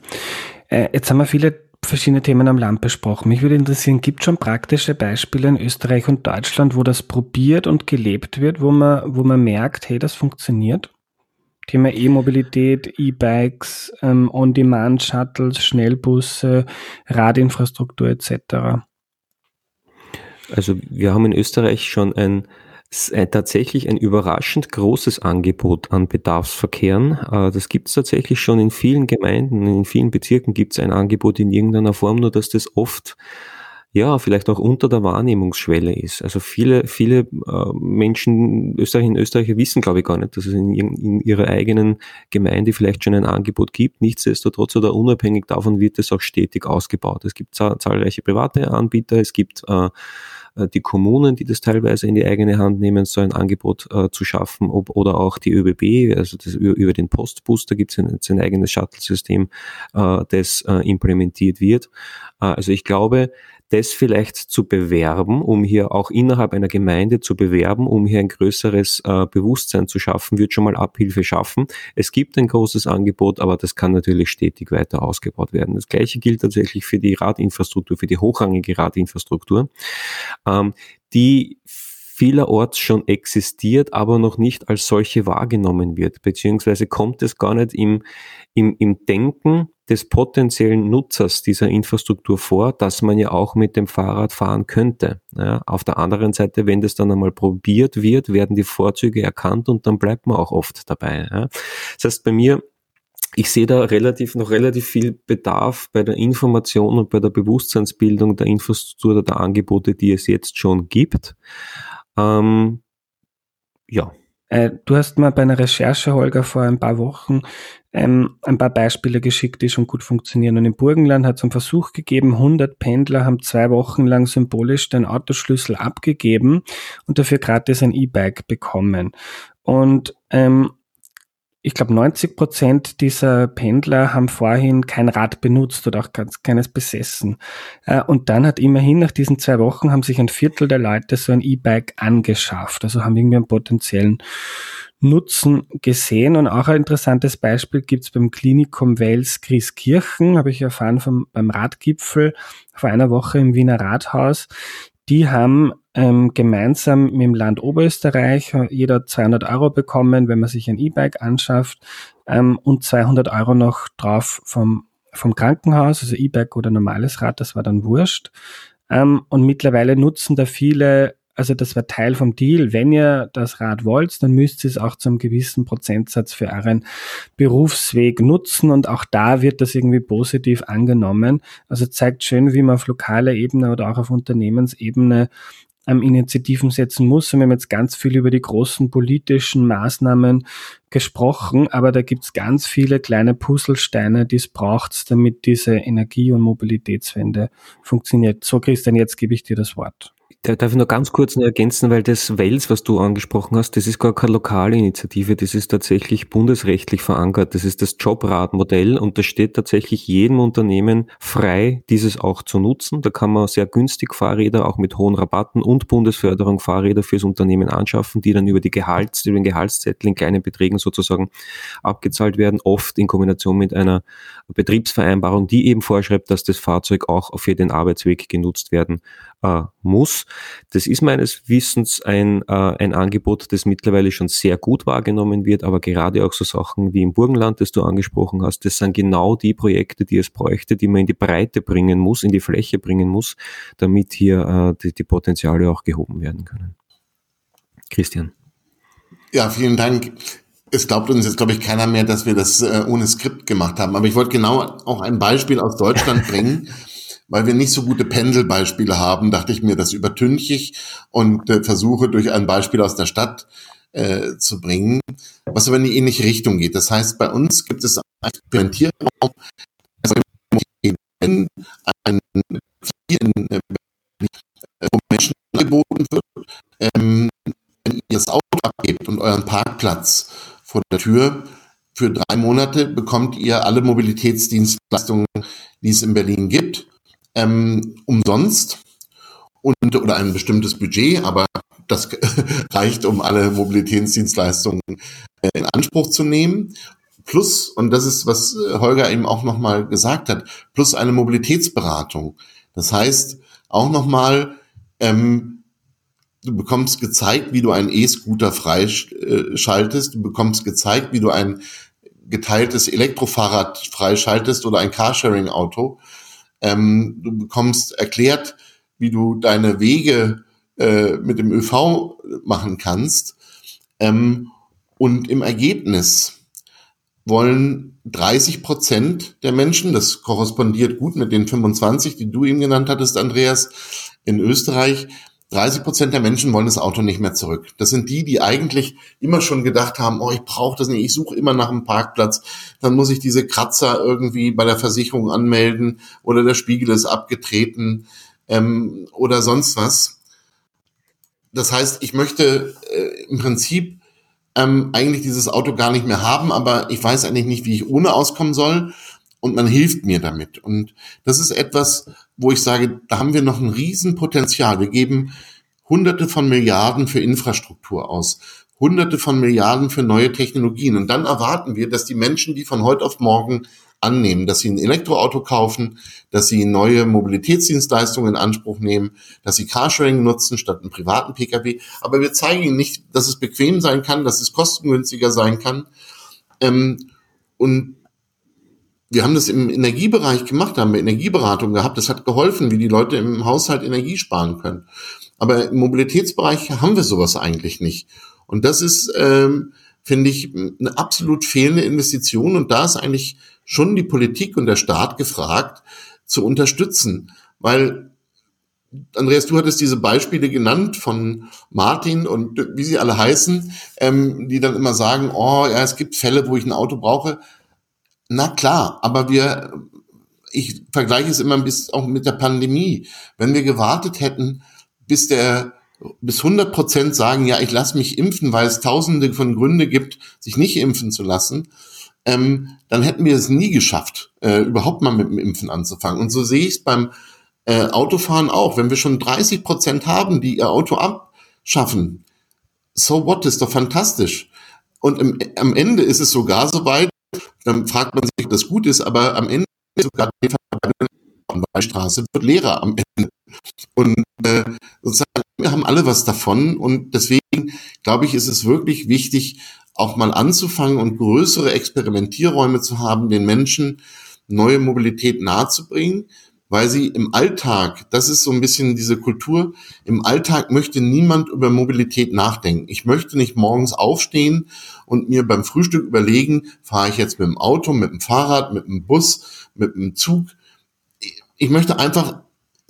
äh, jetzt haben wir viele verschiedene Themen am Land besprochen. Mich würde interessieren, gibt es schon praktische Beispiele in Österreich und Deutschland, wo das probiert und gelebt wird, wo man, wo man merkt, hey, das funktioniert? Thema E-Mobilität, E-Bikes, ähm, On-Demand-Shuttles, Schnellbusse, Radinfrastruktur etc. Also wir haben in Österreich schon ein tatsächlich ein überraschend großes Angebot an Bedarfsverkehren. Äh, das gibt es tatsächlich schon in vielen Gemeinden, in vielen Bezirken gibt es ein Angebot in irgendeiner Form, nur dass das oft ja, vielleicht auch unter der Wahrnehmungsschwelle ist. Also viele, viele äh, Menschen Österreich, in Österreich wissen, glaube ich, gar nicht, dass es in, in, ihrer eigenen Gemeinde vielleicht schon ein Angebot gibt. Nichtsdestotrotz oder unabhängig davon wird es auch stetig ausgebaut. Es gibt zahlreiche private Anbieter, es gibt äh, äh, die Kommunen, die das teilweise in die eigene Hand nehmen, so ein Angebot äh, zu schaffen, ob, oder auch die ÖBB, also das, über, den Postbus, da gibt es ein, ein, eigenes Shuttle-System, äh, das äh, implementiert wird. Äh, also ich glaube, das vielleicht zu bewerben, um hier auch innerhalb einer Gemeinde zu bewerben, um hier ein größeres äh, Bewusstsein zu schaffen, wird schon mal Abhilfe schaffen. Es gibt ein großes Angebot, aber das kann natürlich stetig weiter ausgebaut werden. Das gleiche gilt tatsächlich für die Radinfrastruktur, für die hochrangige Radinfrastruktur, ähm, die vielerorts schon existiert, aber noch nicht als solche wahrgenommen wird, beziehungsweise kommt es gar nicht im, im, im Denken des potenziellen Nutzers dieser Infrastruktur vor, dass man ja auch mit dem Fahrrad fahren könnte. Ja, auf der anderen Seite, wenn das dann einmal probiert wird, werden die Vorzüge erkannt und dann bleibt man auch oft dabei. Ja. Das heißt, bei mir ich sehe da relativ, noch relativ viel Bedarf bei der Information und bei der Bewusstseinsbildung der Infrastruktur oder der Angebote, die es jetzt schon gibt. Ähm, ja. Äh, du hast mal bei einer Recherche, Holger, vor ein paar Wochen ähm, ein paar Beispiele geschickt, die schon gut funktionieren. Und im Burgenland hat es einen Versuch gegeben, 100 Pendler haben zwei Wochen lang symbolisch den Autoschlüssel abgegeben und dafür gratis ein E-Bike bekommen. Und ähm, ich glaube, 90 Prozent dieser Pendler haben vorhin kein Rad benutzt oder auch ganz keines besessen. Äh, und dann hat immerhin nach diesen zwei Wochen haben sich ein Viertel der Leute so ein E-Bike angeschafft. Also haben irgendwie einen potenziellen Nutzen gesehen. Und auch ein interessantes Beispiel gibt's beim Klinikum Wels Grieskirchen, habe ich erfahren vom, beim Radgipfel vor einer Woche im Wiener Rathaus. Die haben ähm, gemeinsam mit dem Land Oberösterreich jeder 200 Euro bekommen, wenn man sich ein E-Bike anschafft ähm, und 200 Euro noch drauf vom, vom Krankenhaus, also E-Bike oder normales Rad, das war dann wurscht. Ähm, und mittlerweile nutzen da viele also das war Teil vom Deal. Wenn ihr das Rad wollt, dann müsst ihr es auch zu einem gewissen Prozentsatz für euren Berufsweg nutzen und auch da wird das irgendwie positiv angenommen. Also zeigt schön, wie man auf lokaler Ebene oder auch auf Unternehmensebene ähm, Initiativen setzen muss. Und wir haben jetzt ganz viel über die großen politischen Maßnahmen gesprochen, aber da gibt's ganz viele kleine Puzzlesteine, die es braucht, damit diese Energie- und Mobilitätswende funktioniert. So, Christian, jetzt gebe ich dir das Wort. Darf ich noch ganz kurz noch ergänzen, weil das Wels, was du angesprochen hast, das ist gar keine lokale Initiative, das ist tatsächlich bundesrechtlich verankert. Das ist das Jobradmodell und das steht tatsächlich jedem Unternehmen frei, dieses auch zu nutzen. Da kann man sehr günstig Fahrräder auch mit hohen Rabatten und Bundesförderung Fahrräder fürs Unternehmen anschaffen, die dann über die Gehalts, über den Gehaltszettel in kleinen Beträgen sozusagen abgezahlt werden, oft in Kombination mit einer Betriebsvereinbarung, die eben vorschreibt, dass das Fahrzeug auch für den Arbeitsweg genutzt werden äh, muss. Das ist meines Wissens ein, äh, ein Angebot, das mittlerweile schon sehr gut wahrgenommen wird, aber gerade auch so Sachen wie im Burgenland, das du angesprochen hast, das sind genau die Projekte, die es bräuchte, die man in die Breite bringen muss, in die Fläche bringen muss, damit hier äh, die, die Potenziale auch gehoben werden können. Christian. Ja, vielen Dank. Es glaubt uns jetzt, glaube ich, keiner mehr, dass wir das äh, ohne Skript gemacht haben. Aber ich wollte genau auch ein Beispiel aus Deutschland bringen [LAUGHS] weil wir nicht so gute Pendelbeispiele haben, dachte ich mir, das übertünche ich und äh, versuche durch ein Beispiel aus der Stadt äh, zu bringen, was aber in die ähnliche Richtung geht. Das heißt, bei uns gibt es Experimentierraum, ein angeboten wird, ähm, wenn ihr das Auto abgebt und euren Parkplatz vor der Tür, für drei Monate bekommt ihr alle Mobilitätsdienstleistungen, die es in Berlin gibt, ähm, umsonst und oder ein bestimmtes Budget, aber das [LAUGHS] reicht, um alle Mobilitätsdienstleistungen äh, in Anspruch zu nehmen. Plus, und das ist, was äh, Holger eben auch nochmal gesagt hat, plus eine Mobilitätsberatung. Das heißt, auch nochmal, ähm, du bekommst gezeigt, wie du einen E-Scooter freischaltest, du bekommst gezeigt, wie du ein geteiltes Elektrofahrrad freischaltest oder ein Carsharing-Auto. Ähm, du bekommst erklärt, wie du deine Wege äh, mit dem ÖV machen kannst. Ähm, und im Ergebnis wollen 30 Prozent der Menschen, das korrespondiert gut mit den 25, die du eben genannt hattest, Andreas, in Österreich, 30 Prozent der Menschen wollen das Auto nicht mehr zurück. Das sind die, die eigentlich immer schon gedacht haben, oh, ich brauche das nicht, ich suche immer nach einem Parkplatz, dann muss ich diese Kratzer irgendwie bei der Versicherung anmelden oder der Spiegel ist abgetreten ähm, oder sonst was. Das heißt, ich möchte äh, im Prinzip ähm, eigentlich dieses Auto gar nicht mehr haben, aber ich weiß eigentlich nicht, wie ich ohne auskommen soll und man hilft mir damit. Und das ist etwas, wo ich sage, da haben wir noch ein Riesenpotenzial. Wir geben Hunderte von Milliarden für Infrastruktur aus, Hunderte von Milliarden für neue Technologien. Und dann erwarten wir, dass die Menschen, die von heute auf morgen annehmen, dass sie ein Elektroauto kaufen, dass sie neue Mobilitätsdienstleistungen in Anspruch nehmen, dass sie Carsharing nutzen statt einen privaten Pkw. Aber wir zeigen ihnen nicht, dass es bequem sein kann, dass es kostengünstiger sein kann. Ähm, und wir haben das im Energiebereich gemacht, haben wir Energieberatung gehabt. Das hat geholfen, wie die Leute im Haushalt Energie sparen können. Aber im Mobilitätsbereich haben wir sowas eigentlich nicht. Und das ist, ähm, finde ich, eine absolut fehlende Investition. Und da ist eigentlich schon die Politik und der Staat gefragt, zu unterstützen. Weil, Andreas, du hattest diese Beispiele genannt von Martin und wie sie alle heißen, ähm, die dann immer sagen, oh ja, es gibt Fälle, wo ich ein Auto brauche. Na klar, aber wir, ich vergleiche es immer ein bisschen auch mit der Pandemie. Wenn wir gewartet hätten, bis der bis 100 Prozent sagen, ja, ich lasse mich impfen, weil es tausende von Gründe gibt, sich nicht impfen zu lassen, ähm, dann hätten wir es nie geschafft, äh, überhaupt mal mit dem Impfen anzufangen. Und so sehe ich es beim äh, Autofahren auch. Wenn wir schon 30 Prozent haben, die ihr Auto abschaffen, so what, ist doch fantastisch. Und im, am Ende ist es sogar so weit, dann fragt man sich, ob das gut ist, aber am Ende sogar die Straße wird leerer am Ende. Und äh, sozusagen, wir haben alle was davon und deswegen glaube ich, ist es wirklich wichtig, auch mal anzufangen und größere Experimentierräume zu haben, den Menschen neue Mobilität nahezubringen, weil sie im Alltag, das ist so ein bisschen diese Kultur, im Alltag möchte niemand über Mobilität nachdenken. Ich möchte nicht morgens aufstehen und mir beim Frühstück überlegen, fahre ich jetzt mit dem Auto, mit dem Fahrrad, mit dem Bus, mit dem Zug. Ich möchte einfach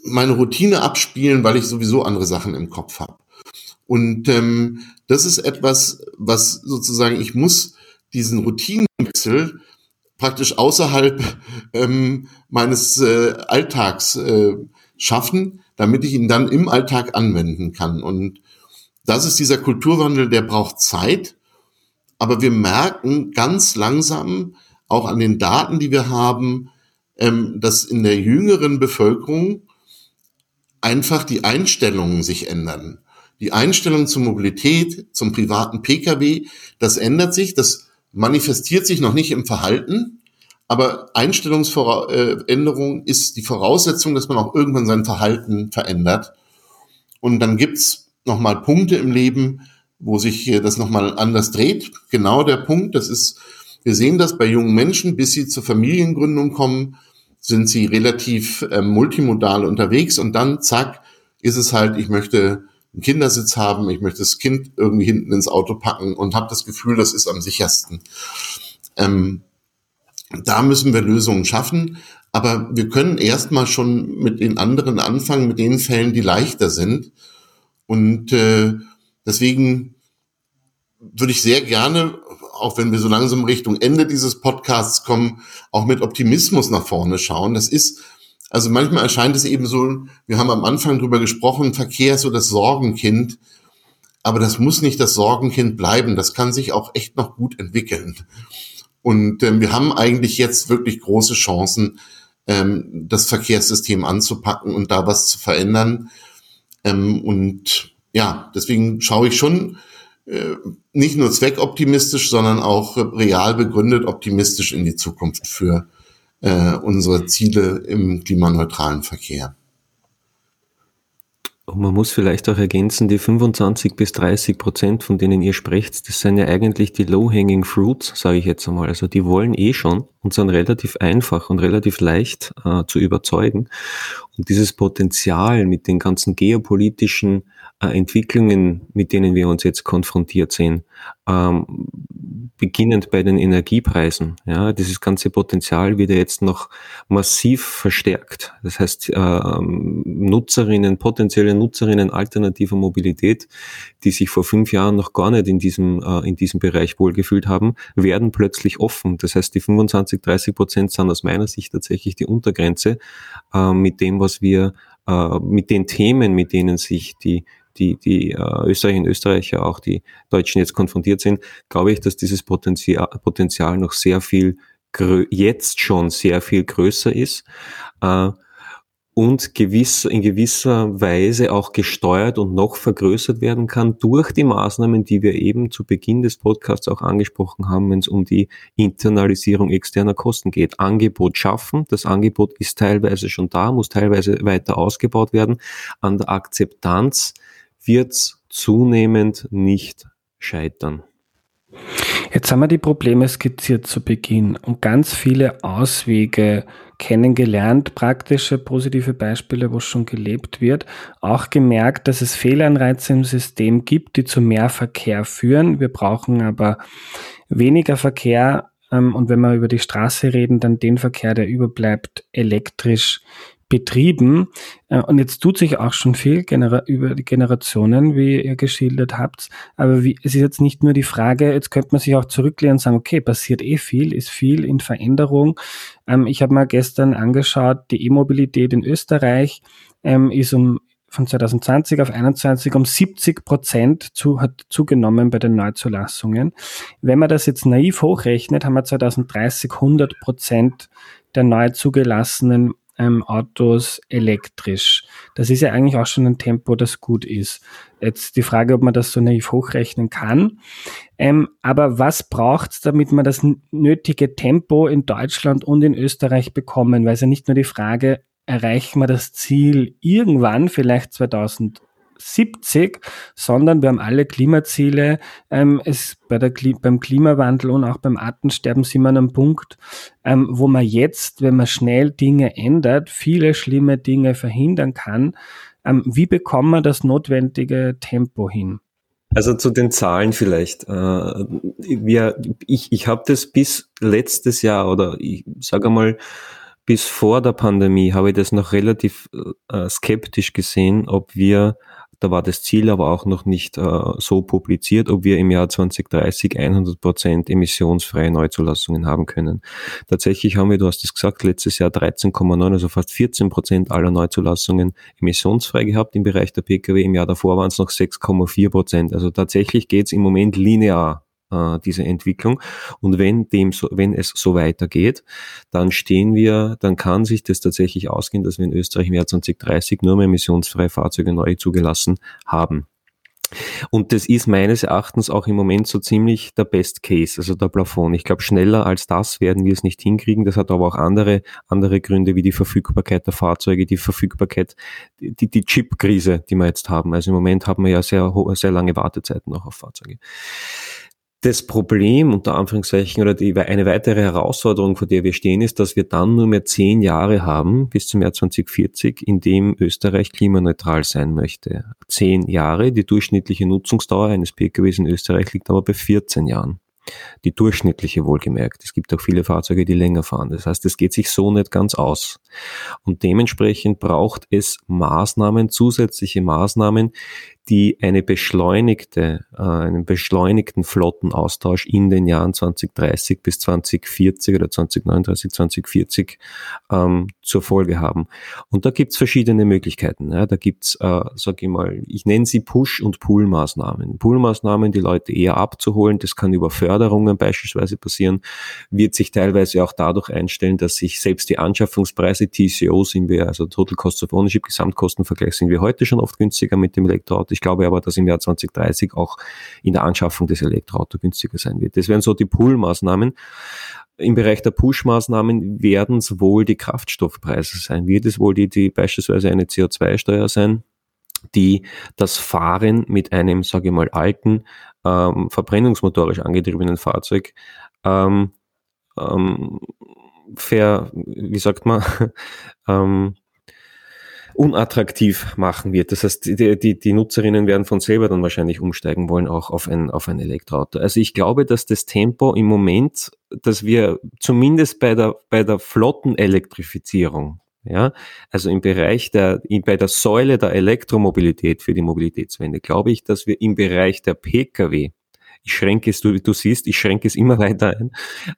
meine Routine abspielen, weil ich sowieso andere Sachen im Kopf habe. Und ähm, das ist etwas, was sozusagen, ich muss diesen Routinenwechsel praktisch außerhalb ähm, meines äh, Alltags äh, schaffen, damit ich ihn dann im Alltag anwenden kann. Und das ist dieser Kulturwandel, der braucht Zeit. Aber wir merken ganz langsam, auch an den Daten, die wir haben, ähm, dass in der jüngeren Bevölkerung einfach die Einstellungen sich ändern. Die Einstellung zur Mobilität, zum privaten Pkw, das ändert sich, das manifestiert sich noch nicht im Verhalten, aber Einstellungsänderung ist die Voraussetzung, dass man auch irgendwann sein Verhalten verändert. Und dann gibt's nochmal Punkte im Leben, wo sich das nochmal anders dreht. Genau der Punkt, das ist, wir sehen das bei jungen Menschen, bis sie zur Familiengründung kommen, sind sie relativ äh, multimodal unterwegs und dann, zack, ist es halt, ich möchte einen Kindersitz haben, ich möchte das Kind irgendwie hinten ins Auto packen und habe das Gefühl, das ist am sichersten. Ähm, da müssen wir Lösungen schaffen, aber wir können erstmal schon mit den anderen anfangen, mit den Fällen, die leichter sind. Und äh, deswegen würde ich sehr gerne, auch wenn wir so langsam Richtung Ende dieses Podcasts kommen, auch mit Optimismus nach vorne schauen. Das ist Also manchmal erscheint es eben so, wir haben am Anfang drüber gesprochen, Verkehr ist so das Sorgenkind. Aber das muss nicht das Sorgenkind bleiben. Das kann sich auch echt noch gut entwickeln. Und ähm, wir haben eigentlich jetzt wirklich große Chancen, ähm, das Verkehrssystem anzupacken und da was zu verändern. Ähm, und ja, deswegen schaue ich schon äh, nicht nur zweckoptimistisch, sondern auch real begründet optimistisch in die Zukunft für äh, unsere Ziele im klimaneutralen Verkehr. Und man muss vielleicht auch ergänzen, die 25 bis 30 Prozent, von denen ihr sprecht, das sind ja eigentlich die low-hanging fruits, sage ich jetzt einmal. Also die wollen eh schon und sind relativ einfach und relativ leicht äh, zu überzeugen. Und dieses Potenzial mit den ganzen geopolitischen Entwicklungen, mit denen wir uns jetzt konfrontiert sehen, ähm, beginnend bei den Energiepreisen. Ja, dieses ganze Potenzial wird ja jetzt noch massiv verstärkt. Das heißt, äh, Nutzerinnen, potenzielle Nutzerinnen alternativer Mobilität, die sich vor fünf Jahren noch gar nicht in diesem, äh, in diesem Bereich wohlgefühlt haben, werden plötzlich offen. Das heißt, die 25, 30 Prozent sind aus meiner Sicht tatsächlich die Untergrenze äh, mit dem, was wir, äh, mit den Themen, mit denen sich die die, die äh, Österreicher Österreicher, auch die Deutschen jetzt konfrontiert sind, glaube ich, dass dieses Potenzial, Potenzial noch sehr viel, jetzt schon sehr viel größer ist. Äh, und gewiss, in gewisser Weise auch gesteuert und noch vergrößert werden kann durch die Maßnahmen, die wir eben zu Beginn des Podcasts auch angesprochen haben, wenn es um die Internalisierung externer Kosten geht. Angebot schaffen, das Angebot ist teilweise schon da, muss teilweise weiter ausgebaut werden. An der Akzeptanz wird zunehmend nicht scheitern. Jetzt haben wir die Probleme skizziert zu Beginn und ganz viele Auswege kennengelernt, praktische, positive Beispiele, wo schon gelebt wird, auch gemerkt, dass es Fehlanreize im System gibt, die zu mehr Verkehr führen. Wir brauchen aber weniger Verkehr ähm, und wenn wir über die Straße reden, dann den Verkehr, der überbleibt, elektrisch betrieben. Äh, und jetzt tut sich auch schon viel über die Generationen, wie ihr geschildert habt. Aber wie, es ist jetzt nicht nur die Frage, jetzt könnte man sich auch zurücklehnen und sagen, okay, passiert eh viel, ist viel in Veränderung. Ähm, ich habe mal gestern angeschaut, die E-Mobilität in Österreich ähm, ist um von 2020 auf 21 um 70 Prozent zu, hat zugenommen bei den Neuzulassungen. Wenn man das jetzt naiv hochrechnet, haben wir 2030 100 Prozent der neu zugelassenen ähm, Autos elektrisch. Das ist ja eigentlich auch schon ein Tempo, das gut ist. Jetzt die Frage, ob man das so naiv hochrechnen kann. Ähm, aber was braucht es, damit man das nötige Tempo in Deutschland und in Österreich bekommen? Weil es ja nicht nur die Frage, erreichen wir das Ziel irgendwann, vielleicht 2000 70, sondern wir haben alle Klimaziele. Ähm, es bei der, beim Klimawandel und auch beim Artensterben sind wir an einem Punkt, ähm, wo man jetzt, wenn man schnell Dinge ändert, viele schlimme Dinge verhindern kann. Ähm, wie bekommen wir das notwendige Tempo hin? Also zu den Zahlen vielleicht. Äh, wir, ich ich habe das bis letztes Jahr oder ich sage mal bis vor der Pandemie habe ich das noch relativ äh, skeptisch gesehen, ob wir da war das Ziel aber auch noch nicht äh, so publiziert, ob wir im Jahr 2030 100 Prozent emissionsfreie Neuzulassungen haben können. Tatsächlich haben wir, du hast es gesagt, letztes Jahr 13,9, also fast 14 Prozent aller Neuzulassungen emissionsfrei gehabt im Bereich der Pkw. Im Jahr davor waren es noch 6,4 Prozent. Also tatsächlich geht es im Moment linear äh, diese Entwicklung. Und wenn dem so, wenn es so weitergeht, dann stehen wir, dann kann sich das tatsächlich ausgehen, dass wir in Österreich im Jahr 2030 nur mehr emissionsfreie Fahrzeuge neu zugelassen haben. Und das ist meines Erachtens auch im Moment so ziemlich der Best Case, also der Plafond. Ich glaube, schneller als das werden wir es nicht hinkriegen. Das hat aber auch andere, andere Gründe wie die Verfügbarkeit der Fahrzeuge, die Verfügbarkeit, die, die Chip-Krise, die wir jetzt haben. Also im Moment haben wir ja sehr, sehr lange Wartezeiten noch auf Fahrzeuge. Das Problem, unter Anführungszeichen, oder die, eine weitere Herausforderung, vor der wir stehen, ist, dass wir dann nur mehr zehn Jahre haben, bis zum Jahr 2040, in dem Österreich klimaneutral sein möchte. Zehn Jahre. Die durchschnittliche Nutzungsdauer eines PKWs in Österreich liegt aber bei 14 Jahren. Die durchschnittliche wohlgemerkt. Es gibt auch viele Fahrzeuge, die länger fahren. Das heißt, es geht sich so nicht ganz aus. Und dementsprechend braucht es Maßnahmen, zusätzliche Maßnahmen, die eine beschleunigte, äh, einen beschleunigten Flottenaustausch in den Jahren 2030 bis 2040 oder 2039, 2040 ähm, zur Folge haben. Und da gibt's verschiedene Möglichkeiten. Ja. Da gibt's, äh, sag ich mal, ich nenne sie Push- und Pull-Maßnahmen. Pull-Maßnahmen, die Leute eher abzuholen, das kann über Förderungen beispielsweise passieren, wird sich teilweise auch dadurch einstellen, dass sich selbst die Anschaffungspreise, TCO sind wir, also Total Cost of Ownership, Gesamtkostenvergleich sind wir heute schon oft günstiger mit dem Elektroauto ich glaube aber, dass im Jahr 2030 auch in der Anschaffung des Elektroauto günstiger sein wird. Das wären so die Pull-Maßnahmen. Im Bereich der Push-Maßnahmen werden es wohl die Kraftstoffpreise sein. Wird es wohl die, die beispielsweise eine CO2-Steuer sein? die das Fahren mit einem, sage ich mal, alten, ähm, verbrennungsmotorisch angetriebenen Fahrzeug ähm, ähm, ver, wie sagt man, [LAUGHS] ähm, unattraktiv machen wird. Das heißt, die, die, die Nutzerinnen werden von selber dann wahrscheinlich umsteigen wollen, auch auf ein, auf ein Elektroauto. Also ich glaube, dass das Tempo im Moment, dass wir zumindest bei der, bei der Flottenelektrifizierung, ja, also im Bereich der, in, bei der Säule der Elektromobilität für die Mobilitätswende, glaube ich, dass wir im Bereich der Pkw ich schränke es, du, du siehst, ich schränke es immer [LAUGHS] weiter ein,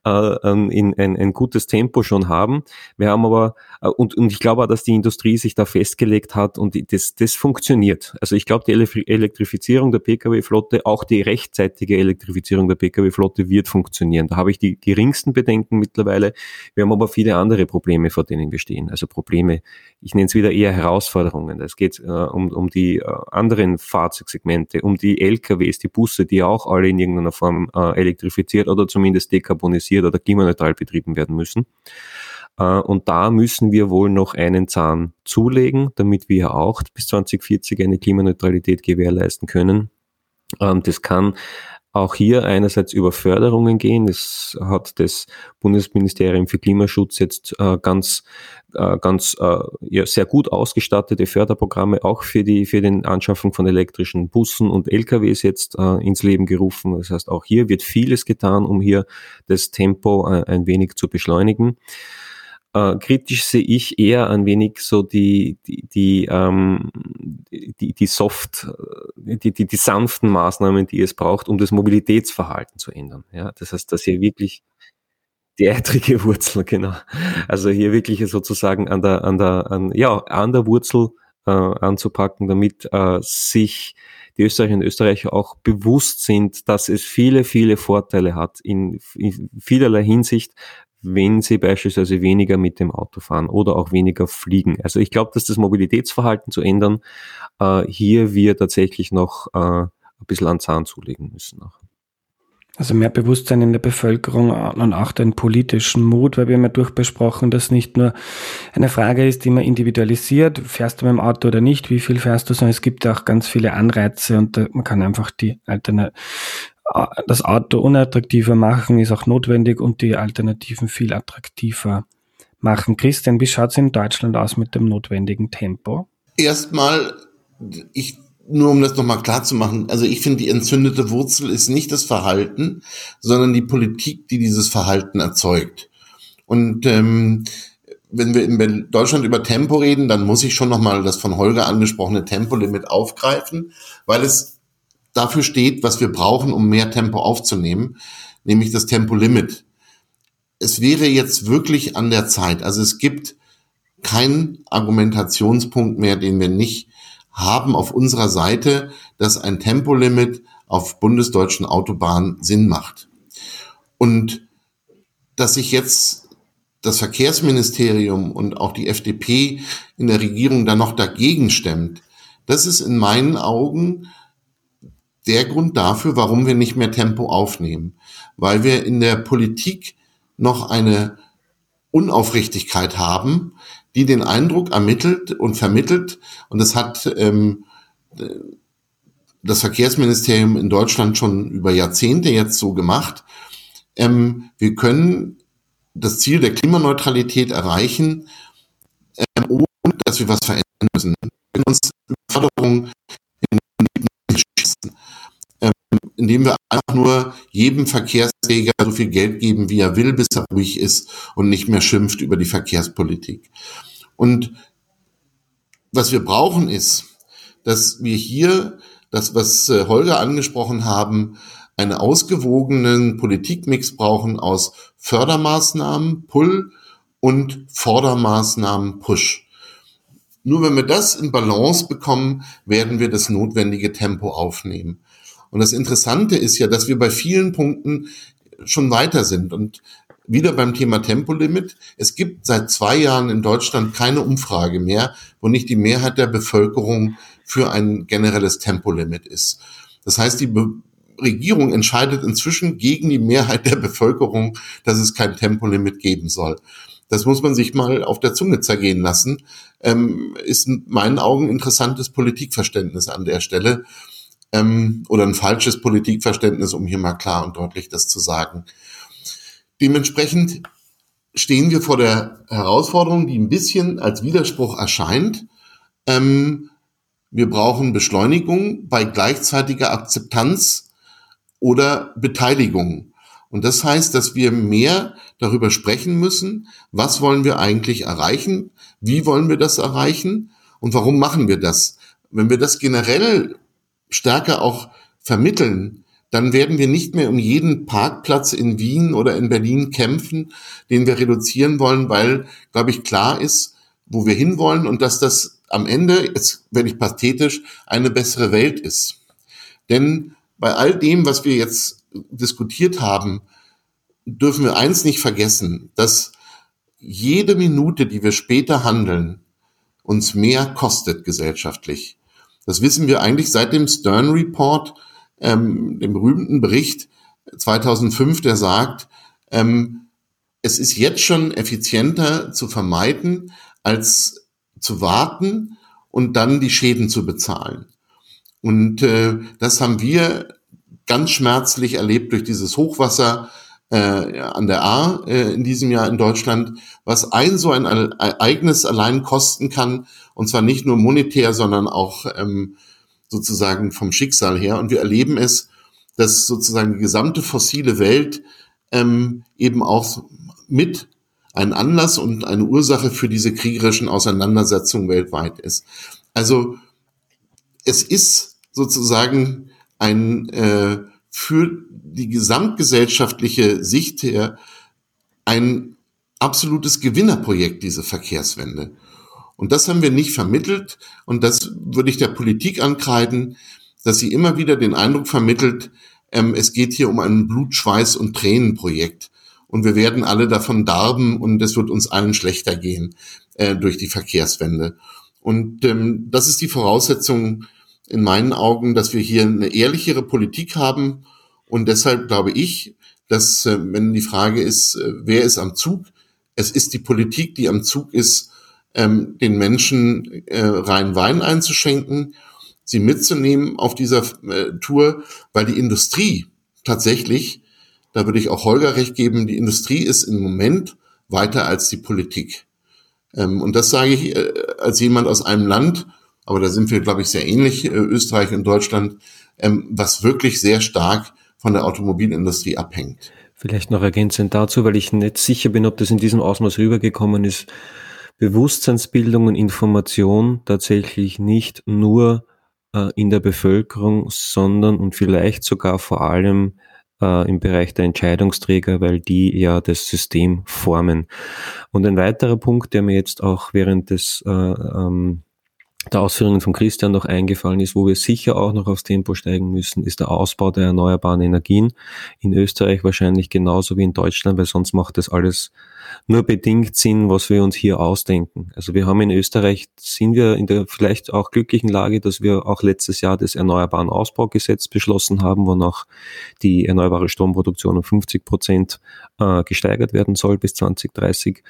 äh, ähm, in ein, ein gutes Tempo schon haben. Wir haben aber, äh, und, und ich glaube auch, dass die Industrie sich da festgelegt hat und das, das funktioniert. Also ich glaube, die Elektrifizierung der Pkw-Flotte, auch die rechtzeitige Elektrifizierung der Pkw-Flotte wird funktionieren. Da habe ich die geringsten Bedenken mittlerweile. Wir haben aber viele andere Probleme, vor denen wir stehen. Also Probleme, ich nenne es wieder eher Herausforderungen. Es geht äh, um, um die äh, anderen Fahrzeugsegmente, um die LKWs, die Busse, die auch alle in irgendeiner Form äh, elektrifiziert oder zumindest dekarbonisiert oder klimaneutral betrieben werden müssen. Äh, und da müssen wir wohl noch einen Zahn zulegen, damit wir auch bis 2040 eine Klimaneutralität gewährleisten können. Ähm, das kann auch hier einerseits über Förderungen gehen. Das hat das Bundesministerium für Klimaschutz jetzt äh, ganz, äh, ganz äh, ja, sehr gut ausgestattete Förderprogramme auch für die für den Anschaffung von elektrischen Bussen und LKWs jetzt äh, ins Leben gerufen. Das heißt, auch hier wird vieles getan, um hier das Tempo äh, ein wenig zu beschleunigen. Äh, kritisch sehe ich eher ein wenig so die, die, die, ähm, die, die soft, äh, die, die, die sanften Maßnahmen, die es braucht, um das Mobilitätsverhalten zu ändern. Ja, das heißt, dass hier wirklich die eitrige [LAUGHS] Wurzel, genau. Also hier wirklich sozusagen an der, an der, an, ja, an der Wurzel äh, anzupacken, damit äh, sich die Österreicherinnen und Österreicher auch bewusst sind, dass es viele, viele Vorteile hat in, in vielerlei Hinsicht, wenn sie beispielsweise weniger mit dem Auto fahren oder auch weniger fliegen. Also ich glaube, dass das Mobilitätsverhalten zu ändern, äh, hier wir tatsächlich noch äh, ein bisschen an Zahn zulegen müssen. Auch. Also mehr Bewusstsein in der Bevölkerung und auch den politischen Mut, weil wir haben ja durchbesprochen, dass nicht nur eine Frage ist, die man individualisiert, fährst du mit dem Auto oder nicht, wie viel fährst du, sondern es gibt auch ganz viele Anreize und man kann einfach die Altern das Auto unattraktiver machen ist auch notwendig und die Alternativen viel attraktiver machen. Christian, wie schaut es in Deutschland aus mit dem notwendigen Tempo? Erstmal, ich, nur um das nochmal klar zu machen, also ich finde, die entzündete Wurzel ist nicht das Verhalten, sondern die Politik, die dieses Verhalten erzeugt. Und ähm, wenn wir in Deutschland über Tempo reden, dann muss ich schon nochmal das von Holger angesprochene Tempolimit aufgreifen, weil es dafür steht, was wir brauchen, um mehr Tempo aufzunehmen, nämlich das Tempolimit. Es wäre jetzt wirklich an der Zeit. Also es gibt keinen Argumentationspunkt mehr, den wir nicht haben auf unserer Seite, dass ein Tempolimit auf bundesdeutschen Autobahnen Sinn macht. Und dass sich jetzt das Verkehrsministerium und auch die FDP in der Regierung da noch dagegen stemmt, das ist in meinen Augen der Grund dafür, warum wir nicht mehr Tempo aufnehmen, weil wir in der Politik noch eine Unaufrichtigkeit haben, die den Eindruck ermittelt und vermittelt, und das hat ähm, das Verkehrsministerium in Deutschland schon über Jahrzehnte jetzt so gemacht, ähm, wir können das Ziel der Klimaneutralität erreichen, ähm, ohne dass wir was verändern müssen. Wir können uns Förderung indem wir einfach nur jedem Verkehrsträger so viel Geld geben, wie er will, bis er ruhig ist und nicht mehr schimpft über die Verkehrspolitik. Und was wir brauchen ist, dass wir hier das, was äh, Holger angesprochen haben, einen ausgewogenen Politikmix brauchen aus Fördermaßnahmen, Pull und Fordermaßnahmen, Push. Nur wenn wir das in Balance bekommen, werden wir das notwendige Tempo aufnehmen. Und das Interessante ist ja, dass wir bei vielen Punkten schon weiter sind. Und wieder beim Thema Tempolimit. Es gibt seit zwei Jahren in Deutschland keine Umfrage mehr, wo nicht die Mehrheit der Bevölkerung für ein generelles Tempolimit ist. Das heißt, die Be Regierung entscheidet inzwischen gegen die Mehrheit der Bevölkerung, dass es kein Tempolimit geben soll. Das muss man sich mal auf der Zunge zergehen lassen. Ähm, ist in meinen Augen interessantes Politikverständnis an der Stelle ähm, oder ein falsches Politikverständnis, um hier mal klar und deutlich das zu sagen. Dementsprechend stehen wir vor der Herausforderung, die ein bisschen als Widerspruch erscheint. Ähm, wir brauchen Beschleunigung bei gleichzeitiger Akzeptanz oder Beteiligung. Und das heißt, dass wir mehr darüber sprechen müssen, was wollen wir eigentlich erreichen, wie wollen wir das erreichen und warum machen wir das. Wenn wir das generell stärker auch vermitteln, dann werden wir nicht mehr um jeden Parkplatz in Wien oder in Berlin kämpfen, den wir reduzieren wollen, weil, glaube ich, klar ist, wo wir hinwollen und dass das am Ende, jetzt werde ich pathetisch, eine bessere Welt ist. Denn bei all dem, was wir jetzt diskutiert haben, dürfen wir eins nicht vergessen, dass jede Minute, die wir später handeln, uns mehr kostet gesellschaftlich. Das wissen wir eigentlich seit dem Stern Report, ähm, dem berühmten Bericht 2005, der sagt, ähm, es ist jetzt schon effizienter zu vermeiden, als zu warten und dann die Schäden zu bezahlen. Und äh, das haben wir ganz schmerzlich erlebt durch dieses Hochwasser äh, an der A äh, in diesem Jahr in Deutschland, was ein so ein Ereignis allein kosten kann, und zwar nicht nur monetär, sondern auch ähm, sozusagen vom Schicksal her. Und wir erleben es, dass sozusagen die gesamte fossile Welt ähm, eben auch mit ein Anlass und eine Ursache für diese kriegerischen Auseinandersetzungen weltweit ist. Also es ist sozusagen ein äh, für die gesamtgesellschaftliche Sicht her ein absolutes Gewinnerprojekt, diese Verkehrswende. Und das haben wir nicht vermittelt und das würde ich der Politik ankreiden, dass sie immer wieder den Eindruck vermittelt, ähm, es geht hier um ein Blut, Schweiß und Tränenprojekt und wir werden alle davon darben und es wird uns allen schlechter gehen äh, durch die Verkehrswende. Und ähm, das ist die Voraussetzung in meinen Augen, dass wir hier eine ehrlichere Politik haben und deshalb glaube ich, dass äh, wenn die Frage ist, äh, wer ist am Zug, es ist die Politik, die am Zug ist, ähm, den Menschen äh, rein Wein einzuschenken, sie mitzunehmen auf dieser äh, Tour, weil die Industrie tatsächlich, da würde ich auch Holger recht geben, die Industrie ist im Moment weiter als die Politik. Ähm, und das sage ich als jemand aus einem Land, aber da sind wir, glaube ich, sehr ähnlich, äh, Österreich und Deutschland, ähm, was wirklich sehr stark von der Automobilindustrie abhängt. Vielleicht noch ergänzend dazu, weil ich nicht sicher bin, ob das in diesem Ausmaß rübergekommen ist. Bewusstseinsbildung und Information tatsächlich nicht nur äh, in der Bevölkerung, sondern und vielleicht sogar vor allem äh, im Bereich der Entscheidungsträger, weil die ja das System formen. Und ein weiterer Punkt, der mir jetzt auch während des äh, ähm, der Ausführungen von Christian noch eingefallen ist, wo wir sicher auch noch aufs Tempo steigen müssen, ist der Ausbau der erneuerbaren Energien. In Österreich wahrscheinlich genauso wie in Deutschland, weil sonst macht das alles nur bedingt Sinn, was wir uns hier ausdenken. Also wir haben in Österreich, sind wir in der vielleicht auch glücklichen Lage, dass wir auch letztes Jahr das Erneuerbaren Ausbaugesetz beschlossen haben, wonach die erneuerbare Stromproduktion um 50 Prozent äh, gesteigert werden soll bis 2030.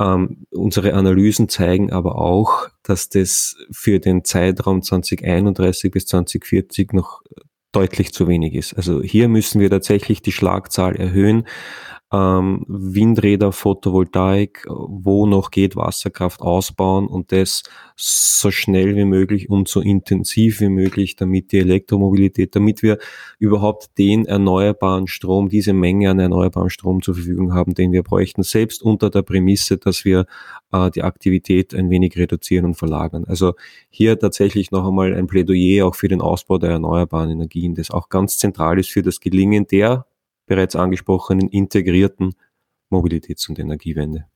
Ähm, unsere Analysen zeigen aber auch, dass das für den Zeitraum 2031 bis 2040 noch deutlich zu wenig ist. Also hier müssen wir tatsächlich die Schlagzahl erhöhen. Ähm, Windräder, Photovoltaik, wo noch geht, Wasserkraft ausbauen und das so schnell wie möglich und so intensiv wie möglich, damit die Elektromobilität, damit wir überhaupt den erneuerbaren Strom, diese Menge an erneuerbarem Strom zur Verfügung haben, den wir bräuchten, selbst unter der Prämisse, dass wir äh, die Aktivität ein wenig reduzieren und verlagern. Also hier tatsächlich noch einmal ein Plädoyer auch für den Ausbau der erneuerbaren Energien, das auch ganz zentral ist für das Gelingen der bereits angesprochenen integrierten Mobilitäts- und Energiewende.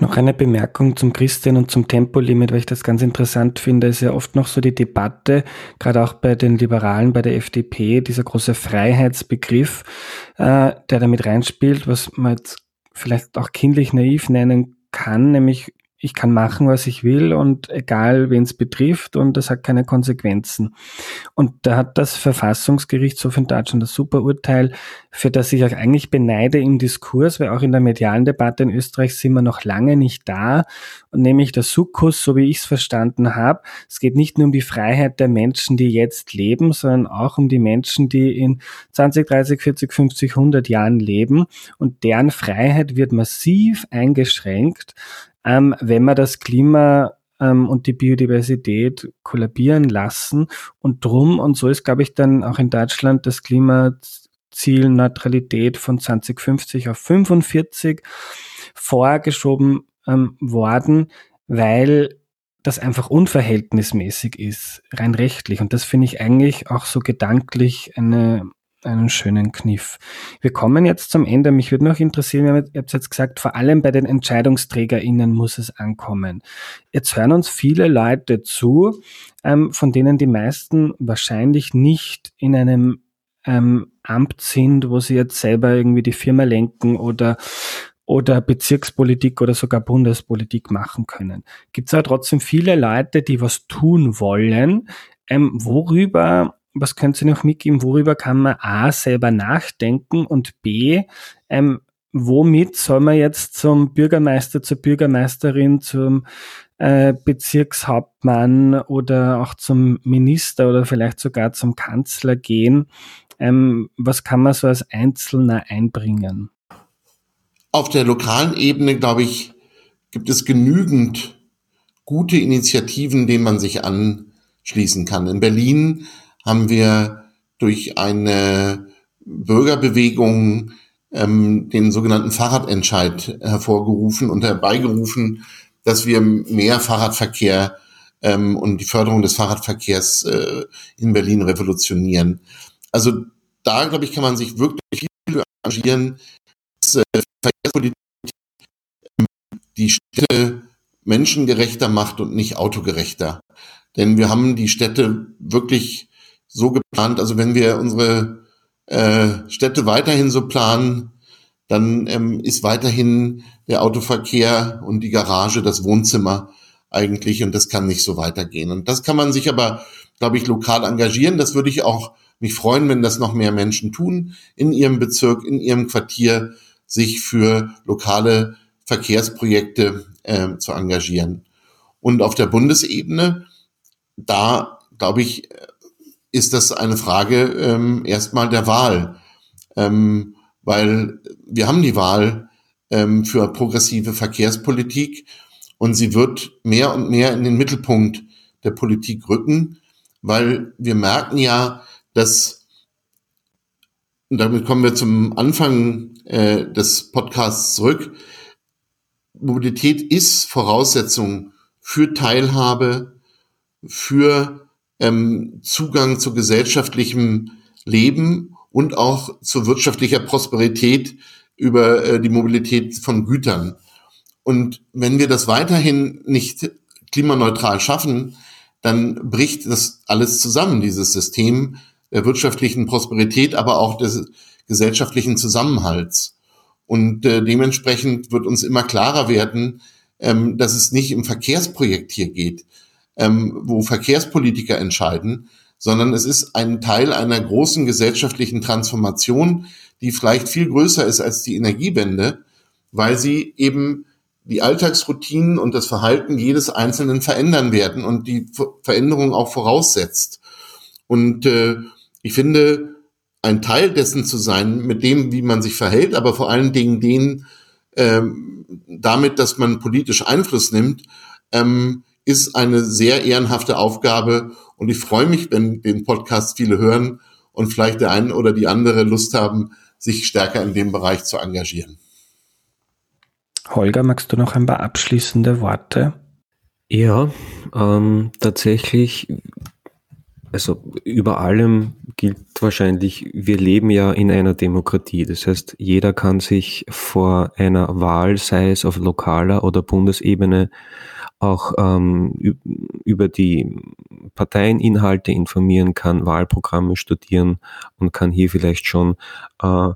Noch eine Bemerkung zum Christian und zum Tempolimit, weil ich das ganz interessant finde, ist ja oft noch so die Debatte, gerade auch bei den Liberalen, bei der FDP, dieser große Freiheitsbegriff, äh, der damit reinspielt, was man jetzt vielleicht auch kindlich naiv nennen kann, nämlich ich kann machen, was ich will und egal, wen es betrifft und das hat keine Konsequenzen. Und da hat das Verfassungsgerichtshof in Deutschland das super Urteil, für das ich auch eigentlich beneide im Diskurs, weil auch in der medialen Debatte in Österreich sind wir noch lange nicht da. Und nämlich der Sukkus, so wie ich es verstanden habe, es geht nicht nur um die Freiheit der Menschen, die jetzt leben, sondern auch um die Menschen, die in 20, 30, 40, 50, 100 Jahren leben. Und deren Freiheit wird massiv eingeschränkt ähm, wenn wir das Klima ähm, und die Biodiversität kollabieren lassen. Und drum, und so ist, glaube ich, dann auch in Deutschland das Klimaziel Neutralität von 2050 auf 45 vorgeschoben ähm, worden, weil das einfach unverhältnismäßig ist, rein rechtlich. Und das finde ich eigentlich auch so gedanklich eine einen schönen Kniff. Wir kommen jetzt zum Ende. Mich würde noch interessieren, ihr habt jetzt gesagt, vor allem bei den EntscheidungsträgerInnen muss es ankommen. Jetzt hören uns viele Leute zu, ähm, von denen die meisten wahrscheinlich nicht in einem ähm, Amt sind, wo sie jetzt selber irgendwie die Firma lenken oder oder Bezirkspolitik oder sogar Bundespolitik machen können. Gibt es aber trotzdem viele Leute, die was tun wollen. Ähm, worüber was könnt ihr noch mitgeben, worüber kann man A selber nachdenken und B, ähm, womit soll man jetzt zum Bürgermeister, zur Bürgermeisterin, zum äh, Bezirkshauptmann oder auch zum Minister oder vielleicht sogar zum Kanzler gehen? Ähm, was kann man so als Einzelner einbringen? Auf der lokalen Ebene, glaube ich, gibt es genügend gute Initiativen, denen man sich anschließen kann. In Berlin haben wir durch eine Bürgerbewegung ähm, den sogenannten Fahrradentscheid hervorgerufen und herbeigerufen, dass wir mehr Fahrradverkehr ähm, und die Förderung des Fahrradverkehrs äh, in Berlin revolutionieren. Also da, glaube ich, kann man sich wirklich viel engagieren, dass äh, Verkehrspolitik ähm, die Städte menschengerechter macht und nicht autogerechter. Denn wir haben die Städte wirklich so geplant. Also wenn wir unsere äh, Städte weiterhin so planen, dann ähm, ist weiterhin der Autoverkehr und die Garage das Wohnzimmer eigentlich und das kann nicht so weitergehen. Und das kann man sich aber, glaube ich, lokal engagieren. Das würde ich auch mich freuen, wenn das noch mehr Menschen tun, in ihrem Bezirk, in ihrem Quartier, sich für lokale Verkehrsprojekte äh, zu engagieren. Und auf der Bundesebene, da glaube ich, ist das eine Frage ähm, erstmal der Wahl. Ähm, weil wir haben die Wahl ähm, für progressive Verkehrspolitik und sie wird mehr und mehr in den Mittelpunkt der Politik rücken, weil wir merken ja, dass, und damit kommen wir zum Anfang äh, des Podcasts zurück, Mobilität ist Voraussetzung für Teilhabe, für ähm, Zugang zu gesellschaftlichem Leben und auch zu wirtschaftlicher Prosperität über äh, die Mobilität von Gütern. Und wenn wir das weiterhin nicht klimaneutral schaffen, dann bricht das alles zusammen, dieses System der wirtschaftlichen Prosperität, aber auch des gesellschaftlichen Zusammenhalts. Und äh, dementsprechend wird uns immer klarer werden, ähm, dass es nicht im Verkehrsprojekt hier geht, ähm, wo Verkehrspolitiker entscheiden, sondern es ist ein Teil einer großen gesellschaftlichen Transformation, die vielleicht viel größer ist als die Energiewende, weil sie eben die Alltagsroutinen und das Verhalten jedes Einzelnen verändern werden und die Veränderung auch voraussetzt. Und äh, ich finde, ein Teil dessen zu sein, mit dem, wie man sich verhält, aber vor allen Dingen den, ähm, damit, dass man politisch Einfluss nimmt, ähm, ist eine sehr ehrenhafte Aufgabe. Und ich freue mich, wenn den Podcast viele hören und vielleicht der eine oder die andere Lust haben, sich stärker in dem Bereich zu engagieren. Holger, magst du noch ein paar abschließende Worte? Ja, ähm, tatsächlich also über allem gilt wahrscheinlich, wir leben ja in einer Demokratie. Das heißt, jeder kann sich vor einer Wahl, sei es auf lokaler oder Bundesebene, auch ähm, über die Parteieninhalte informieren, kann Wahlprogramme studieren und kann hier vielleicht schon äh,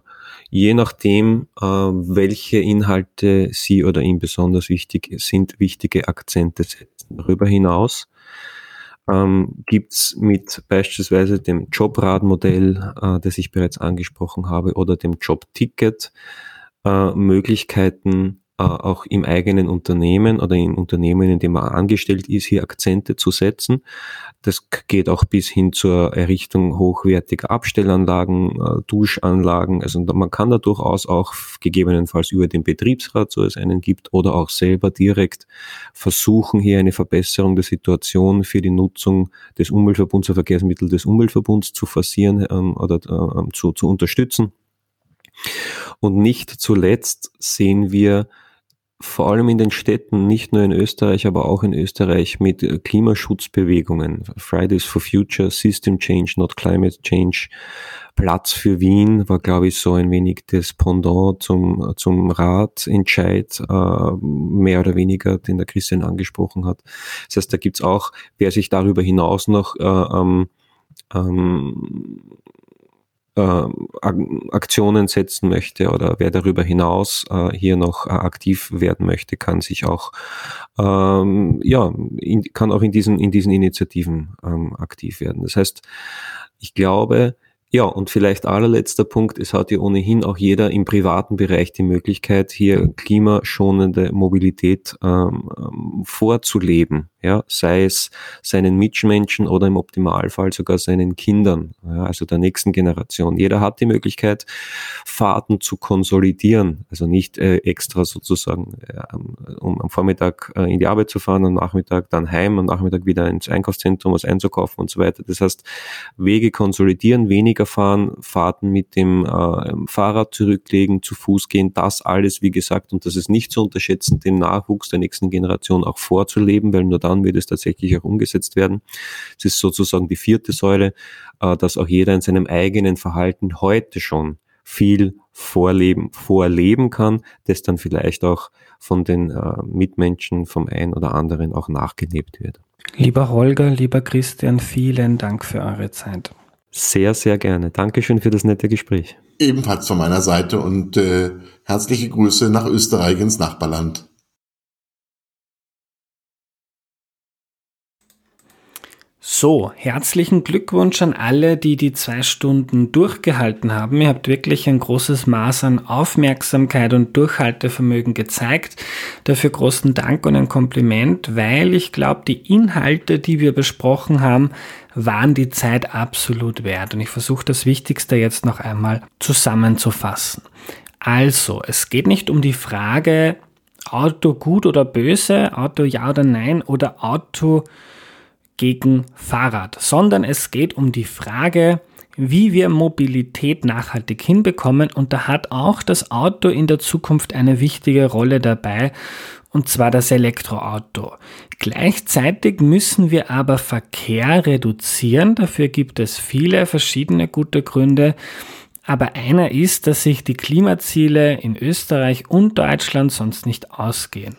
je nachdem, äh, welche Inhalte Sie oder ihm besonders wichtig sind, wichtige Akzente setzen. Darüber hinaus ähm, gibt mit beispielsweise dem Jobradmodell, äh, das ich bereits angesprochen habe, oder dem Jobticket äh, Möglichkeiten, auch im eigenen Unternehmen oder im Unternehmen, in dem man angestellt ist, hier Akzente zu setzen. Das geht auch bis hin zur Errichtung hochwertiger Abstellanlagen, äh, Duschanlagen. Also man kann da durchaus auch gegebenenfalls über den Betriebsrat, so es einen gibt, oder auch selber direkt versuchen, hier eine Verbesserung der Situation für die Nutzung des Umweltverbunds, der Verkehrsmittel des Umweltverbunds zu forcieren ähm, oder äh, zu, zu unterstützen. Und nicht zuletzt sehen wir vor allem in den Städten, nicht nur in Österreich, aber auch in Österreich mit äh, Klimaschutzbewegungen. Fridays for Future, System Change, not Climate Change. Platz für Wien war, glaube ich, so ein wenig das Pendant zum, zum Ratentscheid, äh, mehr oder weniger, den der Christian angesprochen hat. Das heißt, da gibt's auch, wer sich darüber hinaus noch äh, ähm, ähm, äh, Aktionen setzen möchte oder wer darüber hinaus äh, hier noch äh, aktiv werden möchte, kann sich auch ähm, ja in, kann auch in diesen in diesen Initiativen ähm, aktiv werden. Das heißt, ich glaube, ja, und vielleicht allerletzter Punkt, es hat ja ohnehin auch jeder im privaten Bereich die Möglichkeit, hier klimaschonende Mobilität ähm, ähm vorzuleben ja, sei es seinen Mitmenschen oder im Optimalfall sogar seinen Kindern, ja, also der nächsten Generation. Jeder hat die Möglichkeit, Fahrten zu konsolidieren, also nicht äh, extra sozusagen, äh, um am Vormittag äh, in die Arbeit zu fahren, am Nachmittag dann heim, am Nachmittag wieder ins Einkaufszentrum was einzukaufen und so weiter. Das heißt, Wege konsolidieren, weniger fahren, Fahrten mit dem äh, Fahrrad zurücklegen, zu Fuß gehen, das alles, wie gesagt, und das ist nicht zu unterschätzen, den Nachwuchs der nächsten Generation auch vorzuleben, weil nur dann wird es tatsächlich auch umgesetzt werden. Es ist sozusagen die vierte Säule, äh, dass auch jeder in seinem eigenen Verhalten heute schon viel vorleben, vorleben kann, das dann vielleicht auch von den äh, Mitmenschen vom einen oder anderen auch nachgelebt wird. Lieber Holger, lieber Christian, vielen Dank für eure Zeit. Sehr, sehr gerne. Dankeschön für das nette Gespräch. Ebenfalls von meiner Seite und äh, herzliche Grüße nach Österreich ins Nachbarland. So, herzlichen Glückwunsch an alle, die die zwei Stunden durchgehalten haben. Ihr habt wirklich ein großes Maß an Aufmerksamkeit und Durchhaltevermögen gezeigt. Dafür großen Dank und ein Kompliment, weil ich glaube, die Inhalte, die wir besprochen haben, waren die Zeit absolut wert. Und ich versuche das Wichtigste jetzt noch einmal zusammenzufassen. Also, es geht nicht um die Frage, Auto gut oder böse, Auto ja oder nein oder Auto gegen Fahrrad, sondern es geht um die Frage, wie wir Mobilität nachhaltig hinbekommen und da hat auch das Auto in der Zukunft eine wichtige Rolle dabei und zwar das Elektroauto. Gleichzeitig müssen wir aber Verkehr reduzieren, dafür gibt es viele verschiedene gute Gründe, aber einer ist, dass sich die Klimaziele in Österreich und Deutschland sonst nicht ausgehen.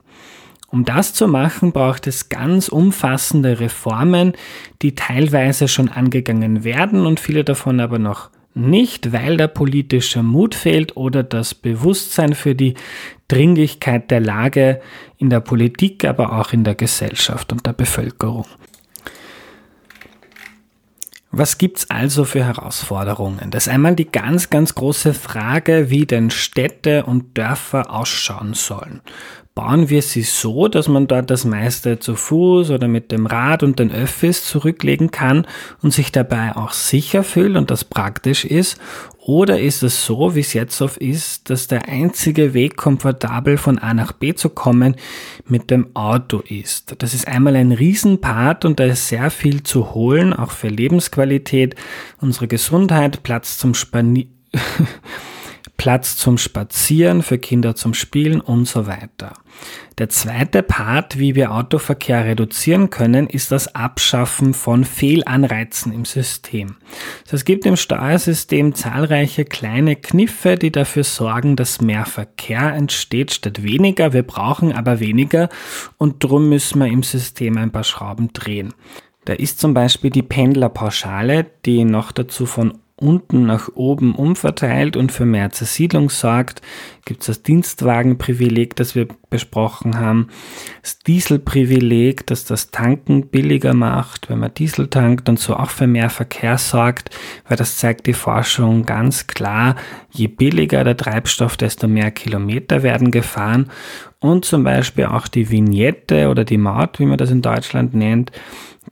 Um das zu machen, braucht es ganz umfassende Reformen, die teilweise schon angegangen werden und viele davon aber noch nicht, weil der politische Mut fehlt oder das Bewusstsein für die Dringlichkeit der Lage in der Politik, aber auch in der Gesellschaft und der Bevölkerung. Was gibt's also für Herausforderungen? Das ist einmal die ganz, ganz große Frage, wie denn Städte und Dörfer ausschauen sollen. Bauen wir sie so, dass man dort das meiste zu Fuß oder mit dem Rad und den Öffis zurücklegen kann und sich dabei auch sicher fühlt und das praktisch ist? Oder ist es so, wie es jetzt oft ist, dass der einzige Weg, komfortabel von A nach B zu kommen, mit dem Auto ist? Das ist einmal ein Riesenpart und da ist sehr viel zu holen, auch für Lebensqualität, unsere Gesundheit, Platz zum Spanieren. [LAUGHS] Platz zum Spazieren, für Kinder zum Spielen und so weiter. Der zweite Part, wie wir Autoverkehr reduzieren können, ist das Abschaffen von Fehlanreizen im System. Es gibt im Steuersystem zahlreiche kleine Kniffe, die dafür sorgen, dass mehr Verkehr entsteht statt weniger. Wir brauchen aber weniger und drum müssen wir im System ein paar Schrauben drehen. Da ist zum Beispiel die Pendlerpauschale, die noch dazu von unten nach oben umverteilt und für mehr Zersiedlung sorgt. Gibt es das Dienstwagenprivileg, das wir besprochen haben, das Dieselprivileg, das das Tanken billiger macht, wenn man Diesel tankt und so auch für mehr Verkehr sorgt, weil das zeigt die Forschung ganz klar, je billiger der Treibstoff, desto mehr Kilometer werden gefahren und zum Beispiel auch die Vignette oder die Maut, wie man das in Deutschland nennt,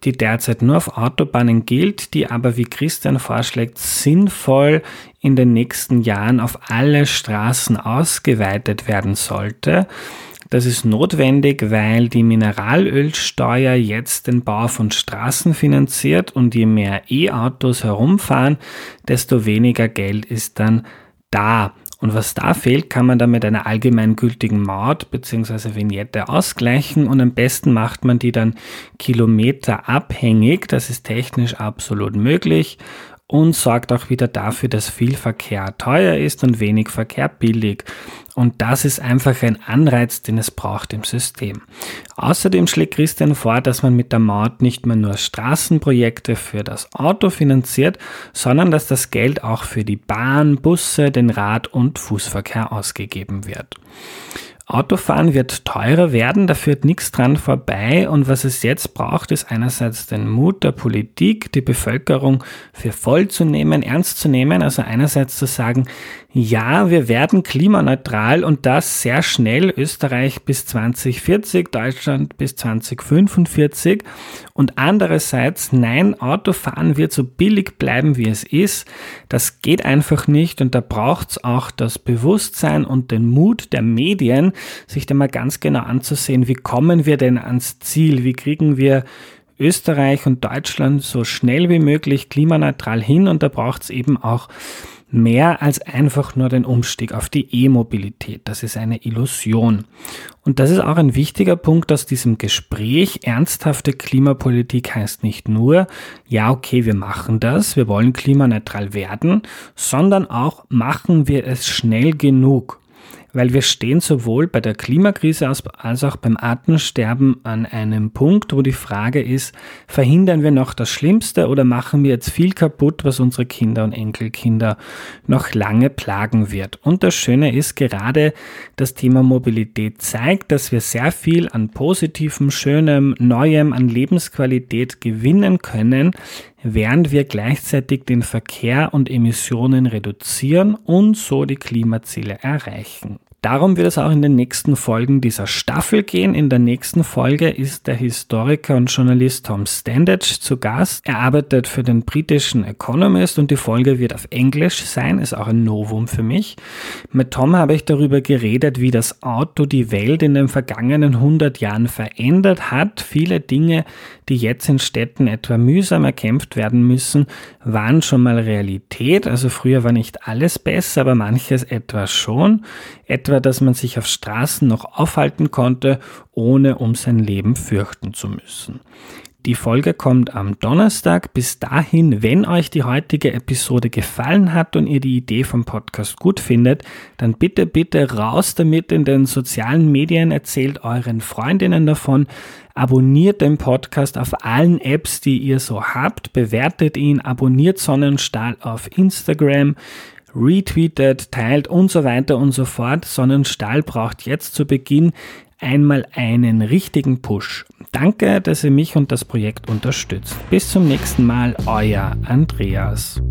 die derzeit nur auf Autobahnen gilt, die aber, wie Christian vorschlägt, sinnvoll in den nächsten Jahren auf alle Straßen ausgeweitet werden sollte. Das ist notwendig, weil die Mineralölsteuer jetzt den Bau von Straßen finanziert und je mehr E-Autos herumfahren, desto weniger Geld ist dann da. Und was da fehlt, kann man dann mit einer allgemeingültigen Maut bzw. Vignette ausgleichen und am besten macht man die dann kilometerabhängig. Das ist technisch absolut möglich und sorgt auch wieder dafür, dass viel Verkehr teuer ist und wenig Verkehr billig. Und das ist einfach ein Anreiz, den es braucht im System. Außerdem schlägt Christian vor, dass man mit der Maut nicht mehr nur Straßenprojekte für das Auto finanziert, sondern dass das Geld auch für die Bahn, Busse, den Rad- und Fußverkehr ausgegeben wird. Autofahren wird teurer werden, da führt nichts dran vorbei. Und was es jetzt braucht, ist einerseits den Mut der Politik, die Bevölkerung für voll zu nehmen, ernst zu nehmen, also einerseits zu sagen, ja, wir werden klimaneutral und das sehr schnell, Österreich bis 2040, Deutschland bis 2045 und andererseits, nein, Autofahren wird so billig bleiben, wie es ist, das geht einfach nicht. Und da braucht es auch das Bewusstsein und den Mut der Medien, sich da mal ganz genau anzusehen, wie kommen wir denn ans Ziel, wie kriegen wir Österreich und Deutschland so schnell wie möglich klimaneutral hin und da braucht es eben auch mehr als einfach nur den Umstieg auf die E-Mobilität. Das ist eine Illusion. Und das ist auch ein wichtiger Punkt aus diesem Gespräch. Ernsthafte Klimapolitik heißt nicht nur, ja, okay, wir machen das, wir wollen klimaneutral werden, sondern auch machen wir es schnell genug weil wir stehen sowohl bei der Klimakrise als auch beim Artensterben an einem Punkt, wo die Frage ist, verhindern wir noch das Schlimmste oder machen wir jetzt viel kaputt, was unsere Kinder und Enkelkinder noch lange plagen wird. Und das Schöne ist gerade, das Thema Mobilität zeigt, dass wir sehr viel an positivem, schönem, neuem, an Lebensqualität gewinnen können, während wir gleichzeitig den Verkehr und Emissionen reduzieren und so die Klimaziele erreichen. Darum wird es auch in den nächsten Folgen dieser Staffel gehen. In der nächsten Folge ist der Historiker und Journalist Tom Standage zu Gast. Er arbeitet für den britischen Economist und die Folge wird auf Englisch sein, ist auch ein Novum für mich. Mit Tom habe ich darüber geredet, wie das Auto die Welt in den vergangenen 100 Jahren verändert hat. Viele Dinge, die jetzt in Städten etwa mühsam erkämpft werden müssen, waren schon mal Realität. Also früher war nicht alles besser, aber manches etwa schon. Etwa, dass man sich auf Straßen noch aufhalten konnte, ohne um sein Leben fürchten zu müssen. Die Folge kommt am Donnerstag. Bis dahin, wenn euch die heutige Episode gefallen hat und ihr die Idee vom Podcast gut findet, dann bitte, bitte raus damit in den sozialen Medien, erzählt euren Freundinnen davon, abonniert den Podcast auf allen Apps, die ihr so habt, bewertet ihn, abonniert Sonnenstahl auf Instagram, retweetet, teilt und so weiter und so fort. Sonnenstahl braucht jetzt zu Beginn einmal einen richtigen Push. Danke, dass ihr mich und das Projekt unterstützt. Bis zum nächsten Mal, euer Andreas.